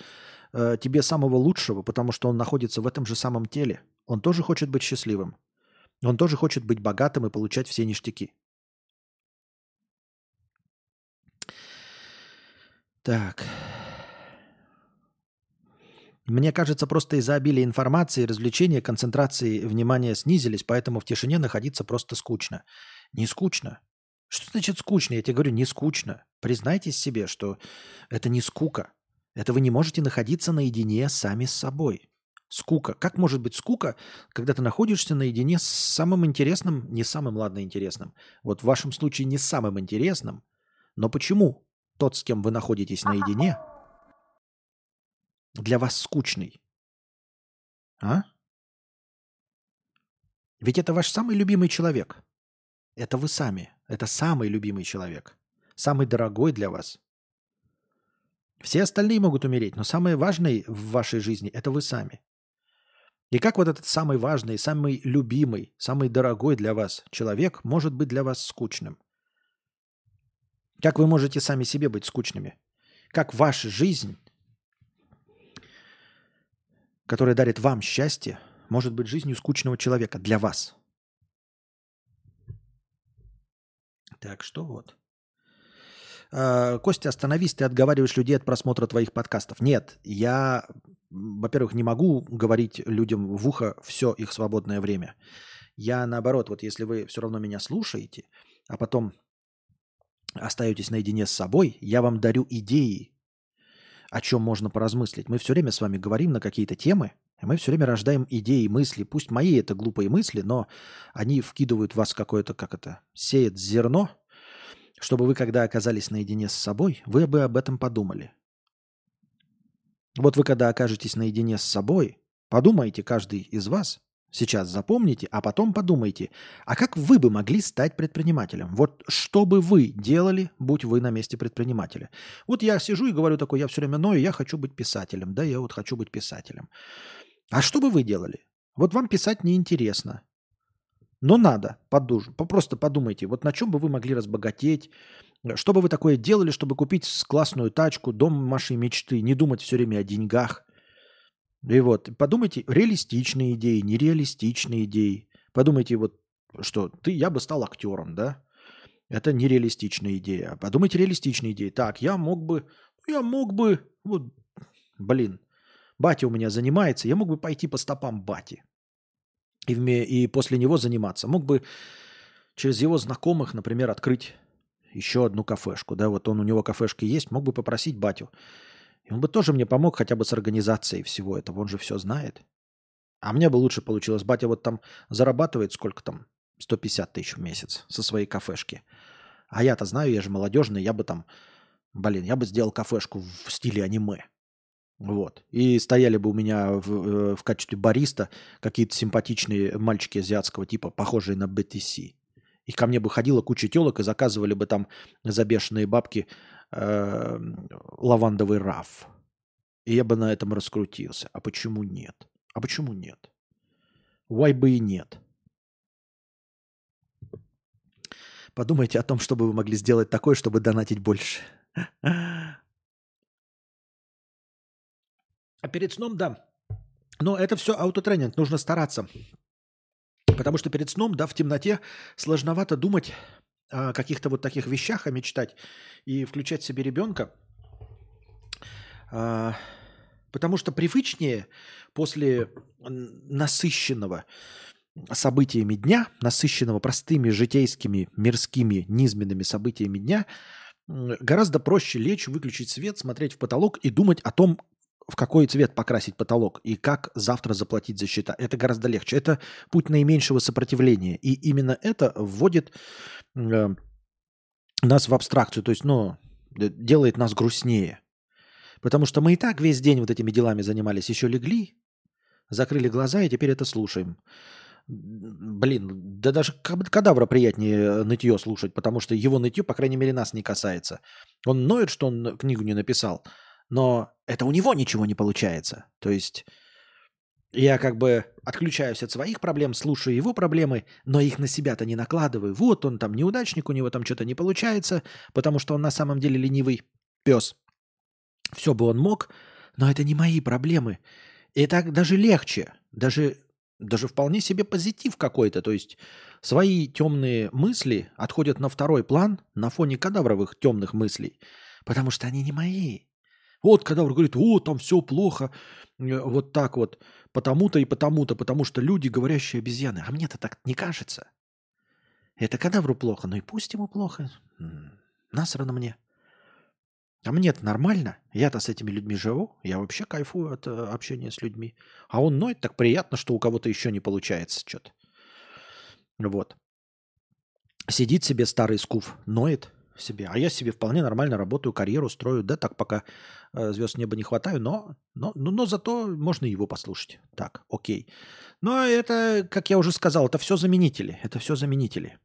[SPEAKER 1] э, тебе самого лучшего, потому что он находится в этом же самом теле. Он тоже хочет быть счастливым. Он тоже хочет быть богатым и получать все ништяки. Так. Мне кажется, просто из-за обилия информации, развлечения, концентрации внимания снизились, поэтому в тишине находиться просто скучно. Не скучно. Что значит скучно? Я тебе говорю, не скучно. Признайтесь себе, что это не скука. Это вы не можете находиться наедине сами с собой. Скука. Как может быть скука, когда ты находишься наедине с самым интересным, не самым, ладно, интересным. Вот в вашем случае не самым интересным. Но почему тот, с кем вы находитесь наедине, для вас скучный? А? Ведь это ваш самый любимый человек. Это вы сами. Это самый любимый человек. Самый дорогой для вас. Все остальные могут умереть, но самое важное в вашей жизни – это вы сами. И как вот этот самый важный, самый любимый, самый дорогой для вас человек может быть для вас скучным? Как вы можете сами себе быть скучными? Как ваша жизнь, которая дарит вам счастье, может быть жизнью скучного человека для вас? Так что вот. А, Костя, остановись, ты отговариваешь людей от просмотра твоих подкастов. Нет, я, во-первых, не могу говорить людям в ухо все их свободное время. Я наоборот, вот если вы все равно меня слушаете, а потом остаетесь наедине с собой, я вам дарю идеи, о чем можно поразмыслить. Мы все время с вами говорим на какие-то темы, мы все время рождаем идеи, мысли. Пусть мои это глупые мысли, но они вкидывают в вас какое-то, как это, сеет зерно, чтобы вы, когда оказались наедине с собой, вы бы об этом подумали. Вот вы, когда окажетесь наедине с собой, подумайте каждый из вас, сейчас запомните, а потом подумайте, а как вы бы могли стать предпринимателем? Вот что бы вы делали, будь вы на месте предпринимателя? Вот я сижу и говорю такой, я все время ною, я хочу быть писателем, да, я вот хочу быть писателем. А что бы вы делали? Вот вам писать неинтересно. Но надо, подуж, просто подумайте, вот на чем бы вы могли разбогатеть, что бы вы такое делали, чтобы купить классную тачку, дом вашей мечты, не думать все время о деньгах. И вот, подумайте, реалистичные идеи, нереалистичные идеи. Подумайте, вот что ты, я бы стал актером, да? Это нереалистичная идея. Подумайте реалистичные идеи. Так, я мог бы, я мог бы, вот, блин, батя у меня занимается, я мог бы пойти по стопам бати и, вме, и после него заниматься. Мог бы через его знакомых, например, открыть еще одну кафешку. Да, вот он у него кафешки есть, мог бы попросить батю. И он бы тоже мне помог хотя бы с организацией всего этого. Он же все знает. А мне бы лучше получилось. Батя вот там зарабатывает сколько там? 150 тысяч в месяц со своей кафешки. А я-то знаю, я же молодежный, я бы там, блин, я бы сделал кафешку в стиле аниме. Вот. И стояли бы у меня в, э, в качестве бариста какие-то симпатичные мальчики азиатского типа, похожие на BTC. И ко мне бы ходила куча телок и заказывали бы там за бешеные бабки э, лавандовый раф. И я бы на этом раскрутился. А почему нет? А почему нет? Why бы и нет? Подумайте о том, что бы вы могли сделать такое, чтобы донатить больше. А перед сном, да. Но это все аутотренинг, нужно стараться. Потому что перед сном, да, в темноте сложновато думать о каких-то вот таких вещах, а мечтать и включать себе ребенка. А, потому что привычнее после насыщенного событиями дня, насыщенного простыми житейскими, мирскими, низменными событиями дня, гораздо проще лечь, выключить свет, смотреть в потолок и думать о том, в какой цвет покрасить потолок и как завтра заплатить за счета. Это гораздо легче. Это путь наименьшего сопротивления. И именно это вводит э, нас в абстракцию, то есть, ну, делает нас грустнее. Потому что мы и так весь день вот этими делами занимались, еще легли, закрыли глаза и теперь это слушаем. Блин, да даже кадавра приятнее нытье слушать, потому что его нытье, по крайней мере, нас не касается. Он ноет, что он книгу не написал – но это у него ничего не получается. То есть я как бы отключаюсь от своих проблем, слушаю его проблемы, но их на себя-то не накладываю. Вот он там неудачник, у него там что-то не получается, потому что он на самом деле ленивый пес. Все бы он мог, но это не мои проблемы. И так даже легче, даже, даже вполне себе позитив какой-то. То есть свои темные мысли отходят на второй план на фоне кадавровых темных мыслей, потому что они не мои. Вот когда он говорит, о, там все плохо, э, вот так вот, потому-то и потому-то, потому что люди говорящие обезьяны. А мне-то так не кажется. Это кадавру плохо, ну и пусть ему плохо. Насрано мне. А мне-то нормально. Я-то с этими людьми живу. Я вообще кайфую от э, общения с людьми. А он ноет так приятно, что у кого-то еще не получается что-то. Вот. Сидит себе старый скуф, ноет, себе. А я себе вполне нормально работаю, карьеру строю. Да, так пока э, звезд неба не хватаю, но, но, но, но зато можно его послушать. Так, окей. Но это, как я уже сказал, это все заменители. Это все заменители.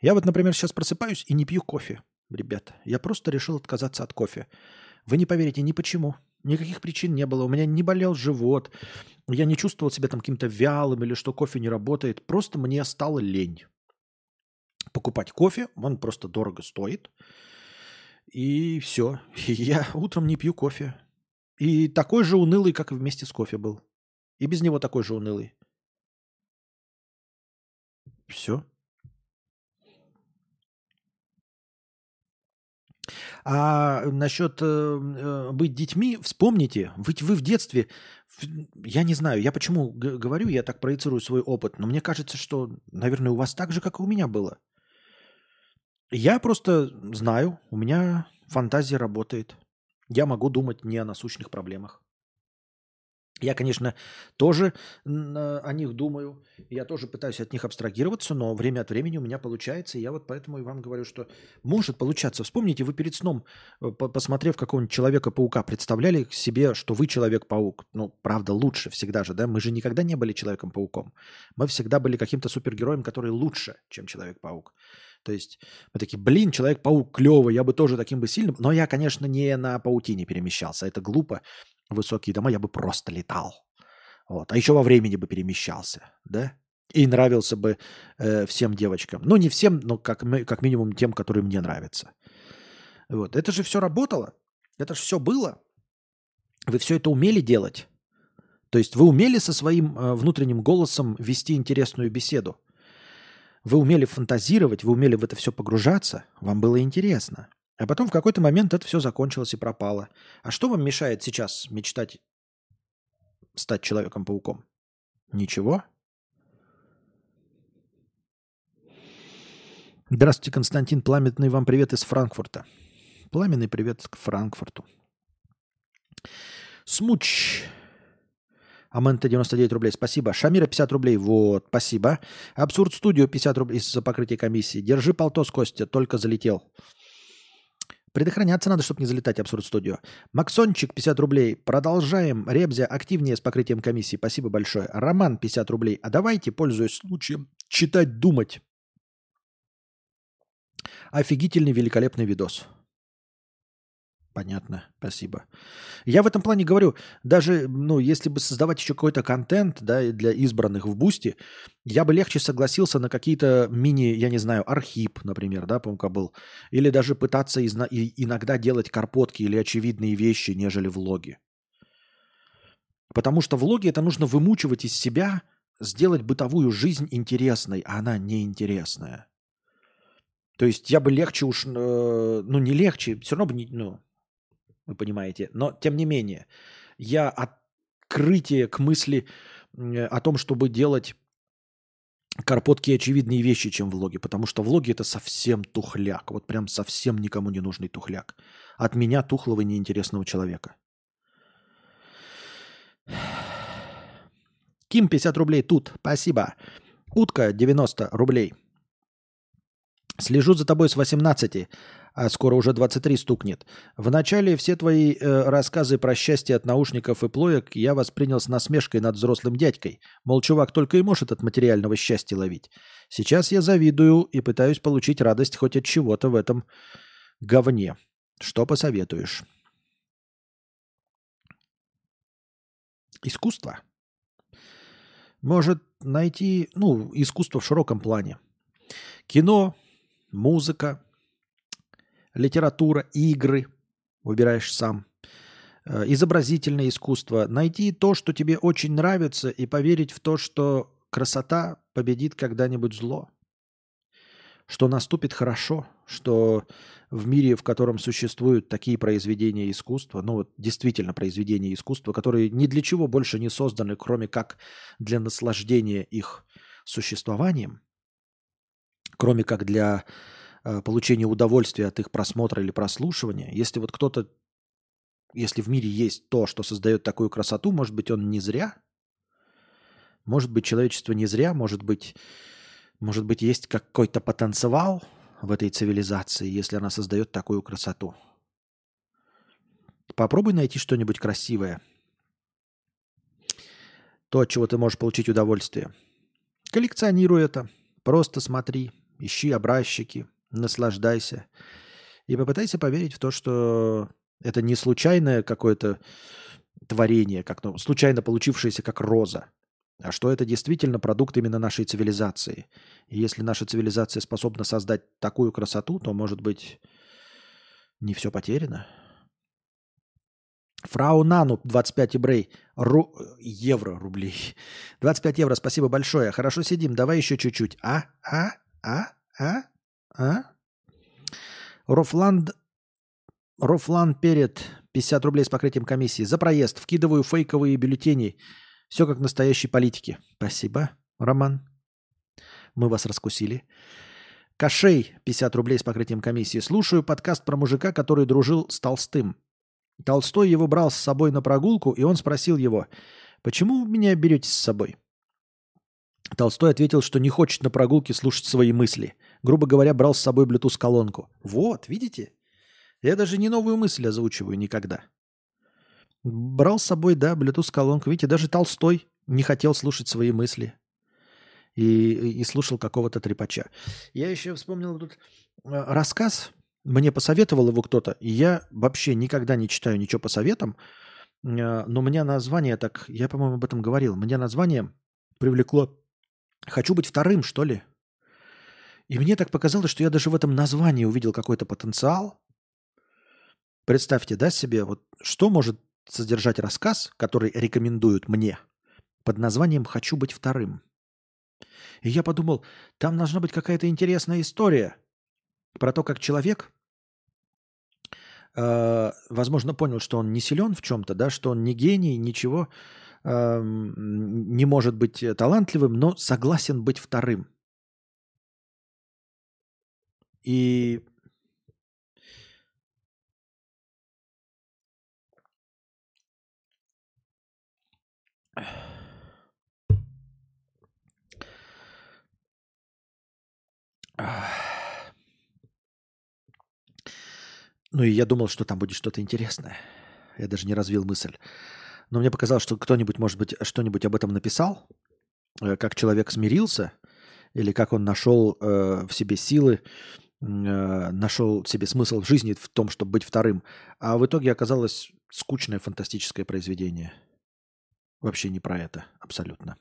[SPEAKER 1] Я вот, например, сейчас просыпаюсь и не пью кофе, ребята. Я просто решил отказаться от кофе. Вы не поверите ни почему. Никаких причин не было. У меня не болел живот. Я не чувствовал себя там каким-то вялым или что кофе не работает. Просто мне стало лень покупать кофе, он просто дорого стоит. И все. Я утром не пью кофе. И такой же унылый, как и вместе с кофе был. И без него такой же унылый. Все. А насчет э, э, быть детьми, вспомните, ведь вы в детстве, я не знаю, я почему говорю, я так проецирую свой опыт, но мне кажется, что, наверное, у вас так же, как и у меня было. Я просто знаю, у меня фантазия работает. Я могу думать не о насущных проблемах. Я, конечно, тоже о них думаю, я тоже пытаюсь от них абстрагироваться, но время от времени у меня получается, и я вот поэтому и вам говорю, что может получаться. Вспомните, вы перед сном, э, посмотрев какого-нибудь Человека-паука, представляли себе, что вы Человек-паук. Ну, правда, лучше всегда же, да? Мы же никогда не были Человеком-пауком. Мы всегда были каким-то супергероем, который лучше, чем Человек-паук. То есть мы такие, блин, Человек-паук клевый, я бы тоже таким бы сильным. Но я, конечно, не на паутине перемещался. Это глупо. Высокие дома я бы просто летал. Вот. А еще во времени бы перемещался, да? И нравился бы э, всем девочкам. Ну, не всем, но как, как минимум тем, которые мне нравятся. Вот. Это же все работало. Это же все было. Вы все это умели делать. То есть вы умели со своим э, внутренним голосом вести интересную беседу. Вы умели фантазировать, вы умели в это все погружаться, вам было интересно. А потом в какой-то момент это все закончилось и пропало. А что вам мешает сейчас мечтать стать Человеком-пауком? Ничего? Здравствуйте, Константин. Пламенный вам привет из Франкфурта. Пламенный привет к Франкфурту. Смуч. Амента 99 рублей. Спасибо. Шамира 50 рублей. Вот, спасибо. Абсурд Студио 50 рублей за покрытие комиссии. Держи полтос, Костя, только залетел. Предохраняться надо, чтобы не залетать Абсурд Студио. Максончик 50 рублей. Продолжаем. Ребзя активнее с покрытием комиссии. Спасибо большое. Роман 50 рублей. А давайте, пользуясь случаем, читать, думать. Офигительный, великолепный видос. Понятно, спасибо. Я в этом плане говорю, даже, ну, если бы создавать еще какой-то контент, да, для избранных в Boosty, я бы легче согласился на какие-то мини, я не знаю, архип, например, да, по-моему, был. Или даже пытаться изна- иногда делать карпотки или очевидные вещи, нежели влоги. Потому что влоги это нужно вымучивать из себя, сделать бытовую жизнь интересной, а она неинтересная. То есть я бы легче уж, э, ну не легче, все равно бы не, ну, вы понимаете. Но тем не менее, я открытие к мысли о том, чтобы делать карпотки очевидные вещи, чем влоги. Потому что влоги это совсем тухляк. Вот прям совсем никому не нужный тухляк. От меня тухлого неинтересного человека. Ким 50 рублей тут. Спасибо. Утка 90 рублей. Слежу за тобой с 18 а скоро уже 23 стукнет. Вначале все твои э, рассказы про счастье от наушников и плоек я воспринял с насмешкой над взрослым дядькой. Мол, чувак только и может от материального счастья ловить. Сейчас я завидую и пытаюсь получить радость хоть от чего-то в этом говне. Что посоветуешь? Искусство. Может найти, ну, искусство в широком плане. Кино, музыка, литература, игры, выбираешь сам, э, изобразительное искусство. Найти то, что тебе очень нравится, и поверить в то, что красота победит когда-нибудь зло. Что наступит хорошо, что в мире, в котором существуют такие произведения искусства, ну вот действительно произведения искусства, которые ни для чего больше не созданы, кроме как для наслаждения их существованием, кроме как для получения удовольствия от их просмотра или прослушивания, если вот кто-то, если в мире есть то, что создает такую красоту, может быть, он не зря, может быть, человечество не зря, может быть, может быть, есть какой-то потенциал в этой цивилизации, если она создает такую красоту. Попробуй найти что-нибудь красивое. То, от чего ты можешь получить удовольствие. Коллекционируй это. Просто смотри, ищи образчики, наслаждайся. И попытайся поверить в то, что это не случайное какое-то творение, как ну, случайно получившееся как роза, а что это действительно продукт именно нашей цивилизации. И если наша цивилизация способна создать такую красоту, то, может быть, не все потеряно. Фрау Нану, 25 еврей, ру... евро, рублей. 25 евро, спасибо большое. Хорошо сидим, давай еще чуть-чуть. А? А? А? А? А? Рофланд, Рофлан перед 50 рублей с покрытием комиссии. За проезд вкидываю фейковые бюллетени. Все как настоящие политики. Спасибо, Роман. Мы вас раскусили. Кошей 50 рублей с покрытием комиссии. Слушаю подкаст про мужика, который дружил с Толстым. Толстой его брал с собой на прогулку, и он спросил его, «Почему вы меня берете с собой?» Толстой ответил, что не хочет на прогулке слушать свои мысли – грубо говоря, брал с собой Bluetooth-колонку. Вот, видите? Я даже не новую мысль озвучиваю никогда. Брал с собой, да, Bluetooth-колонку. Видите, даже Толстой не хотел слушать свои мысли. И, и слушал какого-то трепача. Я еще вспомнил тут э, рассказ. Мне посоветовал его кто-то. Я вообще никогда не читаю ничего по советам. Э, но у меня название так... Я, по-моему, об этом говорил. Мне название привлекло... Хочу быть вторым, что ли? И мне так показалось, что я даже в этом названии увидел какой-то потенциал. Представьте, да, себе, вот что может содержать рассказ, который рекомендуют мне, под названием «Хочу быть вторым». И я подумал, там должна быть какая-то интересная история про то, как человек, э, возможно, понял, что он не силен в чем-то, да, что он не гений, ничего, э, не может быть талантливым, но согласен быть вторым. И Ну и я думал, что там будет что-то интересное. Я даже не развил мысль. Но мне показалось, что кто-нибудь, может быть, что-нибудь об этом написал, э, как человек смирился, или как он нашел э, в себе силы, нашел в себе смысл в жизни в том, чтобы быть вторым. А в итоге оказалось скучное фантастическое произведение. Вообще не про это, абсолютно.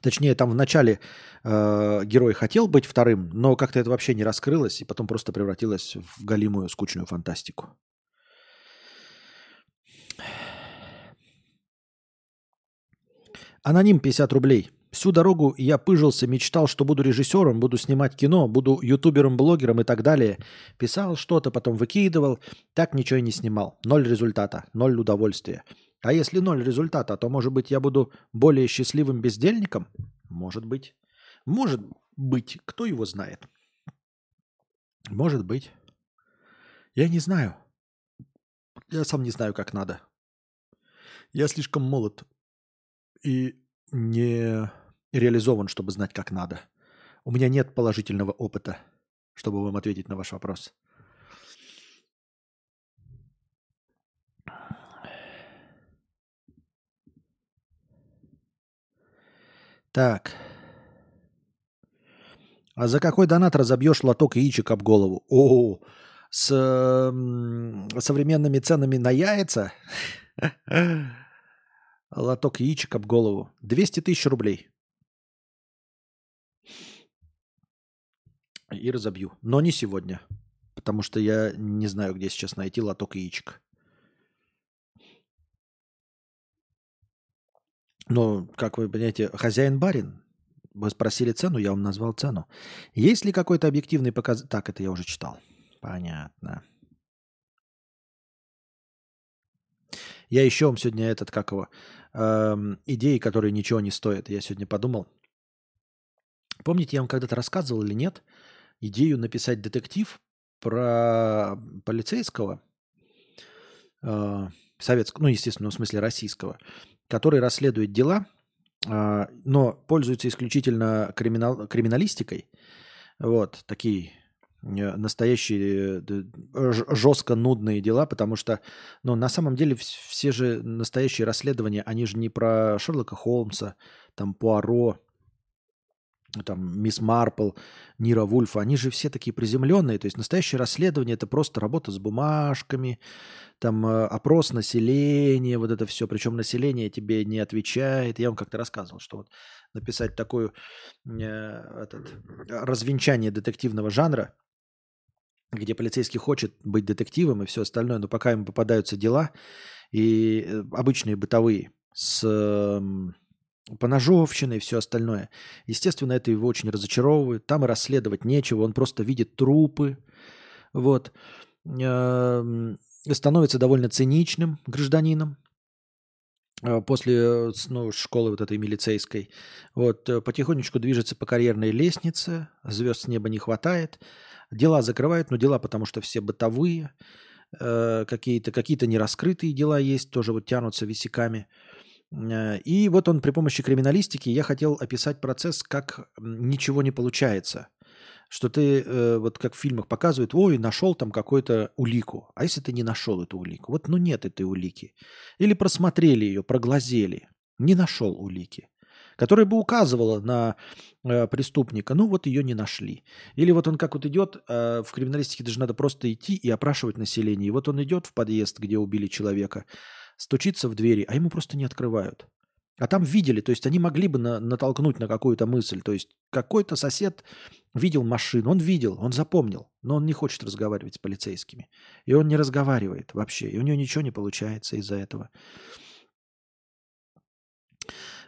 [SPEAKER 1] Точнее, там в начале э, герой хотел быть вторым, но как-то это вообще не раскрылось, и потом просто превратилось в галимую скучную фантастику. Аноним 50 рублей. Всю дорогу я пыжился, мечтал, что буду режиссером, буду снимать кино, буду ютубером, блогером и так далее. Писал что-то, потом выкидывал. Так ничего и не снимал. Ноль результата, ноль удовольствия. А если ноль результата, то, может быть, я буду более счастливым бездельником? Может быть. Может быть. Кто его знает? Может быть. Я не знаю. Я сам не знаю, как надо. Я слишком молод и не реализован, чтобы знать, как надо. У меня нет положительного опыта, чтобы вам ответить на ваш вопрос. Так. А за какой донат разобьешь лоток яичек об голову? О, с э, современными ценами на яйца? Лоток яичек об голову. 200 тысяч рублей. И разобью. Но не сегодня. Потому что я не знаю, где сейчас найти лоток яичек. Но, как вы понимаете, хозяин-барин. Вы спросили цену, я вам назвал цену. Есть ли какой-то объективный показатель? Так, это я уже читал. Понятно. Я еще вам сегодня этот, как его, эм, идеи, которые ничего не стоят. Я сегодня подумал. Помните, я вам когда-то рассказывал или нет идею написать детектив про полицейского, э, советского, ну, естественно, в смысле российского, который расследует дела, а, но пользуется исключительно криминал, криминалистикой. Вот, такие э, настоящие э, жестко нудные дела, потому что, ну, на самом деле все же настоящие расследования, они же не про Шерлока Холмса, там, Пуаро, там, Мисс Марпл, Нира Вульфа, они же все такие приземленные. То есть настоящее расследование – это просто работа с бумажками, там э, опрос населения, вот это все. Причем население тебе не отвечает. Я вам как-то рассказывал, что вот написать такое э, этот, развенчание детективного жанра, где полицейский хочет быть детективом и все остальное, но пока ему попадаются дела и э, обычные бытовые с поножовщина и все остальное. Естественно, это его очень разочаровывает. Там и расследовать нечего, он просто видит трупы. Вот. Эм, становится довольно циничным гражданином э, после ну, школы вот этой милицейской. Вот, э, потихонечку движется по карьерной лестнице, звезд с неба не хватает. Дела закрывают, но дела потому что все бытовые, э, какие-то какие нераскрытые дела есть, тоже вот тянутся висяками. Э, и вот он при помощи криминалистики, я хотел описать процесс, как ничего не получается. Что ты, э, вот как в фильмах показывают, ой, нашел там какую-то улику. А если ты не нашел эту улику? Вот ну нет этой улики. Или просмотрели ее, проглазели. Не нашел улики которая бы указывала на э, преступника, ну вот ее не нашли. Или вот он как вот идет, в криминалистике даже надо просто идти и опрашивать население. И вот он идет в подъезд, где убили человека, стучится в двери, а ему просто не открывают. А там видели, то есть они могли бы на, натолкнуть на какую-то мысль. То есть какой-то сосед видел машину, он видел, он запомнил, но он не хочет разговаривать с полицейскими. И он не разговаривает вообще, и у него ничего не получается из-за этого.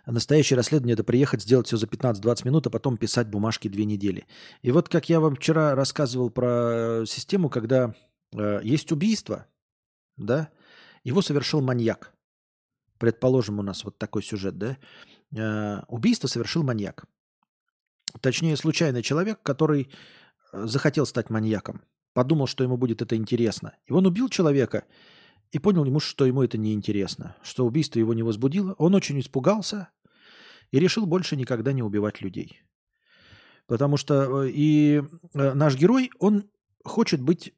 [SPEAKER 1] Настоящее расследование – это приехать, сделать все за 15-20 минут, а потом писать бумажки две недели. И вот как я вам вчера рассказывал про систему, когда э, есть убийство, да, его совершил маньяк. Предположим, у нас вот такой сюжет, да. Э, убийство совершил маньяк. Точнее, случайный человек, который э, захотел стать маньяком. Подумал, что ему будет это интересно. И он убил человека и понял ему, что ему это неинтересно, что убийство его не возбудило. Он очень испугался и решил больше никогда не убивать людей. Потому что э, и наш герой, он хочет быть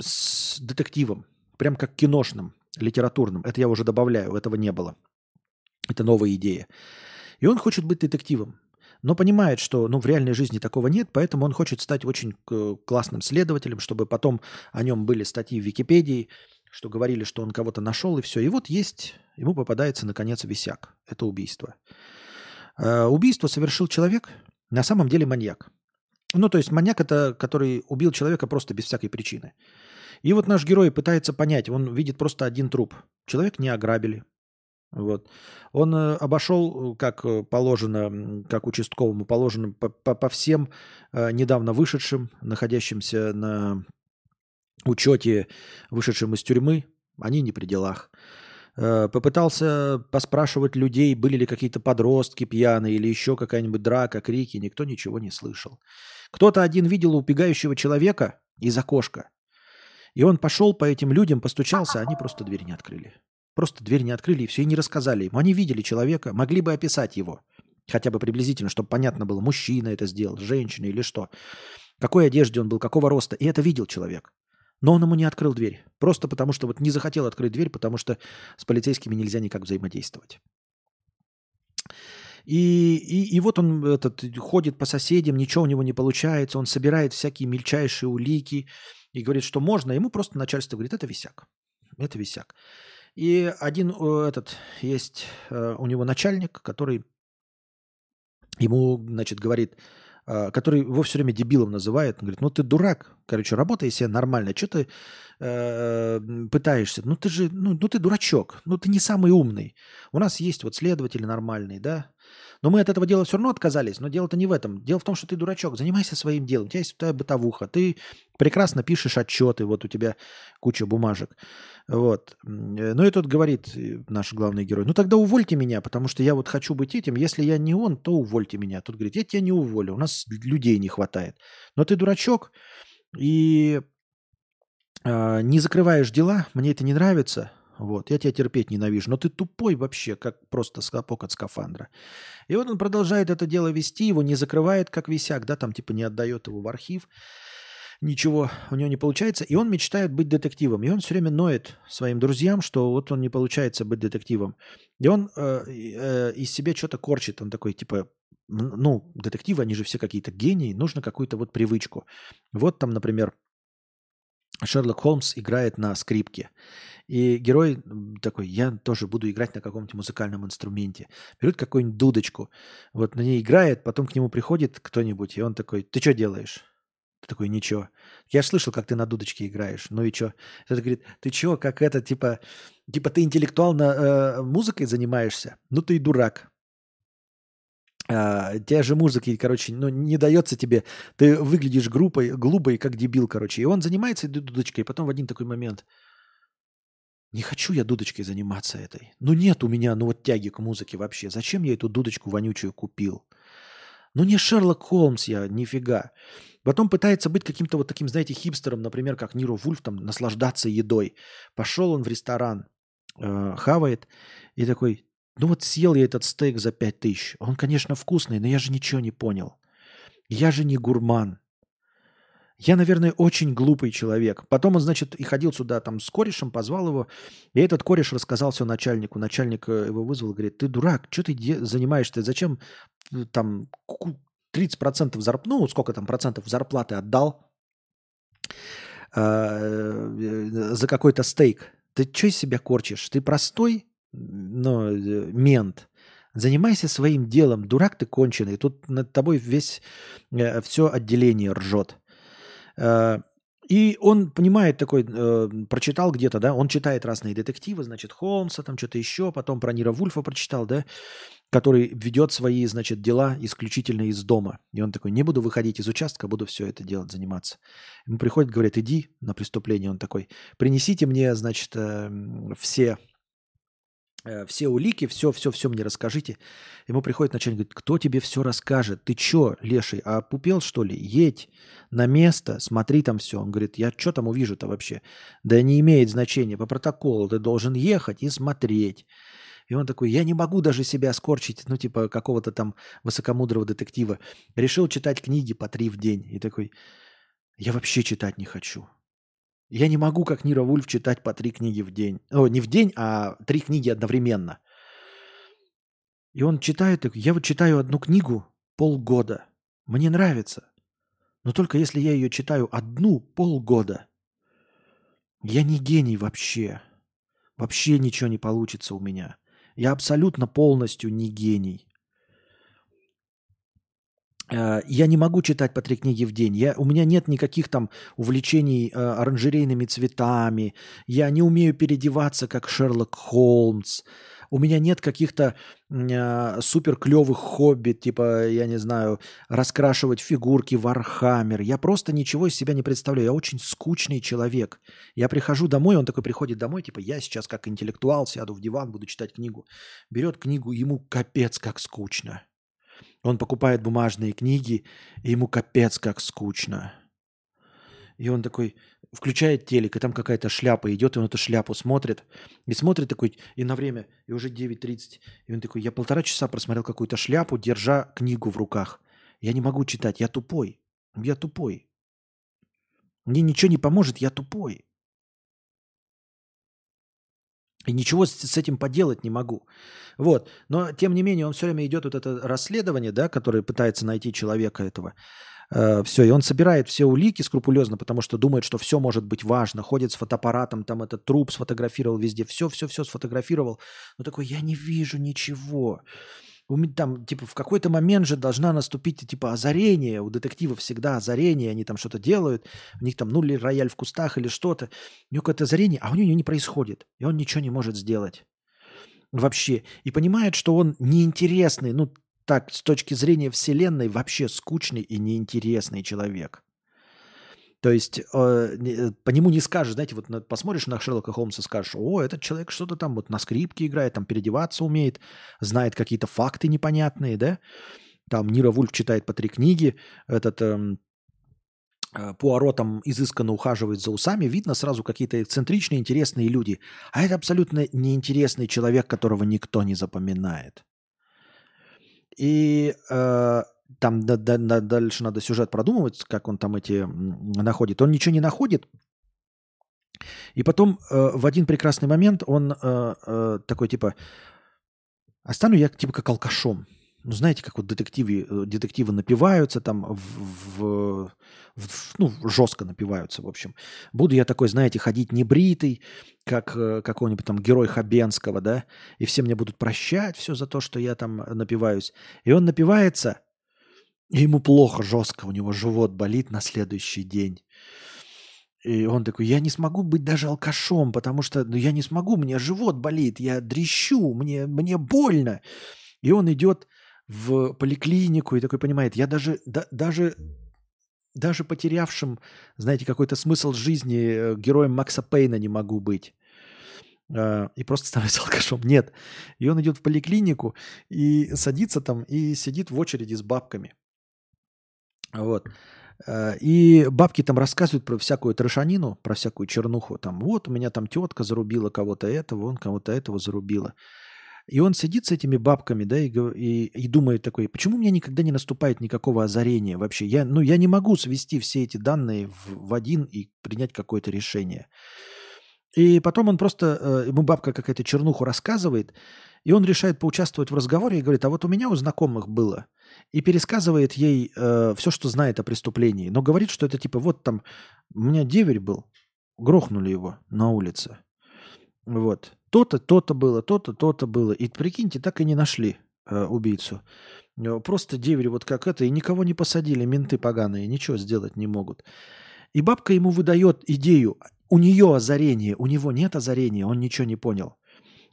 [SPEAKER 1] с детективом, прям как киношным, литературным. Это я уже добавляю, этого не было. Это новая идея. И он хочет быть детективом, но понимает, что ну, в реальной жизни такого нет, поэтому он хочет стать очень э, классным следователем, чтобы потом о нем были статьи в Википедии, что говорили, что он кого-то нашел и все. И вот есть, ему попадается наконец висяк. Это убийство. Э, убийство совершил человек, на самом деле маньяк. Ну, то есть маньяк это, который убил человека просто без всякой причины. И вот наш герой пытается понять, он видит просто один труп. Человек не ограбили. Вот. Он э, обошел, э, как э, положено, как участковому положено, по, по, по всем недавно вышедшим, находящимся на учете, вышедшим из тюрьмы, они не при делах. Попытался поспрашивать людей, были ли какие-то подростки пьяные или еще какая-нибудь драка, крики, никто ничего не слышал. Кто-то один видел убегающего человека из окошка, и он пошел по этим людям, постучался, а они просто дверь не открыли. Просто дверь не открыли и все, и не рассказали ему. Они видели человека, могли бы описать его. Хотя бы приблизительно, чтобы понятно было, мужчина это сделал, женщина или что. Какой одежде он был, какого роста. И это видел человек. Но он ему не открыл дверь. Просто потому, что вот не захотел открыть дверь, потому что с полицейскими нельзя никак взаимодействовать. И, и, и вот он этот, ходит по соседям, ничего у него не получается, он собирает всякие мельчайшие улики, и говорит, что можно, ему просто начальство говорит, это висяк. Это висяк. И один э, этот есть э, у него начальник, который ему, значит, говорит, э, который его все время дебилом называет. Он говорит, ну ты дурак, короче, работай себе нормально, что ты э, пытаешься? Ну ты же, ну, ну ты дурачок, ну ты не самый умный. У нас есть вот следователи нормальные, да, но мы от этого дела все равно отказались. Но дело-то не в этом. Дело в том, что ты дурачок. Занимайся своим делом. У тебя есть твоя бытовуха. Ты прекрасно пишешь отчеты. Вот у тебя куча бумажек. Вот. Ну и тут говорит э, наш главный герой, ну тогда увольте меня, потому что я вот хочу быть этим. Если я не он, то увольте меня. Тут говорит, я тебя не уволю. У нас людей не хватает. Но ты дурачок и э, не закрываешь дела. Мне это не нравится. Вот, я тебя терпеть ненавижу, но ты тупой вообще, как просто скопок от скафандра. И вот он продолжает это дело вести, его не закрывает как висяк, да, там типа не отдает его в архив. Ничего у него не получается, и он мечтает быть детективом. И он все время ноет своим друзьям, что вот он не получается быть детективом. И он э, э, из себя что-то корчит. Он такой, типа, ну, детективы, они же все какие-то гении, нужно какую-то вот привычку. Вот там, например, Шерлок Холмс играет на скрипке. И герой такой, я тоже буду играть на каком-нибудь музыкальном инструменте. Берет какую-нибудь дудочку, вот на ней играет, потом к нему приходит кто-нибудь, и он такой, ты что делаешь? Ты такой, ничего. Я слышал, как ты на дудочке играешь. Ну и что? Этот говорит, ты что, как это, типа, типа ты интеллектуально э, музыкой занимаешься? Ну ты и дурак. А, те же музыки, короче, ну, не дается тебе. Ты выглядишь группой, глупой, как дебил, короче. И он занимается дудочкой, и потом в один такой момент – не хочу я дудочкой заниматься этой. Ну нет у меня, ну вот тяги к музыке вообще. Зачем я эту дудочку вонючую купил? Ну не Шерлок Холмс я, нифига. Потом пытается быть каким-то вот таким, знаете, хипстером, например, как Ниро Вульф, там, наслаждаться едой. Пошел он в ресторан, э, хавает, и такой, ну вот съел я этот стейк за пять тысяч. Он, конечно, вкусный, но я же ничего не понял. Я же не гурман. Я, наверное, очень глупый человек. Потом он, значит, и ходил сюда там с корешем, позвал его. И этот кореш рассказал все начальнику. Начальник э, его вызвал, говорит, ты дурак, что ты занимаешься? Зачем э, там 30% зарплаты, ну, сколько там процентов зарплаты отдал э, за какой-то стейк? Ты что из себя корчишь? Ты простой ну, мент. Занимайся своим делом. Дурак ты конченый. Тут над тобой весь, все отделение ржет. Э, И он понимает такой, э, прочитал где-то, да, он читает разные детективы, значит, Холмса, там что-то еще, потом про Нира Вульфа прочитал, да, который ведет свои, значит, дела исключительно из дома. И он такой, не буду выходить из участка, буду все это делать, заниматься. Ему приходит, говорит, иди на преступление. Он такой, принесите мне, значит, э, все все улики, все, все, все мне расскажите. Ему приходит начальник, говорит, кто тебе все расскажет? Ты чё, леший, а пупел что ли? Едь на место, смотри там все. Он говорит, я что там увижу-то вообще? Да не имеет значения, по протоколу ты должен ехать и смотреть. И он такой, я не могу даже себя скорчить, ну, типа какого-то там высокомудрого детектива. Решил читать книги по три в день. И такой, я вообще читать не хочу. Я не могу, как Нира Вульф, читать по три книги в день. О, не в день, а три книги одновременно. И он читает, я вот читаю одну книгу полгода. Мне нравится. Но только если я ее читаю одну полгода. Я не гений вообще. Вообще ничего не получится у меня. Я абсолютно полностью не гений. Э, я не могу читать по три книги в день. Я, у меня нет никаких там увлечений э, оранжерейными цветами. Я не умею переодеваться, как Шерлок Холмс. У меня нет каких-то э, супер клевых хобби, типа, я не знаю, раскрашивать фигурки Warhammer. Я просто ничего из себя не представляю. Я очень скучный человек. Я прихожу домой, он такой приходит домой, типа, я сейчас как интеллектуал сяду в диван, буду читать книгу. Берет книгу, ему капец как скучно. Он покупает бумажные книги, и ему капец как скучно. И он такой включает телек, и там какая-то шляпа идет, и он эту шляпу смотрит. И смотрит такой, и на время, и уже 9.30. И он такой, я полтора часа просмотрел какую-то шляпу, держа книгу в руках. Я не могу читать, я тупой. Я тупой. Мне ничего не поможет, я тупой. И ничего с, с этим поделать не могу. Вот. Но, тем не менее, он все время идет вот это расследование, да, которое пытается найти человека этого. Э, все, и он собирает все улики скрупулезно, потому что думает, что все может быть важно. Ходит с фотоаппаратом, там этот труп сфотографировал везде. Все, все, все сфотографировал. Но такой, я не вижу ничего там, типа, в какой-то момент же должна наступить, типа, озарение. У детективов всегда озарение, они там что-то делают, у них там, ну, или рояль в кустах, или что-то. У него какое-то озарение, а у него не происходит. И он ничего не может сделать. Вообще. И понимает, что он неинтересный, ну, так, с точки зрения Вселенной, вообще скучный и неинтересный человек. То есть э, э, по нему не скажешь, знаете, вот посмотришь на Шерлока Холмса, скажешь, о, этот человек что-то там вот на скрипке играет, там переодеваться умеет, знает какие-то факты непонятные, да? Там Нира Вульф читает по три книги, этот эм, э, Пуаро там изысканно ухаживает за усами, видно сразу какие-то эксцентричные, интересные люди. А это абсолютно неинтересный человек, которого никто не запоминает. И э, там да, да, да, дальше надо сюжет продумывать, как он там эти находит. Он ничего не находит. И потом э, в один прекрасный момент он э, э, такой типа, а стану я типа как алкашом. Ну, знаете, как вот детективы, э, детективы напиваются там, в, в, в, ну, жестко напиваются, в общем. Буду я такой, знаете, ходить небритый, как э, какой-нибудь там герой Хабенского, да, и все мне будут прощать все за то, что я там напиваюсь. И он напивается, и ему плохо, жестко, у него живот болит на следующий день. И он такой, я не смогу быть даже алкашом, потому что ну, я не смогу, мне живот болит, я дрещу, мне, мне больно. И он идет в поликлинику и такой понимает, я даже, да, даже, даже потерявшим, знаете, какой-то смысл жизни э, героем Макса Пейна не могу быть а, и просто становится алкашом. Нет. И он идет в поликлинику и садится там и сидит в очереди с бабками. Вот. Э, и бабки там рассказывают про всякую трешанину, про всякую чернуху. Там, вот у меня там тетка зарубила кого-то этого, он кого-то этого зарубила. И он сидит с этими бабками, да, и, и, и думает такой, почему у меня никогда не наступает никакого озарения вообще? Я, ну, я не могу свести все эти данные в, в один и принять какое-то решение. И потом он просто, э, ему бабка какая-то чернуху рассказывает, и он решает поучаствовать в разговоре и говорит, а вот у меня у знакомых было. И пересказывает ей э, все, что знает о преступлении. Но говорит, что это типа, вот там, у меня деверь был, грохнули его на улице. Вот. То-то, то-то было, то-то, то-то было. И прикиньте, так и не нашли э, убийцу. Просто деверь вот как это, и никого не посадили, менты поганые, ничего сделать не могут. И бабка ему выдает идею. У нее озарение, у него нет озарения, он ничего не понял.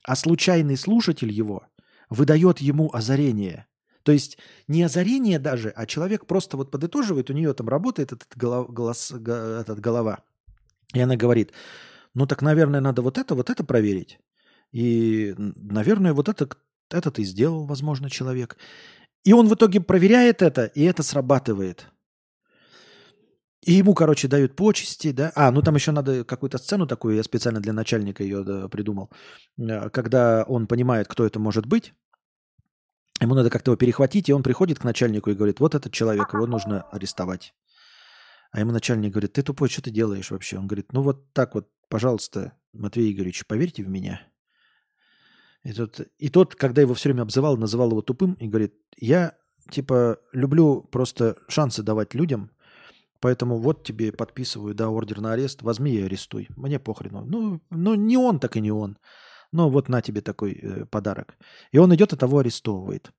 [SPEAKER 1] А случайный слушатель его выдает ему озарение. То есть не озарение даже, а человек просто вот подытоживает, у нее там работает этот, голов, голос, этот голова. И она говорит, ну так, наверное, надо вот это, вот это проверить. И, наверное, вот это, это ты сделал, возможно, человек. И он в итоге проверяет это, и это срабатывает. И ему, короче, дают почести, да. А, ну там еще надо какую-то сцену такую, я специально для начальника ее да, придумал. Э, когда он понимает, кто это может быть, Ему надо как-то его перехватить, и он приходит к начальнику и говорит, вот этот человек, его нужно арестовать. А ему начальник говорит, ты тупой, что ты делаешь вообще? Он говорит, ну вот так вот, пожалуйста, Матвей Игоревич, поверьте в меня. И тот, и тот, когда его все время обзывал, называл его тупым, и говорит, я типа люблю просто шансы давать людям, поэтому вот тебе подписываю, да, ордер на арест, возьми и арестуй. Мне похрену. Ну, ну не он, так и не он. Ну, вот на тебе такой э, подарок. И он идет и того арестовывает.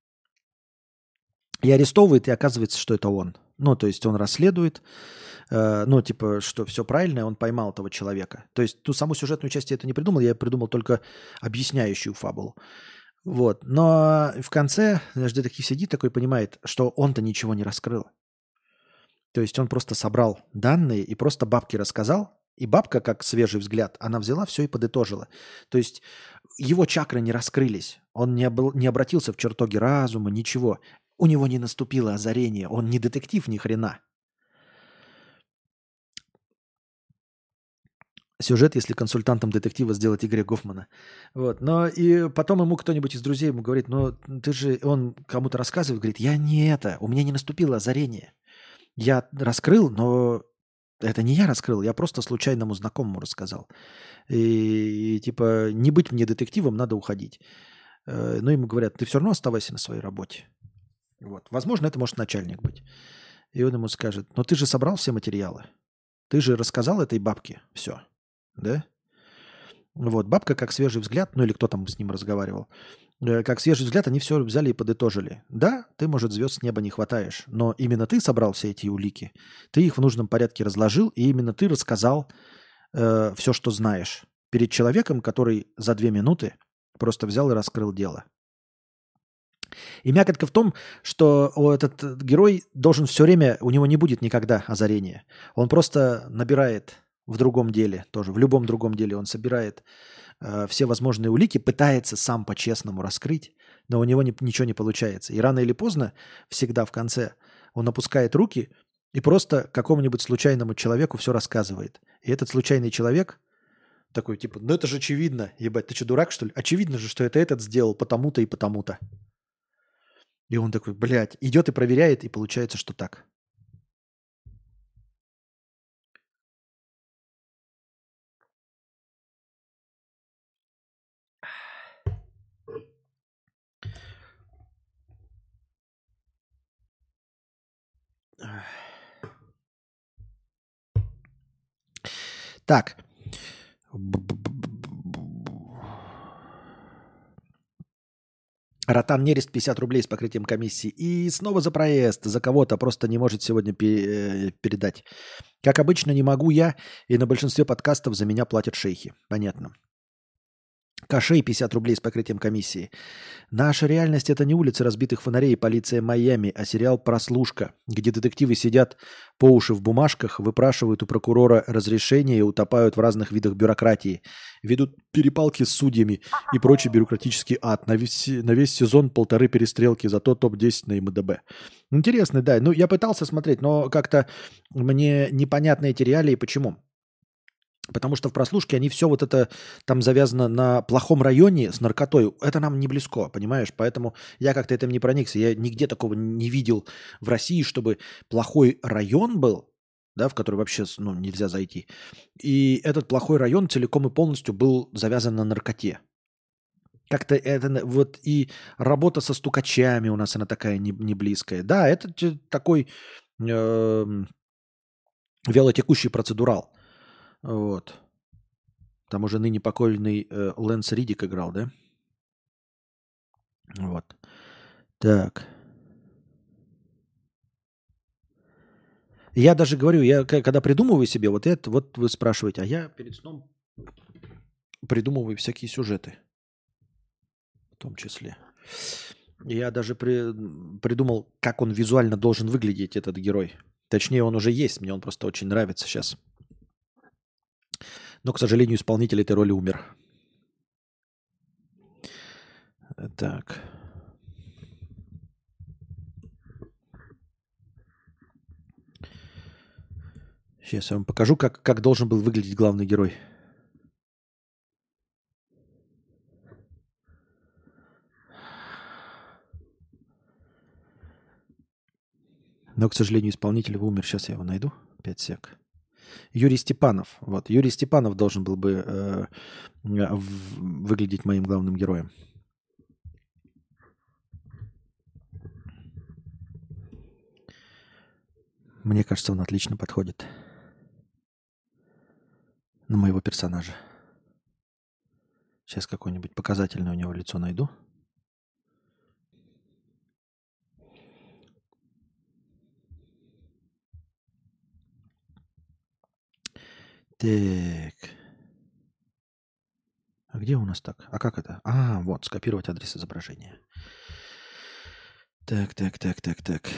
[SPEAKER 1] И арестовывает, и оказывается, что это он. Ну, то есть он расследует, э, ну, типа, что все правильно, он поймал этого человека. То есть ту саму сюжетную часть я это не придумал, я придумал только объясняющую фабулу. Вот. Но в конце наш детектив сидит такой, понимает, что он-то ничего не раскрыл. То есть он просто собрал данные и просто бабке рассказал, и бабка, как свежий взгляд, она взяла все и подытожила. То есть его чакры не раскрылись. Он не, обл- не обратился в чертоги разума, ничего. У него не наступило озарение. Он не детектив ни хрена. Сюжет, если консультантом детектива сделать Игоря Гофмана. Вот. Но и потом ему кто-нибудь из друзей ему говорит, ну ты же, он кому-то рассказывает, говорит, я не это, у меня не наступило озарение. Я раскрыл, но это не я раскрыл, я просто случайному знакомому рассказал. И, и типа, не быть мне детективом, надо уходить. Э, но ему говорят, ты все равно оставайся на своей работе. Вот. Возможно, это может начальник быть. И он ему скажет, но ты же собрал все материалы. Ты же рассказал этой бабке все. Да? Вот, бабка как свежий взгляд, ну или кто там с ним разговаривал, Э, как свежий взгляд, они все взяли и подытожили. Да, ты, может, звезд с неба не хватаешь, но именно ты собрал все эти улики, ты их в нужном порядке разложил, и именно ты рассказал э, все, что знаешь, перед человеком, который за две минуты просто взял и раскрыл дело. И мякотка в том, что этот герой должен все время, у него не будет никогда озарения. Он просто набирает в другом деле, тоже в любом другом деле он собирает Э, все возможные улики, пытается сам по-честному раскрыть, но у него не, ничего не получается. И рано или поздно, всегда в конце, он опускает руки и просто какому-нибудь случайному человеку все рассказывает. И этот случайный человек такой, типа, ну это же очевидно, ебать, ты что, дурак, что ли? Очевидно же, что это этот сделал потому-то и потому-то. И он такой, блядь, идет и проверяет, и получается, что так. Так. Ротан Нерест 50 рублей с покрытием комиссии. И снова за проезд. За кого-то просто не может сегодня э, передать. Как обычно, не могу я, и на большинстве подкастов за меня платят шейхи. Понятно. Кошей 50 рублей с покрытием комиссии. Наша реальность – это не улицы разбитых фонарей и полиция Майами, а сериал «Прослушка», где детективы сидят по уши в бумажках, выпрашивают у прокурора разрешения и утопают в разных видах бюрократии, ведут перепалки с судьями и прочий бюрократический ад. На весь, на весь сезон полторы перестрелки, зато топ-10 на МДБ. Интересно, да. Ну, я пытался смотреть, но как-то мне непонятны эти реалии. Почему? Потому что в прослушке они все вот это там завязано на плохом районе с наркотой. Это нам не близко, понимаешь? Поэтому я как-то этим не проникся. Я нигде такого не видел в России, чтобы плохой район был, да, в который вообще ну, нельзя зайти. И этот плохой район целиком и полностью был завязан на наркоте. Как-то это вот и работа со стукачами у нас она такая не, не близкая. Да, это такой э, вялотекущий процедурал. Вот. Там уже ныне покойный э, Лэнс Ридик играл, да? Вот. Так. Я даже говорю, я когда придумываю себе вот это, вот вы спрашиваете, а я перед сном придумываю всякие сюжеты. В том числе. Я даже при, придумал, как он визуально должен выглядеть, этот герой. Точнее, он уже есть, мне он просто очень нравится сейчас. Но, к сожалению, исполнитель этой роли умер. Так. Сейчас я вам покажу, как, как должен был выглядеть главный герой. Но, к сожалению, исполнитель умер. Сейчас я его найду. 5 сек. Юрий Степанов. Вот. Юрий Степанов должен был бы э, выглядеть моим главным героем. Мне кажется, он отлично подходит на моего персонажа. Сейчас какое-нибудь показательное у него лицо найду. Так. А где у нас так? А как это? А, вот, скопировать адрес изображения. Так, так, так, так, так.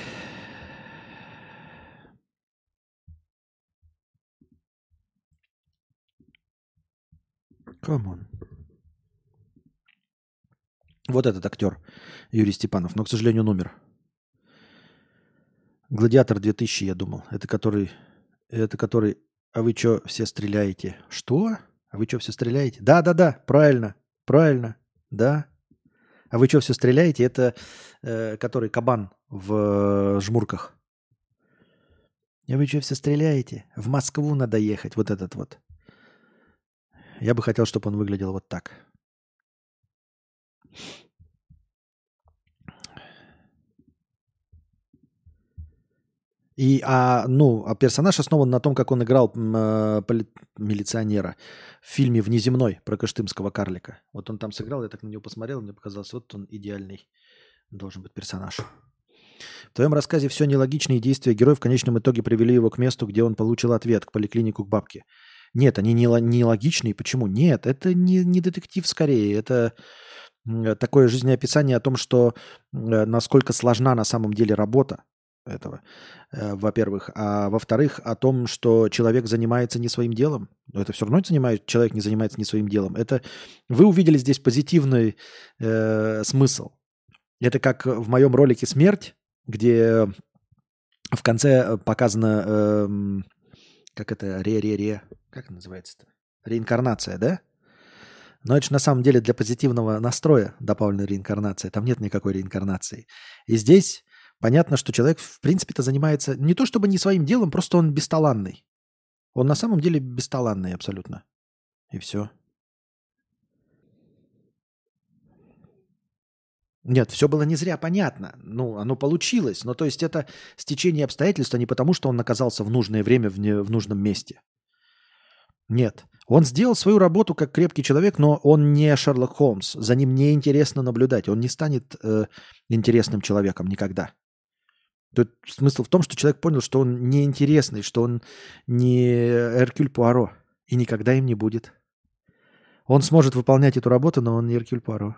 [SPEAKER 1] On. Вот этот актер Юрий Степанов, но, к сожалению, он умер. Гладиатор 2000, я думал. Это который... Это который а вы что, все стреляете? Что? А вы что, все стреляете? Да, да, да, правильно, правильно, да. А вы что, все стреляете? Это э, который кабан в э, жмурках. А вы что, все стреляете? В Москву надо ехать, вот этот вот. Я бы хотел, чтобы он выглядел вот так. И, а, ну, а персонаж основан на том, как он играл э, милиционера в фильме «Внеземной» про Кыштымского карлика. Вот он там сыграл, я так на него посмотрел, мне показалось, вот он идеальный должен быть персонаж. В твоем рассказе все нелогичные действия героя в конечном итоге привели его к месту, где он получил ответ, к поликлинику, к бабке. Нет, они не, не логичные. Почему? Нет, это не, не детектив скорее. Это такое жизнеописание о том, что насколько сложна на самом деле работа этого, э, во-первых. А во-вторых, о том, что человек занимается не своим делом. Но это все равно занимает, человек не занимается не своим делом. Это вы увидели здесь позитивный э, смысл. Это как в моем ролике «Смерть», где в конце показано, э, как это, ре-ре-ре, как это называется-то? Реинкарнация, да? Но это же на самом деле для позитивного настроя добавлена реинкарнация. Там нет никакой реинкарнации. И здесь Понятно, что человек, в принципе-то, занимается не то чтобы не своим делом, просто он бесталанный. Он на самом деле бесталанный абсолютно. И все. Нет, все было не зря понятно. Ну, оно получилось. Но то есть это стечение обстоятельств, а не потому, что он оказался в нужное время в, не, в нужном месте. Нет. Он сделал свою работу как крепкий человек, но он не Шерлок Холмс. За ним не интересно наблюдать. Он не станет э, интересным человеком никогда. Тут смысл в том, что человек понял, что он неинтересный, что он не Эркюль Пуаро и никогда им не будет. Он сможет выполнять эту работу, но он не Эркюль Пуаро.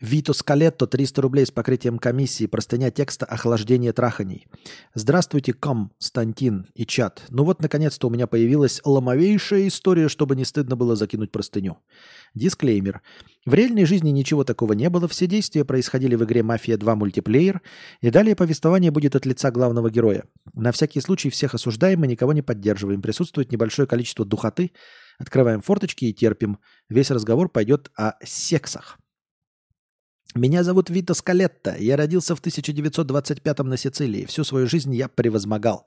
[SPEAKER 1] Вито Скалетто, 300 рублей с покрытием комиссии, простыня текста «Охлаждение траханий». Здравствуйте, Константин и чат. Ну вот, наконец-то у меня появилась ломовейшая история, чтобы не стыдно было закинуть простыню. Дисклеймер. В реальной жизни ничего такого не было, все действия происходили в игре «Мафия 2. Мультиплеер», и далее повествование будет от лица главного героя. На всякий случай всех осуждаем и никого не поддерживаем. Присутствует небольшое количество духоты. Открываем форточки и терпим. Весь разговор пойдет о сексах. Меня зовут Вито Скалетто. Я родился в 1925 на Сицилии. Всю свою жизнь я превозмогал.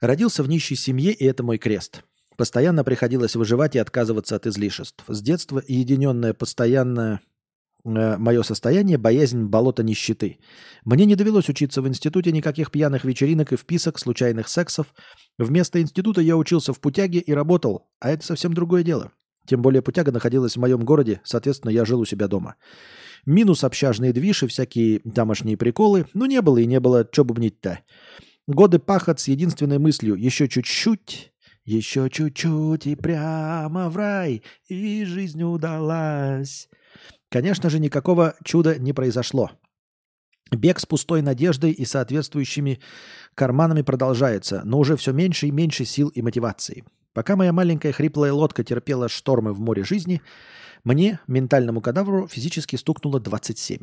[SPEAKER 1] Родился в нищей семье, и это мой крест. Постоянно приходилось выживать и отказываться от излишеств. С детства единенное постоянное э, мое состояние – боязнь болота нищеты. Мне не довелось учиться в институте никаких пьяных вечеринок и вписок, случайных сексов. Вместо института я учился в путяге и работал, а это совсем другое дело. Тем более путяга находилась в моем городе, соответственно, я жил у себя дома. Минус общажные двиши, всякие тамошние приколы. Ну, не было и не было, что бубнить-то. Годы пахот с единственной мыслью «еще чуть-чуть, еще чуть-чуть и прямо в рай, и жизнь удалась». Конечно же, никакого чуда не произошло. Бег с пустой надеждой и соответствующими карманами продолжается, но уже все меньше и меньше сил и мотивации. Пока моя маленькая хриплая лодка терпела штормы в море жизни, мне, ментальному кадавру, физически стукнуло 27.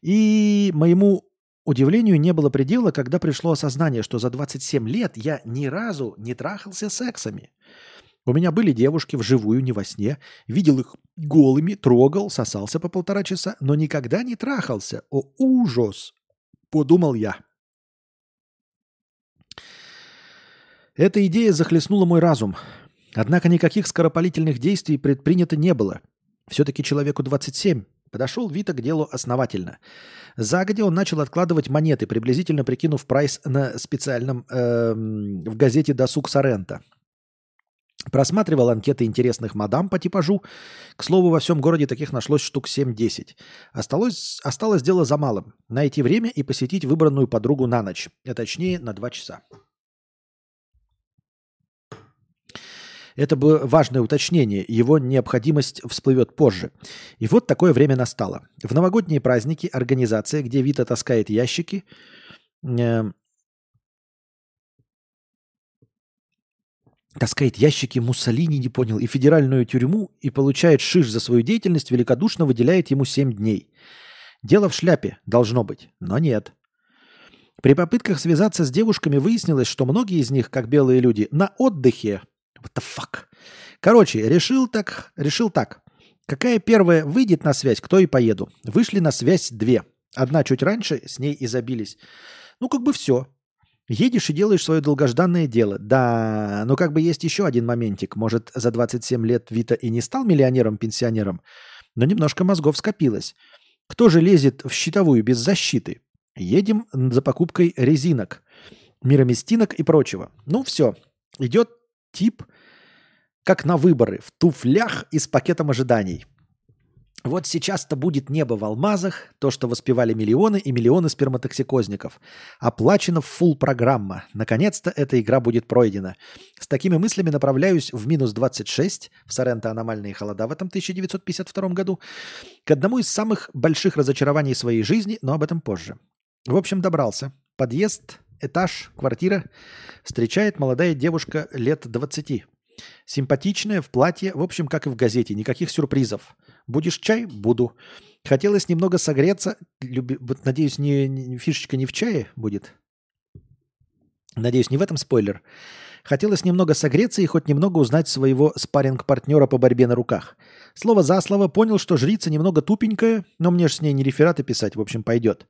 [SPEAKER 1] И моему удивлению не было предела, когда пришло осознание, что за 27 лет я ни разу не трахался сексами. У меня были девушки вживую, не во сне. Видел их голыми, трогал, сосался по полтора часа, но никогда не трахался. О, ужас! Подумал я. Эта идея захлестнула мой разум. Однако никаких скоропалительных действий предпринято не было. Все-таки человеку 27. Подошел Вита к делу основательно. Загодя он начал откладывать монеты, приблизительно прикинув прайс на специальном э, в газете «Досуг Сорента». Просматривал анкеты интересных мадам по типажу. К слову, во всем городе таких нашлось штук 7-10. Осталось, осталось дело за малым. Найти время и посетить выбранную подругу на ночь. А точнее, на 2 часа. Это бы важное уточнение, его необходимость всплывет позже. И вот такое время настало. В новогодние праздники организация, где Вита таскает ящики, э, таскает ящики Муссолини, не понял, и федеральную тюрьму, и получает шиш за свою деятельность, великодушно выделяет ему 7 дней. Дело в шляпе, должно быть, но нет. При попытках связаться с девушками выяснилось, что многие из них, как белые люди, на отдыхе. What the fuck? Короче, решил так, решил так. Какая первая выйдет на связь, кто и поеду. Вышли на связь две. Одна чуть раньше, с ней и забились. Ну, как бы все. Едешь и делаешь свое долгожданное дело. Да, но как бы есть еще один моментик. Может, за 27 лет Вита и не стал миллионером-пенсионером, но немножко мозгов скопилось. Кто же лезет в щитовую без защиты? Едем за покупкой резинок, мироместинок и прочего. Ну все, идет тип, как на выборы, в туфлях и с пакетом ожиданий. Вот сейчас-то будет небо в алмазах, то, что воспевали миллионы и миллионы сперматоксикозников. Оплачена фул программа. Наконец-то эта игра будет пройдена. С такими мыслями направляюсь в минус 26, в Соренто аномальные холода в этом 1952 году, к одному из самых больших разочарований своей жизни, но об этом позже. В общем, добрался. Подъезд, этаж, квартира. Встречает молодая девушка лет 20. Симпатичная, в платье, в общем, как и в газете, никаких сюрпризов. Будешь чай? Буду. Хотелось немного согреться. Люби... Надеюсь, не, фишечка не в чае будет. Надеюсь, не в этом спойлер. Хотелось немного согреться и хоть немного узнать своего спарринг-партнера по борьбе на руках. Слово за слово понял, что жрица немного тупенькая, но мне ж с ней не рефераты писать, в общем, пойдет.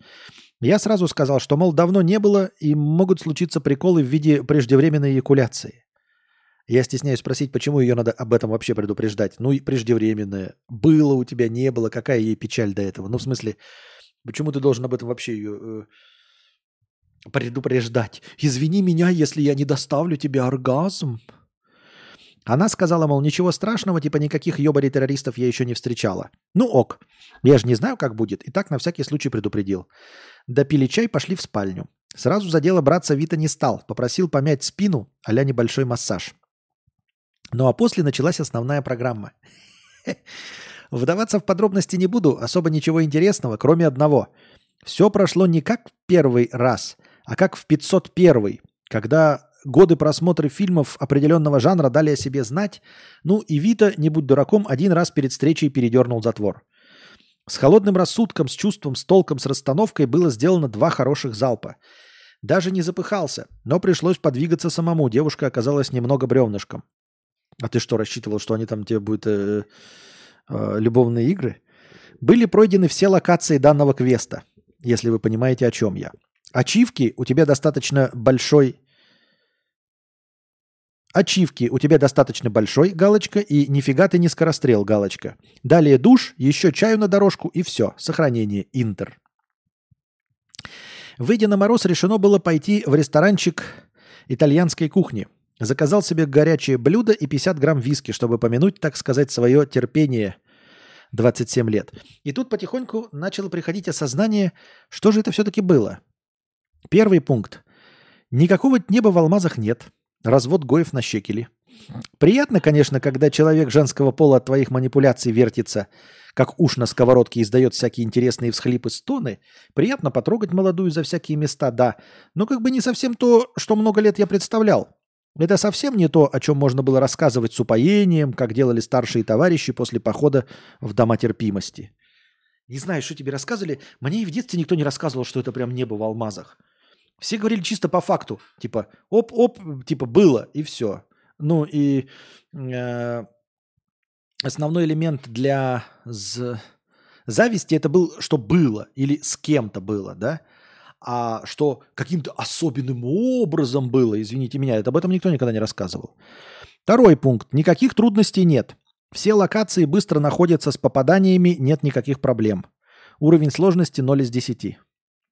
[SPEAKER 1] Я сразу сказал, что, мол, давно не было и могут случиться приколы в виде преждевременной эякуляции. Я стесняюсь спросить, почему ее надо об этом вообще предупреждать. Ну и преждевременное. Было у тебя, не было. Какая ей печаль до этого? Ну, в смысле, почему ты должен об этом вообще ее э, предупреждать? Извини меня, если я не доставлю тебе оргазм. Она сказала, мол, ничего страшного, типа никаких ёбарей-террористов я еще не встречала. Ну ок, я же не знаю, как будет, и так на всякий случай предупредил. Допили чай, пошли в спальню. Сразу за дело браться Вита не стал, попросил помять спину, а небольшой массаж. Ну а после началась основная программа. Вдаваться в подробности не буду, особо ничего интересного, кроме одного. Все прошло не как в первый раз, а как в 501, когда годы просмотра фильмов определенного жанра дали о себе знать, ну и Вита, не будь дураком, один раз перед встречей передернул затвор. С холодным рассудком, с чувством, с толком, с расстановкой было сделано два хороших залпа. Даже не запыхался, но пришлось подвигаться самому, девушка оказалась немного бревнышком. А ты что, рассчитывал, что они там тебе будут э, э, любовные игры? Были пройдены все локации данного квеста, если вы понимаете, о чем я. Ачивки у тебя достаточно большой... Ачивки у тебя достаточно большой, галочка, и нифига ты не скорострел, галочка. Далее душ, еще чаю на дорожку и все. Сохранение, интер. Выйдя на мороз, решено было пойти в ресторанчик итальянской кухни – Заказал себе горячее блюдо и 50 грамм виски, чтобы помянуть, так сказать, свое терпение 27 лет. И тут потихоньку начало приходить осознание, что же это все-таки было. Первый пункт. Никакого неба в алмазах нет. Развод гоев на щекели. Приятно, конечно, когда человек женского пола от твоих манипуляций вертится, как уж на сковородке издает всякие интересные всхлипы стоны. Приятно потрогать молодую за всякие места, да. Но как бы не совсем то, что много лет я представлял. Это совсем не то, о чем можно было рассказывать с упоением, как делали старшие товарищи после похода в дома терпимости. Не знаю, что тебе рассказывали. Мне и в детстве никто не рассказывал, что это прям небо в алмазах. Все говорили чисто по факту. Типа, оп-оп, типа, было, и все. Ну и э, основной элемент для з... зависти это был, что было или с кем-то было, да? А что каким-то особенным образом было, извините меня, это об этом никто никогда не рассказывал. Второй пункт. Никаких трудностей нет. Все локации быстро находятся с попаданиями, нет никаких проблем. Уровень сложности 0 из 10.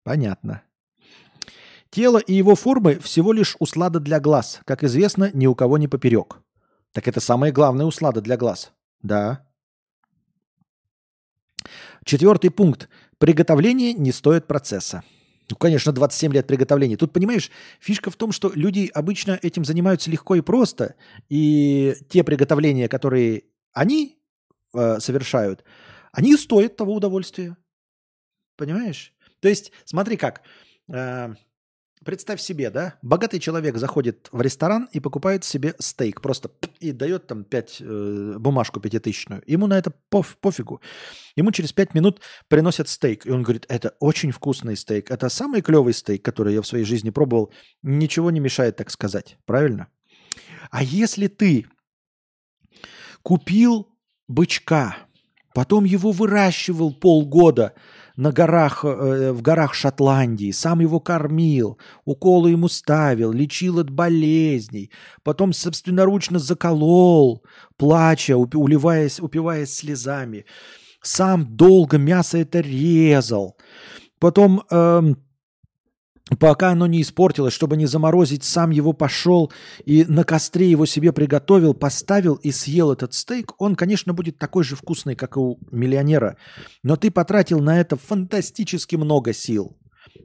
[SPEAKER 1] Понятно. Тело и его формы всего лишь услада для глаз. Как известно, ни у кого не поперек. Так это самая главная услада для глаз. Да. Четвертый пункт. Приготовление не стоит процесса. Ну, конечно, 27 лет приготовления. Тут, понимаешь, фишка в том, что люди обычно этим занимаются легко и просто. И те приготовления, которые они э, совершают, они стоят того удовольствия. Понимаешь? То есть, смотри как. Э, Представь себе, да, богатый человек заходит в ресторан и покупает себе стейк, просто и дает там 5, э, бумажку пятитысячную. Ему на это поф, пофигу. Ему через 5 минут приносят стейк, и он говорит, это очень вкусный стейк, это самый клевый стейк, который я в своей жизни пробовал, ничего не мешает так сказать, правильно? А если ты купил бычка, потом его выращивал полгода – на горах, э, в горах Шотландии, сам его кормил, уколы ему ставил, лечил от болезней, потом собственноручно заколол, плача, уливаясь, упиваясь слезами. Сам долго мясо это резал. Потом эм, пока оно не испортилось, чтобы не заморозить, сам его пошел и на костре его себе приготовил, поставил и съел этот стейк, он, конечно, будет такой же вкусный, как и у миллионера. Но ты потратил на это фантастически много сил.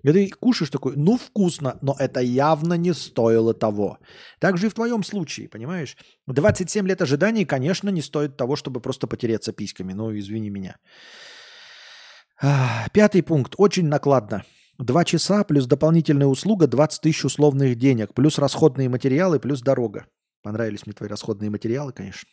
[SPEAKER 1] И ты кушаешь такой, ну вкусно, но это явно не стоило того. Так же и в твоем случае, понимаешь? 27 лет ожиданий, конечно, не стоит того, чтобы просто потереться письками. Ну, извини меня. Пятый пункт. Очень накладно. Два часа плюс дополнительная услуга 20 тысяч условных денег, плюс расходные материалы, плюс дорога. Понравились мне твои расходные материалы, конечно.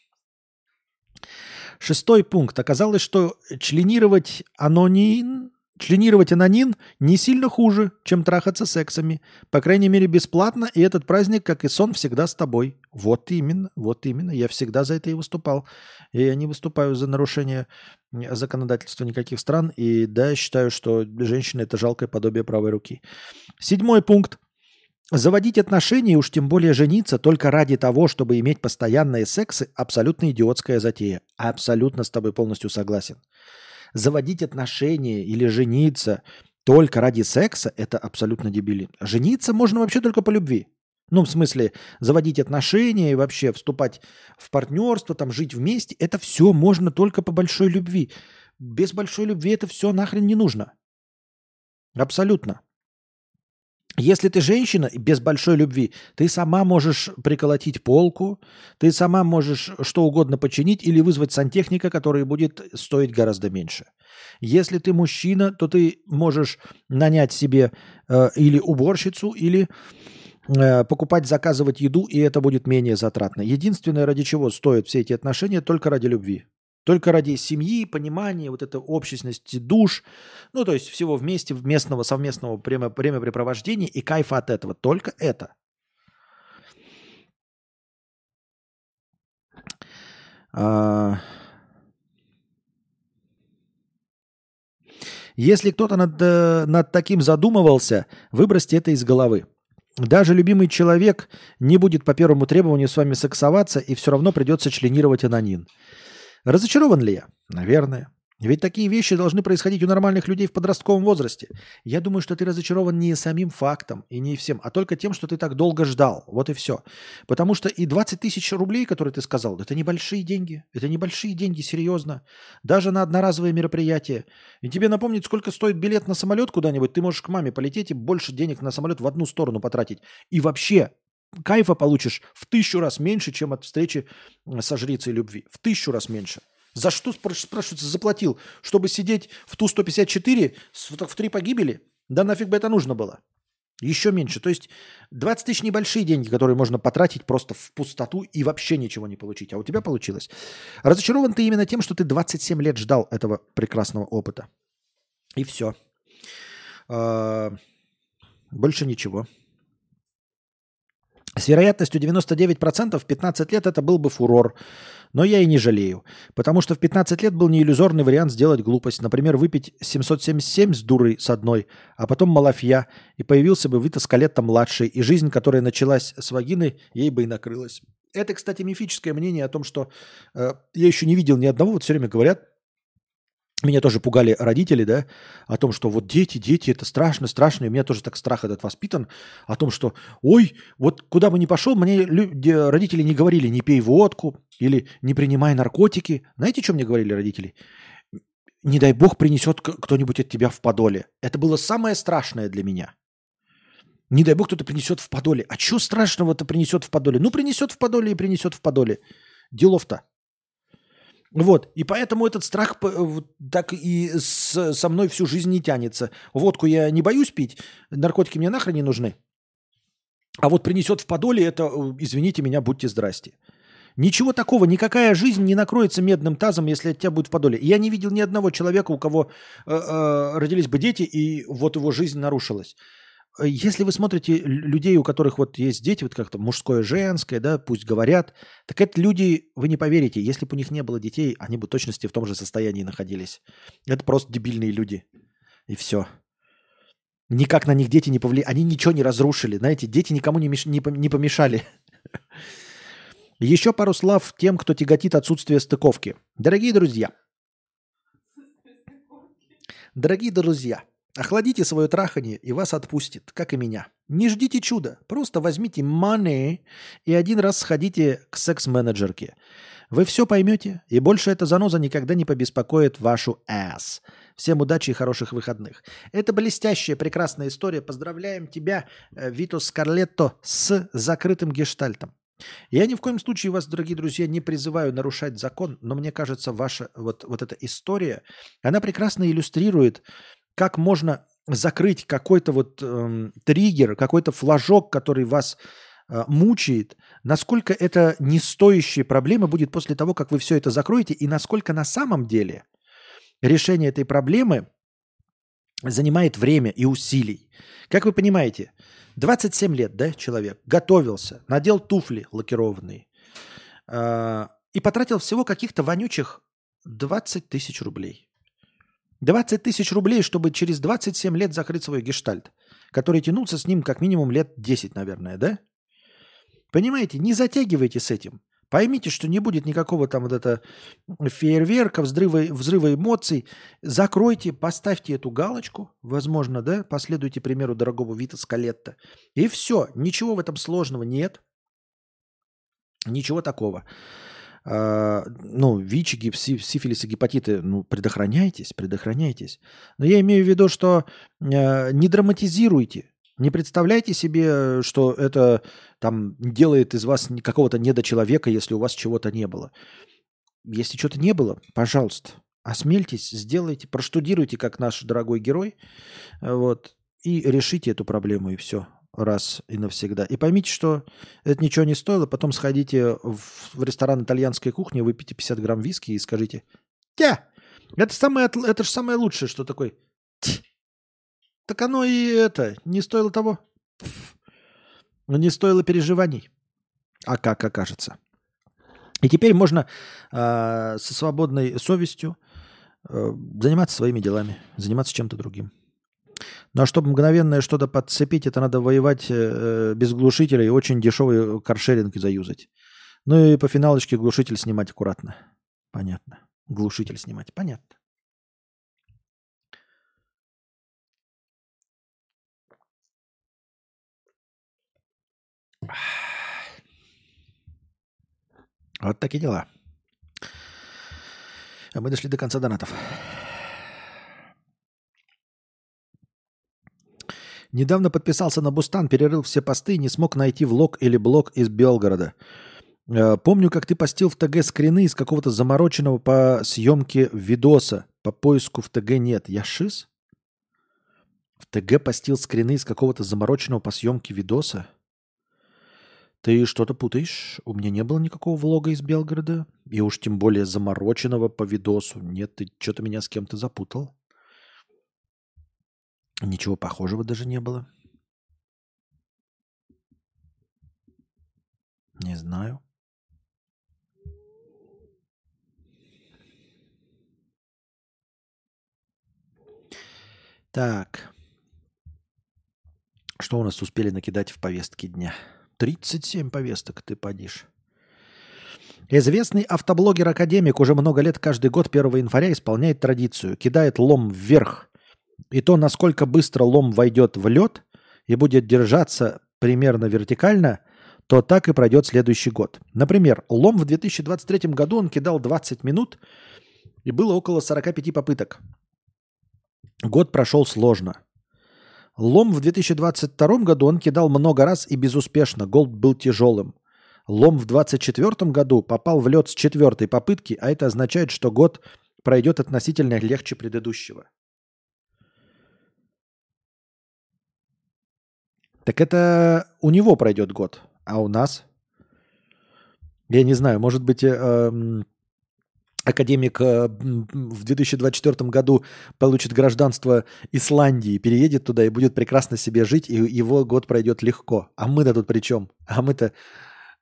[SPEAKER 1] Шестой пункт. Оказалось, что членировать анонин Членировать анонин не сильно хуже, чем трахаться сексами. По крайней мере, бесплатно, и этот праздник, как и сон, всегда с тобой. Вот именно, вот именно. Я всегда за это и выступал. И я не выступаю за нарушение законодательства никаких стран. И да, считаю, что женщина – это жалкое подобие правой руки. Седьмой пункт. Заводить отношения, уж тем более жениться, только ради того, чтобы иметь постоянные сексы – абсолютно идиотская затея. Абсолютно с тобой полностью согласен заводить отношения или жениться только ради секса – это абсолютно дебилин. Жениться можно вообще только по любви. Ну, в смысле, заводить отношения и вообще вступать в партнерство, там, жить вместе – это все можно только по большой любви. Без большой любви это все нахрен не нужно. Абсолютно. Если ты женщина без большой любви, ты сама можешь приколотить полку, ты сама можешь что угодно починить или вызвать сантехника, который будет стоить гораздо меньше. Если ты мужчина, то ты можешь нанять себе э, или уборщицу, или э, покупать, заказывать еду, и это будет менее затратно. Единственное, ради чего стоят все эти отношения, только ради любви. Только ради семьи, понимания, вот этой общественности душ, ну, то есть всего вместе, местного совместного время, времяпрепровождения и кайфа от этого. Только это. А... Если кто-то над, э, над таким задумывался, выбросьте это из головы. Даже любимый человек не будет по первому требованию с вами сексоваться, и все равно придется членировать анонин. Разочарован ли я? Наверное. Ведь такие вещи должны происходить у нормальных людей в подростковом возрасте. Я думаю, что ты разочарован не самим фактом и не всем, а только тем, что ты так долго ждал. Вот и все. Потому что и 20 тысяч рублей, которые ты сказал, это небольшие деньги. Это небольшие деньги, серьезно. Даже на одноразовое мероприятие. И тебе напомнить, сколько стоит билет на самолет куда-нибудь, ты можешь к маме полететь и больше денег на самолет в одну сторону потратить. И вообще кайфа получишь в тысячу раз меньше, чем от встречи со жрицей любви. В тысячу раз меньше. За что, спрашивается, заплатил? Чтобы сидеть в Ту-154 в три погибели? Да нафиг бы это нужно было? Еще меньше. То есть 20 тысяч небольшие деньги, которые можно потратить просто в пустоту и вообще ничего не получить. А у тебя получилось. Разочарован ты именно тем, что ты 27 лет ждал этого прекрасного опыта. И все. А, больше ничего. С вероятностью 99% в 15 лет это был бы фурор. Но я и не жалею. Потому что в 15 лет был не иллюзорный вариант сделать глупость. Например, выпить 777 с дурой с одной, а потом малафья, и появился бы Вита Скалетта младший, и жизнь, которая началась с вагины, ей бы и накрылась. Это, кстати, мифическое мнение о том, что э, я еще не видел ни одного, вот все время говорят, меня тоже пугали родители, да, о том, что вот дети, дети, это страшно, страшно. И у меня тоже так страх этот воспитан, о том, что, ой, вот куда бы ни пошел, мне родители не говорили, не пей водку или не принимай наркотики. Знаете, что мне говорили родители? Не дай бог принесет кто-нибудь от тебя в подоле. Это было самое страшное для меня. Не дай бог кто-то принесет в подоле. А что страшного-то принесет в подоле? Ну, принесет в подоле и принесет в подоле. Делов-то. Вот, и поэтому этот страх так и со мной всю жизнь не тянется. Водку я не боюсь пить, наркотики мне нахрен не нужны. А вот принесет в подоле это, э, извините меня, будьте здрасте. Ничего такого, никакая жизнь не накроется медным тазом, если от тебя будет в подоле. Я не видел ни одного человека, у кого э, э, родились бы дети, и вот его жизнь нарушилась. Если вы смотрите людей, у которых вот есть дети, вот как-то мужское, женское, да, пусть говорят, так это люди, вы не поверите, если бы у них не было детей, они бы точности в том же состоянии находились. Это просто дебильные люди. И все. Никак на них дети не повлияли. Они ничего не разрушили. Знаете, дети никому не, меш... не помешали. Еще пару слов тем, кто тяготит отсутствие стыковки. Дорогие друзья. Дорогие друзья. Охладите свое трахание, и вас отпустит, как и меня. Не ждите чуда, просто возьмите money и один раз сходите к секс-менеджерке. Вы все поймете, и больше эта заноза никогда не побеспокоит вашу ass. Всем удачи и хороших выходных. Это блестящая, прекрасная история. Поздравляем тебя, э, Вито Скарлетто, с закрытым гештальтом. Я ни в коем случае вас, дорогие друзья, не призываю нарушать закон, но мне кажется, ваша вот, вот эта история, она прекрасно иллюстрирует как можно закрыть какой-то вот э, триггер, какой-то флажок, который вас э, мучает, насколько это не стоящая проблема будет после того, как вы все это закроете, и насколько на самом деле решение этой проблемы занимает время и усилий. Как вы понимаете, 27 лет, да, человек готовился, надел туфли лакированные э, и потратил всего каких-то вонючих 20 тысяч рублей. 20 тысяч рублей, чтобы через 27 лет закрыть свой гештальт, который тянулся с ним как минимум лет 10, наверное, да? Понимаете, не затягивайте с этим. Поймите, что не будет никакого там вот это фейерверка, взрыва, взрыва эмоций. Закройте, поставьте эту галочку, возможно, да, последуйте примеру дорогого Вита Скалетта. И все, ничего в этом сложного нет. Ничего такого. А, ну, ВИЧ, сифилис и гепатиты, ну, предохраняйтесь, предохраняйтесь. Но я имею в виду, что э, не драматизируйте, не представляйте себе, что это там делает из вас какого-то недочеловека, если у вас чего-то не было. Если что-то не было, пожалуйста, осмельтесь, сделайте, проштудируйте, как наш дорогой герой, вот, и решите эту проблему, и все раз и навсегда. И поймите, что это ничего не стоило. Потом сходите в, ресторан итальянской кухни, выпейте 50 грамм виски и скажите «Тя! Это, самое, это же самое лучшее, что такое». Так оно и это, не стоило того. Не стоило переживаний. А как окажется. И теперь можно э, со свободной совестью э, заниматься своими делами, заниматься чем-то другим. Ну а чтобы мгновенное что-то подцепить, это надо воевать э, э, без глушителя и очень дешевый каршеринг заюзать. Ну и по финалочке глушитель снимать аккуратно. Понятно. Глушитель снимать. Понятно. Вот такие дела. А мы дошли до конца донатов. Недавно подписался на Бустан, перерыл все посты и не смог найти влог или блог из Белгорода. Э, помню, как ты постил в ТГ скрины из какого-то замороченного по съемке видоса. По поиску в ТГ нет. Я шиз? В ТГ постил скрины из какого-то замороченного по съемке видоса? Ты что-то путаешь. У меня не было никакого влога из Белгорода. И уж тем более замороченного по видосу. Нет, ты что-то меня с кем-то запутал. Ничего похожего даже не было. Не знаю. Так. Что у нас успели накидать в повестке дня? 37 повесток, ты подишь. Известный автоблогер-академик уже много лет каждый год 1 января исполняет традицию. Кидает лом вверх. И то, насколько быстро лом войдет в лед и будет держаться примерно вертикально, то так и пройдет следующий год. Например, лом в 2023 году он кидал 20 минут и было около 45 попыток. Год прошел сложно. Лом в 2022 году он кидал много раз и безуспешно. Голд был тяжелым. Лом в 2024 году попал в лед с четвертой попытки, а это означает, что год пройдет относительно легче предыдущего. Так это у него пройдет год, а у нас? Я не знаю, может быть, э, эм, академик э, в 2024 году получит гражданство Исландии, переедет туда и будет прекрасно себе жить, и его год пройдет легко. А мы-то тут при чем? А мы-то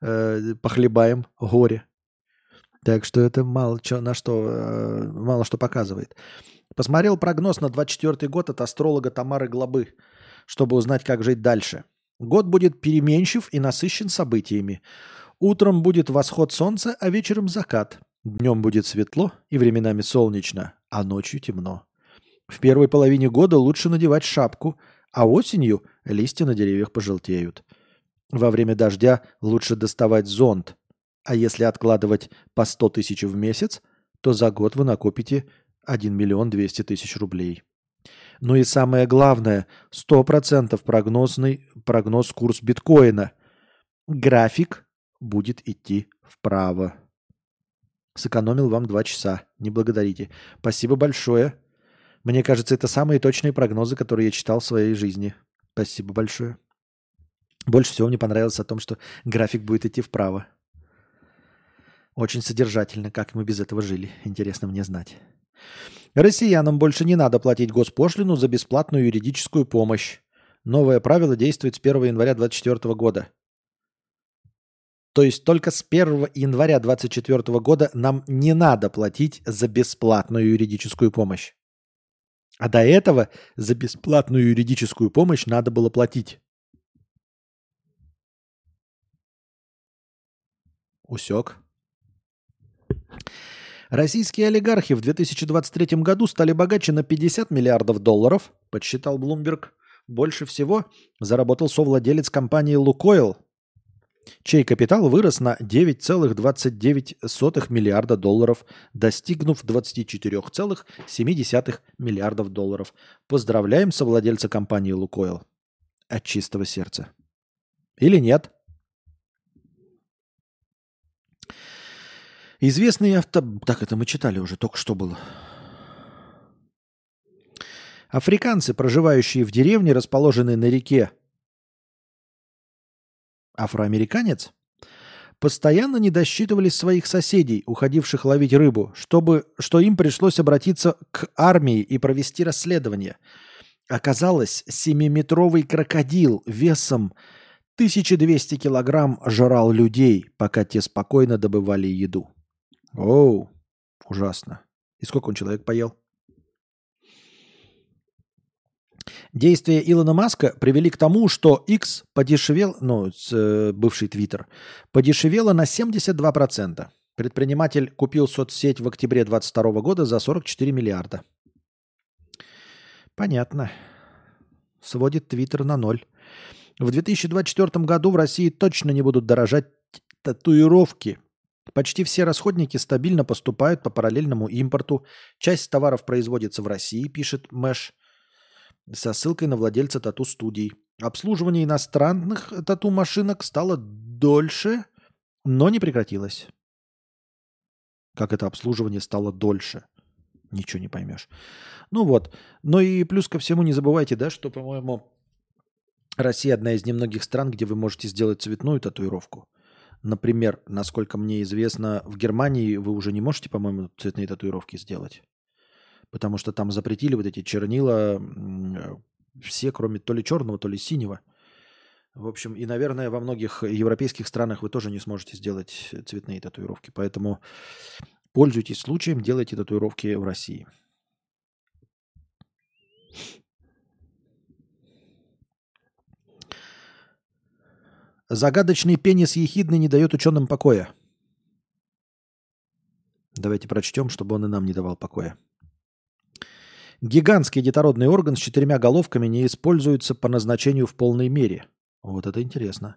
[SPEAKER 1] э, похлебаем горе. Так что это мало что, на что, э, мало что показывает. Посмотрел прогноз на 24 год от астролога Тамары Глобы, чтобы узнать, как жить дальше. Год будет переменчив и насыщен событиями. Утром будет восход солнца, а вечером закат. Днем будет светло и временами солнечно, а ночью темно. В первой половине года лучше надевать шапку, а осенью листья на деревьях пожелтеют. Во время дождя лучше доставать зонт, а если откладывать по 100 тысяч в месяц, то за год вы накопите 1 миллион 200 тысяч рублей. Ну и самое главное, 100% прогнозный прогноз курс биткоина. График будет идти вправо. Сэкономил вам два часа. Не благодарите. Спасибо большое. Мне кажется, это самые точные прогнозы, которые я читал в своей жизни. Спасибо большое. Больше всего мне понравилось о том, что график будет идти вправо. Очень содержательно, как мы без этого жили. Интересно мне знать. Россиянам больше не надо платить госпошлину за бесплатную юридическую помощь. Новое правило действует с 1 января 2024 года. То есть только с 1 января 2024 года нам не надо платить за бесплатную юридическую помощь. А до этого за бесплатную юридическую помощь надо было платить. Усек. Российские олигархи в 2023 году стали богаче на 50 миллиардов долларов, подсчитал Блумберг. Больше всего заработал совладелец компании «Лукойл», чей капитал вырос на 9,29 миллиарда долларов, достигнув 24,7 миллиардов долларов. Поздравляем совладельца компании «Лукойл» от чистого сердца. Или нет? Известный авто... Так, это мы читали уже, только что было. Африканцы, проживающие в деревне, расположенной на реке афроамериканец, постоянно не досчитывались своих соседей, уходивших ловить рыбу, чтобы, что им пришлось обратиться к армии и провести расследование. Оказалось, семиметровый крокодил весом 1200 килограмм жрал людей, пока те спокойно добывали еду. Оу, ужасно. И сколько он человек поел? Действия Илона Маска привели к тому, что X подешевел, ну, э, бывший Твиттер, подешевело на 72%. Предприниматель купил соцсеть в октябре 2022 года за 44 миллиарда. Понятно. Сводит Твиттер на ноль. В 2024 году в России точно не будут дорожать татуировки. Почти все расходники стабильно поступают по параллельному импорту. Часть товаров производится в России, пишет Мэш, со ссылкой на владельца тату-студий. Обслуживание иностранных тату-машинок стало дольше, но не прекратилось. Как это обслуживание стало дольше? Ничего не поймешь. Ну вот. Ну и плюс ко всему не забывайте, да, что, по-моему, Россия одна из немногих стран, где вы можете сделать цветную татуировку. Например, насколько мне известно, в Германии вы уже не можете, по-моему, цветные татуировки сделать. Потому что там запретили вот эти чернила все, кроме то ли черного, то ли синего. В общем, и, наверное, во многих европейских странах вы тоже не сможете сделать цветные татуировки. Поэтому пользуйтесь случаем, делайте татуировки в России. Загадочный пенис ехидный не дает ученым покоя. Давайте прочтем, чтобы он и нам не давал покоя. Гигантский детородный орган с четырьмя головками не используется по назначению в полной мере. Вот это интересно.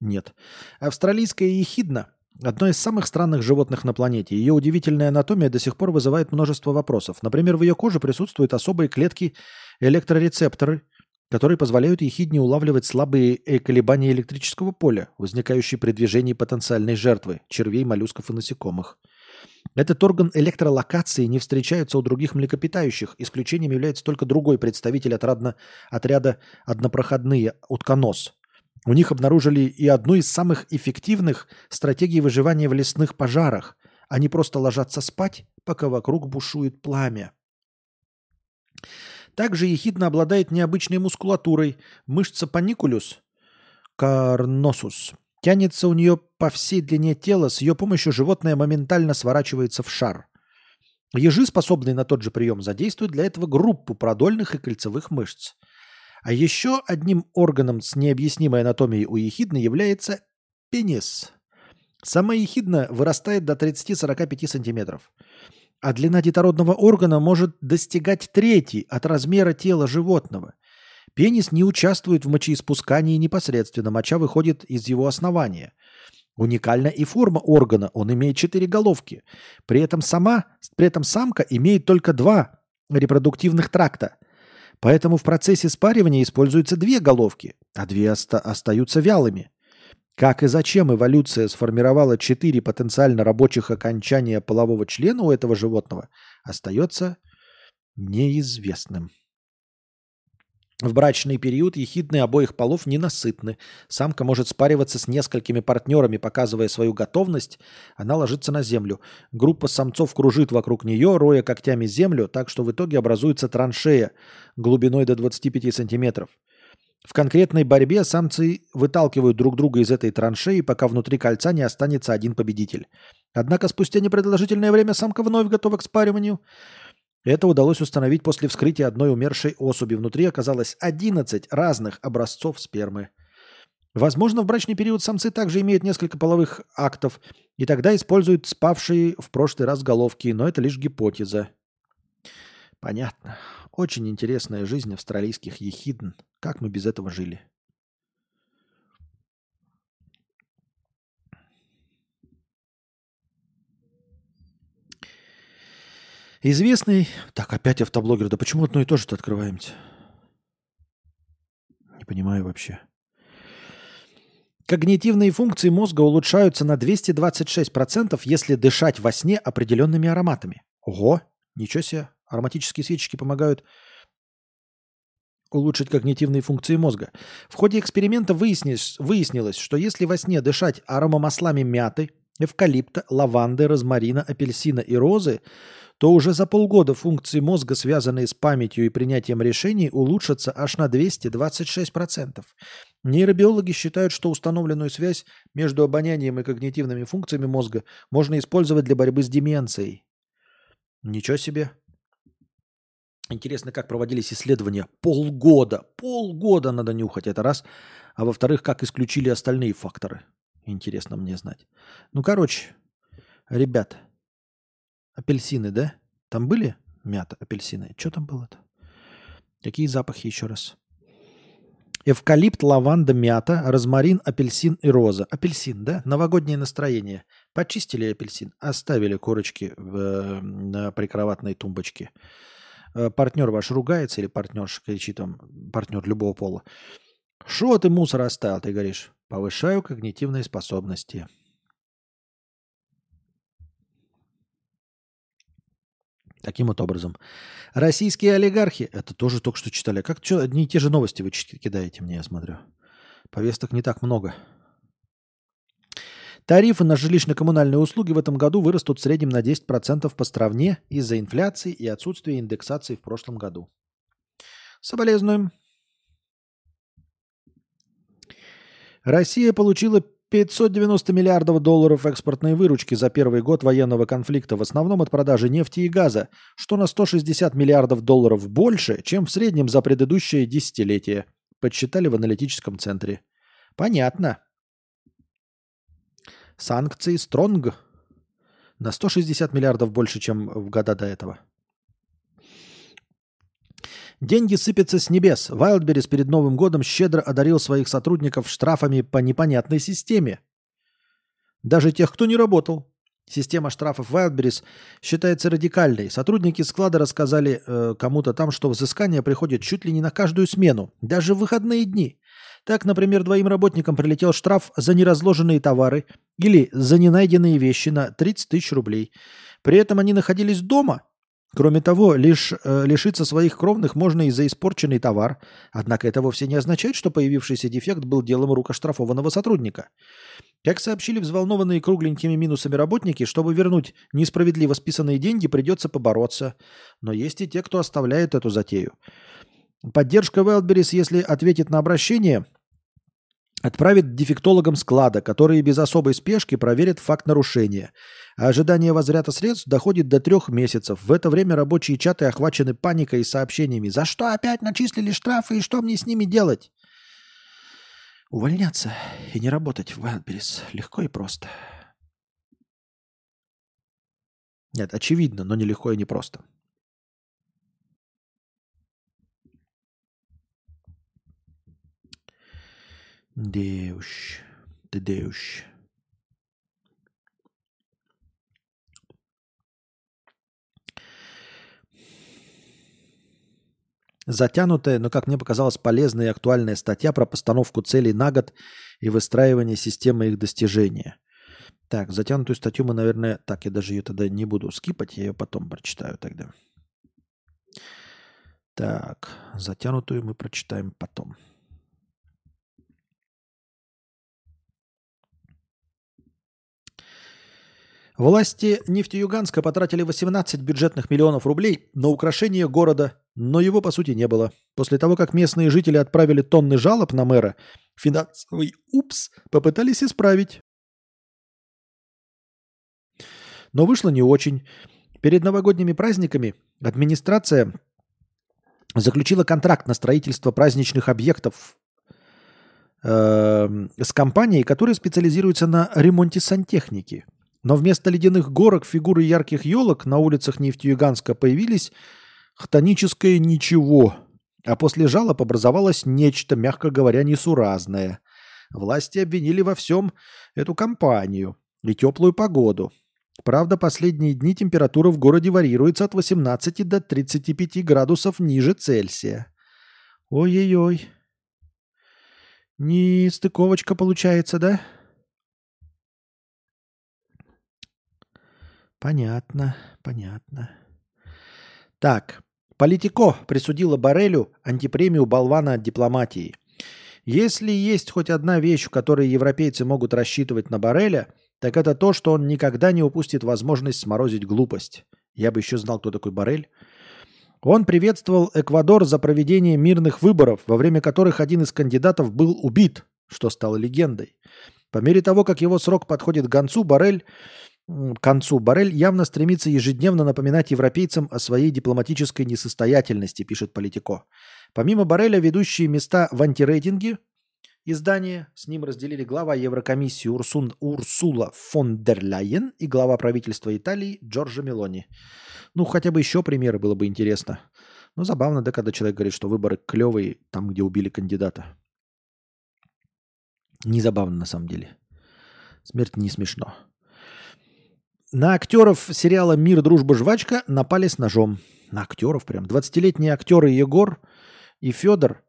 [SPEAKER 1] Нет. Австралийская ехидна – одно из самых странных животных на планете. Ее удивительная анатомия до сих пор вызывает множество вопросов. Например, в ее коже присутствуют особые клетки электрорецепторы – которые позволяют ехидне улавливать слабые э, колебания электрического поля, возникающие при движении потенциальной жертвы – червей, моллюсков и насекомых. Этот орган электролокации не встречается у других млекопитающих. Исключением является только другой представитель отрадно, отряда однопроходные – утконос. У них обнаружили и одну из самых эффективных стратегий выживания в лесных пожарах. Они просто ложатся спать, пока вокруг бушует пламя. Также ехидно обладает необычной мускулатурой. Мышца паникулюс, карносус, тянется у нее по всей длине тела. С ее помощью животное моментально сворачивается в шар. Ежи, способные на тот же прием, задействуют для этого группу продольных и кольцевых мышц. А еще одним органом с необъяснимой анатомией у ехидны является пенис. Сама ехидна вырастает до 30-45 сантиметров а длина детородного органа может достигать трети от размера тела животного. Пенис не участвует в мочеиспускании непосредственно, моча выходит из его основания. Уникальна и форма органа, он имеет четыре головки. При этом, сама, при этом самка имеет только два репродуктивных тракта. Поэтому в процессе спаривания используются две головки, а две оста- остаются вялыми. Как и зачем эволюция сформировала четыре потенциально рабочих окончания полового члена у этого животного, остается неизвестным. В брачный период ехидны обоих полов ненасытны. Самка может спариваться с несколькими партнерами, показывая свою готовность. Она ложится на землю. Группа самцов кружит вокруг нее, роя когтями землю, так что в итоге образуется траншея глубиной до 25 сантиметров. В конкретной борьбе самцы выталкивают друг друга из этой траншеи, пока внутри кольца не останется один победитель. Однако спустя непродолжительное время самка вновь готова к спариванию. Это удалось установить после вскрытия одной умершей особи. Внутри оказалось 11 разных образцов спермы. Возможно, в брачный период самцы также имеют несколько половых актов, и тогда используют спавшие в прошлый раз головки, но это лишь гипотеза. Понятно. Очень интересная жизнь австралийских ехидн. Как мы без этого жили? Известный... Так, опять автоблогер. Да почему одно и то же-то открываемся? Не понимаю вообще. Когнитивные функции мозга улучшаются на 226%, если дышать во сне определенными ароматами. Ого, ничего себе. Ароматические свечки помогают улучшить когнитивные функции мозга. В ходе эксперимента выяснилось, выяснилось, что если во сне дышать аромамаслами мяты, эвкалипта, лаванды, розмарина, апельсина и розы, то уже за полгода функции мозга, связанные с памятью и принятием решений, улучшатся аж на 226%. Нейробиологи считают, что установленную связь между обонянием и когнитивными функциями мозга можно использовать для борьбы с деменцией. Ничего себе. Интересно, как проводились исследования. Полгода. Полгода надо нюхать. Это раз. А во-вторых, как исключили остальные факторы. Интересно мне знать. Ну, короче, ребят, апельсины, да? Там были мята, апельсины? Что там было-то? Какие запахи еще раз? Эвкалипт, лаванда, мята, розмарин, апельсин и роза. Апельсин, да? Новогоднее настроение. Почистили апельсин, оставили корочки в, э, на прикроватной тумбочке. Э, партнер ваш ругается или партнерша кричит там, партнер любого пола. Что ты мусор оставил? Ты говоришь, повышаю когнитивные способности. Таким вот образом. Российские олигархи, это тоже только что читали. Как что, одни и те же новости вы кидаете мне, я смотрю. Повесток не так много. Тарифы на жилищно-коммунальные услуги в этом году вырастут в среднем на 10% по стране из-за инфляции и отсутствия индексации в прошлом году. Соболезнуем. Россия получила 590 миллиардов долларов экспортной выручки за первый год военного конфликта, в основном от продажи нефти и газа, что на 160 миллиардов долларов больше, чем в среднем за предыдущее десятилетие, подсчитали в аналитическом центре. Понятно. Санкции Стронг на 160 миллиардов больше, чем в года до этого. Деньги сыпятся с небес. Вайлдберрис перед Новым годом щедро одарил своих сотрудников штрафами по непонятной системе. Даже тех, кто не работал. Система штрафов Wildberries считается радикальной. Сотрудники склада рассказали э, кому-то там, что взыскание приходит чуть ли не на каждую смену, даже в выходные дни. Так, например, двоим работникам прилетел штраф за неразложенные товары или за ненайденные вещи на 30 тысяч рублей. При этом они находились дома Кроме того, лишь э, лишиться своих кровных можно и за испорченный товар, однако это вовсе не означает, что появившийся дефект был делом рук оштрафованного сотрудника. Как сообщили взволнованные кругленькими минусами работники, чтобы вернуть несправедливо списанные деньги, придется побороться. Но есть и те, кто оставляет эту затею. Поддержка Wildberries, если ответит на обращение, отправит дефектологам склада, которые без особой спешки проверят факт нарушения – а ожидание возврата средств доходит до трех месяцев. В это время рабочие чаты охвачены паникой и сообщениями. «За что опять начислили штрафы и что мне с ними делать?» Увольняться и не работать в Wildberries легко и просто. Нет, очевидно, но нелегко и не просто. Деуш, ты деуш. Затянутая, но, как мне показалось, полезная и актуальная статья про постановку целей на год и выстраивание системы их достижения. Так, затянутую статью мы, наверное... Так, я даже ее тогда не буду скипать, я ее потом прочитаю тогда. Так, затянутую мы прочитаем потом. Власти Нефтеюганска потратили 18 бюджетных миллионов рублей на украшение города, но его по сути не было. После того, как местные жители отправили тонны жалоб на мэра, финансовый упс попытались исправить. Но вышло не очень. Перед новогодними праздниками администрация заключила контракт на строительство праздничных объектов э, с компанией, которая специализируется на ремонте сантехники – но вместо ледяных горок, фигуры ярких елок на улицах Нефтеюганска появились хтоническое ничего, а после жалоб образовалось нечто, мягко говоря, несуразное. Власти обвинили во всем эту компанию и теплую погоду. Правда, последние дни температура в городе варьируется от 18 до 35 градусов ниже Цельсия. Ой-ой-ой. Не стыковочка получается, да? Понятно, понятно. Так, Политико присудила Барелю антипремию болвана от дипломатии. Если есть хоть одна вещь, которой европейцы могут рассчитывать на Бареля, так это то, что он никогда не упустит возможность сморозить глупость. Я бы еще знал, кто такой Барель. Он приветствовал Эквадор за проведение мирных выборов, во время которых один из кандидатов был убит, что стало легендой. По мере того, как его срок подходит к концу, Барель концу Барель явно стремится ежедневно напоминать европейцам о своей дипломатической несостоятельности, пишет Политико. Помимо Бареля, ведущие места в антирейтинге издания с ним разделили глава Еврокомиссии Урсун, Урсула фон дер Ляйен и глава правительства Италии Джорджо Мелони. Ну, хотя бы еще примеры было бы интересно. Ну, забавно, да, когда человек говорит, что выборы клевые там, где убили кандидата. Не забавно на самом деле. Смерть не смешно. На актеров сериала «Мир, дружба, жвачка» напали с ножом. На актеров прям. 20-летние актеры Егор и Федор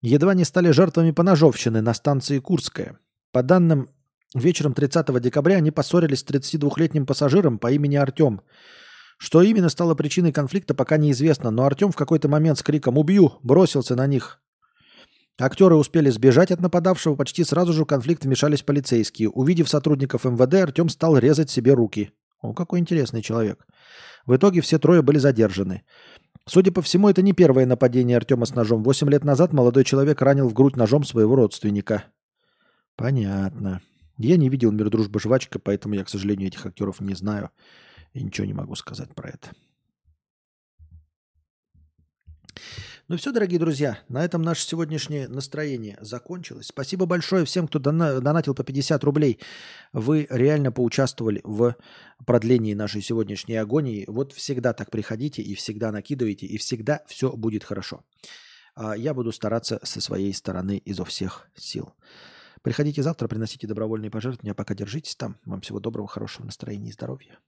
[SPEAKER 1] едва не стали жертвами поножовщины на станции Курская. По данным, вечером 30 декабря они поссорились с 32-летним пассажиром по имени Артем. Что именно стало причиной конфликта, пока неизвестно, но Артем в какой-то момент с криком «Убью!» бросился на них. Актеры успели сбежать от нападавшего, почти сразу же в конфликт вмешались полицейские. Увидев сотрудников МВД, Артем стал резать себе руки. О, какой интересный человек. В итоге все трое были задержаны. Судя по всему, это не первое нападение Артема с ножом. Восемь лет назад молодой человек ранил в грудь ножом своего родственника. Понятно. Я не видел «Мир, дружба, жвачка», поэтому я, к сожалению, этих актеров не знаю. И ничего не могу сказать про это. Ну все, дорогие друзья, на этом наше сегодняшнее настроение закончилось. Спасибо большое всем, кто дона- донатил по 50 рублей. Вы реально поучаствовали в продлении нашей сегодняшней агонии. Вот всегда так приходите и всегда накидывайте, и всегда все будет хорошо. А я буду стараться со своей стороны изо всех сил. Приходите завтра, приносите добровольные пожертвования, пока держитесь там. Вам всего доброго, хорошего настроения и здоровья.